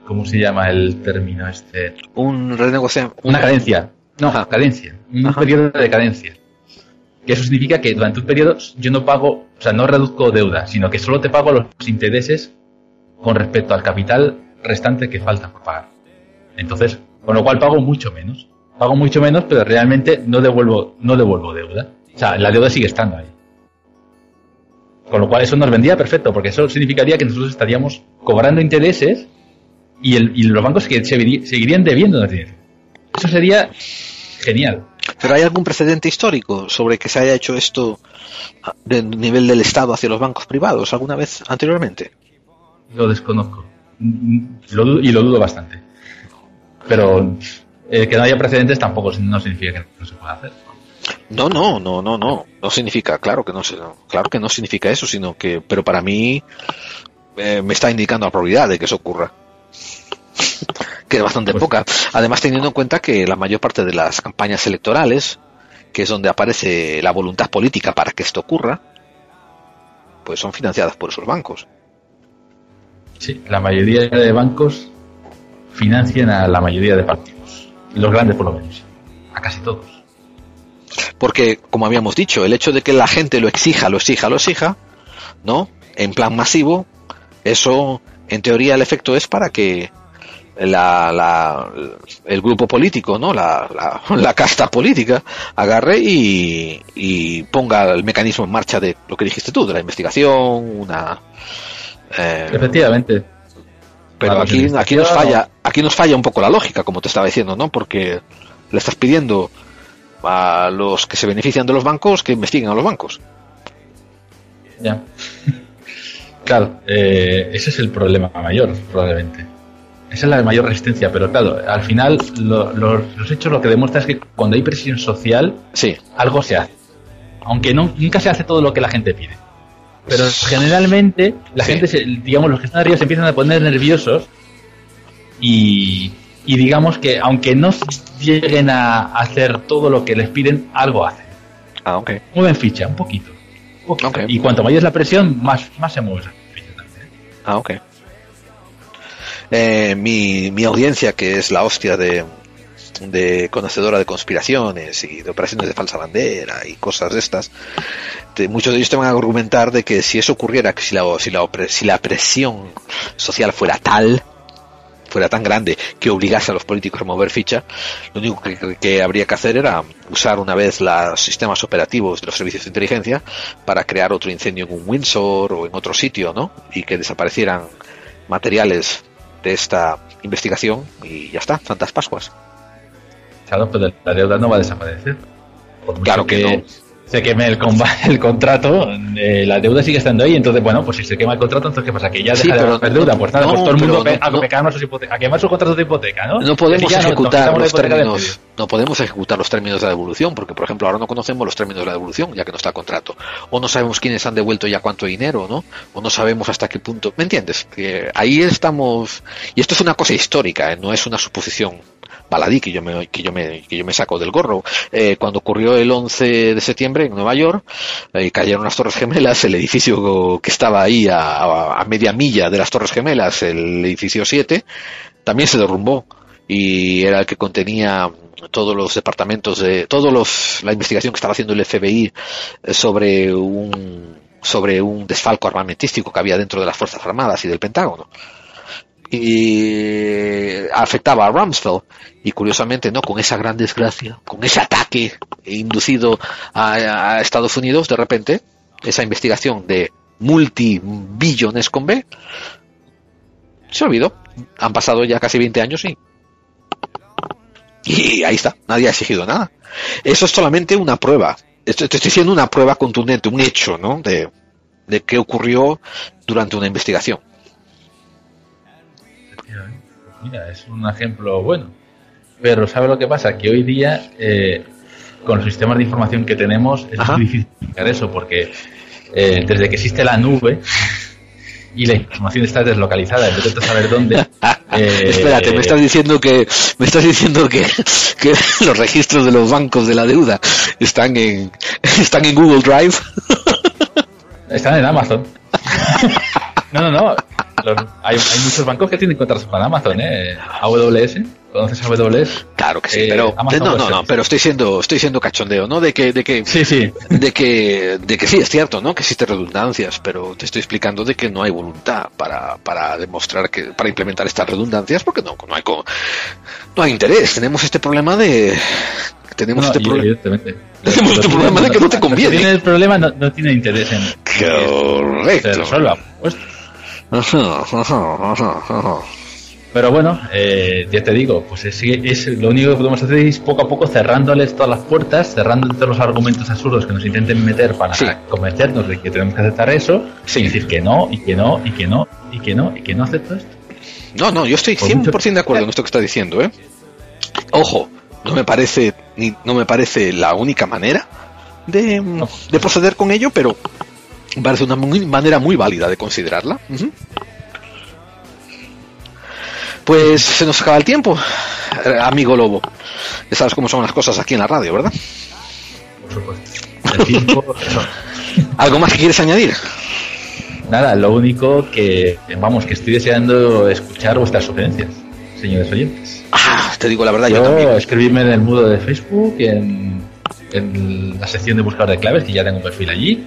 ¿cómo se llama el término este? Un renegociar. Una cadencia. No, cadencia. Un periodo de cadencia. Que eso significa que durante un periodo yo no pago, o sea, no reduzco deuda, sino que solo te pago los intereses con respecto al capital restante que falta por pagar. Entonces, con lo cual pago mucho menos. Pago mucho menos, pero realmente no devuelvo, no devuelvo deuda. O sea, la deuda sigue estando ahí. Con lo cual eso nos vendría perfecto, porque eso significaría que nosotros estaríamos cobrando intereses y, el, y los bancos que se- seguirían debiendo dinero. Eso sería genial. ¿Pero hay algún precedente histórico sobre que se haya hecho esto a- de nivel del Estado hacia los bancos privados alguna vez anteriormente? Lo desconozco. Lo y lo dudo bastante. Pero eh, que no haya precedentes tampoco no significa que no se pueda hacer. No, no, no, no, no. No significa, claro que no, claro que no significa eso, sino que, pero para mí eh, me está indicando la probabilidad de que eso ocurra. que es bastante poca. Además, teniendo en cuenta que la mayor parte de las campañas electorales, que es donde aparece la voluntad política para que esto ocurra, pues son financiadas por esos bancos. Sí, la mayoría de bancos financian a la mayoría de partidos. Los grandes por lo menos. A casi todos. Porque, como habíamos dicho, el hecho de que la gente lo exija, lo exija, lo exija, ¿no? En plan masivo, eso, en teoría, el efecto es para que la, la- el grupo político, ¿no? La, la, la casta política agarre y, y ponga el mecanismo en marcha de lo que dijiste tú, de la investigación, una... eh, Efectivamente. Pero aquí, aquí nos falla, aquí nos falla un poco la lógica, como te estaba diciendo, ¿no? Porque le estás pidiendo a los que se benefician de los bancos que investiguen a los bancos. Ya. Claro, eh, ese es el problema mayor, probablemente. Esa es la mayor resistencia, pero claro, al final lo- lo- los hechos lo que demuestra es que cuando hay presión social, sí. algo se hace. Aunque no, nunca se hace todo lo que la gente pide. Pero generalmente la gente, se- digamos, los que están arriba se empiezan a poner nerviosos y, y digamos que aunque no lleguen a hacer todo lo que les piden, algo hacen. Ah, ok. Mueven ficha, un poquito. un poquito. Y cuanto mayor es la presión, más, más se mueve. Ah, ok. Eh, mi, mi audiencia, que es la hostia de, de conocedora de conspiraciones y de operaciones de falsa bandera y cosas de estas, te- muchos de ellos te van a argumentar de que si eso ocurriera, que si la, si la, si la presión social fuera tal, fuera tan grande que obligase a los políticos a mover ficha, lo único que, que habría que hacer era usar una vez los sistemas operativos de los servicios de inteligencia para crear otro incendio en un Windsor o en otro sitio, ¿no? Y que desaparecieran materiales de esta investigación y ya está, Santas Pascuas. Claro, pero la deuda no va a desaparecer. Por Claro que no. Se queme el, comba- el contrato, eh, la deuda sigue estando ahí. Entonces, bueno, pues si se quema el contrato, entonces ¿qué pasa? Que ya Sí, deja de haber no- deuda. Pues nada, no, pues todo el mundo no- a quemar sus a quemar sus contratos de hipoteca, ¿no? No podemos ya, ejecutar los términos, no podemos ejecutar los términos de la devolución, porque por ejemplo ahora no conocemos los términos de la devolución, ya que no está el contrato, o no sabemos quiénes han devuelto ya cuánto dinero, ¿no? O no sabemos hasta qué punto, ¿me entiendes? Que ahí estamos, y esto es una cosa histórica, ¿eh? no es una suposición baladí que yo me, que yo me, que yo me saco del gorro. Eh, cuando ocurrió el 11 de septiembre en Nueva York, eh, cayeron las Torres Gemelas, el edificio que estaba ahí a, a- media milla de las Torres Gemelas, el edificio 7, también se derrumbó y era el que contenía todos los departamentos de todos los la investigación que estaba haciendo el FBI sobre un sobre un desfalco armamentístico que había dentro de las fuerzas armadas y del Pentágono y afectaba a Rumsfeld. Y curiosamente no con esa gran desgracia con ese ataque inducido a, Estados Unidos de repente esa investigación de multibillones con B se olvidó. Han pasado ya casi 20 años y y ahí está. Nadie ha exigido nada. Eso es solamente una prueba. Estoy diciendo una prueba contundente un hecho ¿no? de, de qué ocurrió durante una investigación Mira, es un ejemplo bueno. Pero ¿sabe lo que pasa? Que hoy día, eh, con los sistemas de información que tenemos, es muy difícil explicar eso, porque eh, desde que existe la nube y la información está deslocalizada, en vez de saber dónde. eh, Espérate, me estás diciendo que me estás diciendo que, que los registros de los bancos de la deuda están en están en Google Drive. Están en Amazon. No, no, no. Los- hay, hay muchos bancos que tienen contratos con Amazon, ¿eh? AWS. ¿Conoces AWS? Claro que sí, Eh, pero Amazon no, no, no, pero estoy siendo estoy siendo cachondeo, ¿no? De que de que sí, sí. de que de que sí es cierto, ¿no? Que existen redundancias, pero te estoy explicando de que no hay voluntad para para demostrar que para implementar estas redundancias porque no no hay co- no hay interés. Tenemos este problema de tenemos No, este problema tenemos este problema de que no te conviene. tienen el problema no, no tiene interés en Correcto. se resuelva. pues. Ajá, ajá, ajá, ajá. Pero bueno, eh, ya te digo, pues es, es lo único que podemos hacer es poco a poco cerrándoles todas las puertas, cerrando todos los argumentos absurdos que nos intenten meter para convencernos de que tenemos que aceptar eso, y decir que no, y que no, y que no, y que no, y que no acepto esto. No, no, yo estoy Por 100% de acuerdo en esto que está diciendo, ¿eh? Ojo, no me parece ni, no me parece la única manera de, de proceder con ello, pero me parece una muy- manera muy válida de considerarla. Pues se nos acaba el tiempo, amigo Lobo. Ya sabes cómo son las cosas aquí en la radio, ¿verdad? Por supuesto. El tiempo, eso. ¿Algo más que quieres añadir? Nada, lo único que, vamos, que estoy deseando escuchar vuestras sugerencias, señores oyentes. Ah, te digo la verdad, yo, yo también. escribirme en el muro de Facebook, en, en la sección de buscador de claves, que ya tengo un perfil allí.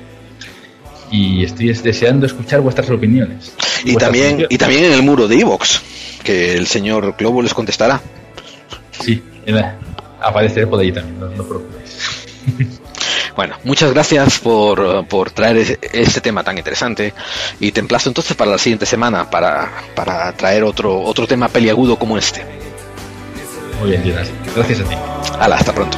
Y estoy deseando escuchar vuestras opiniones. Y vuestras también, opiniones. y también en el muro de Evox, que el señor Globo les contestará. Sí, eh, apareceré por allí también, no, no os preocupéis. Bueno, muchas gracias por, por traer ese- este tema tan interesante y te emplazo entonces para la siguiente semana para, para traer otro, otro tema peliagudo como este. Muy bien. Gracias a ti. Hala, hasta pronto.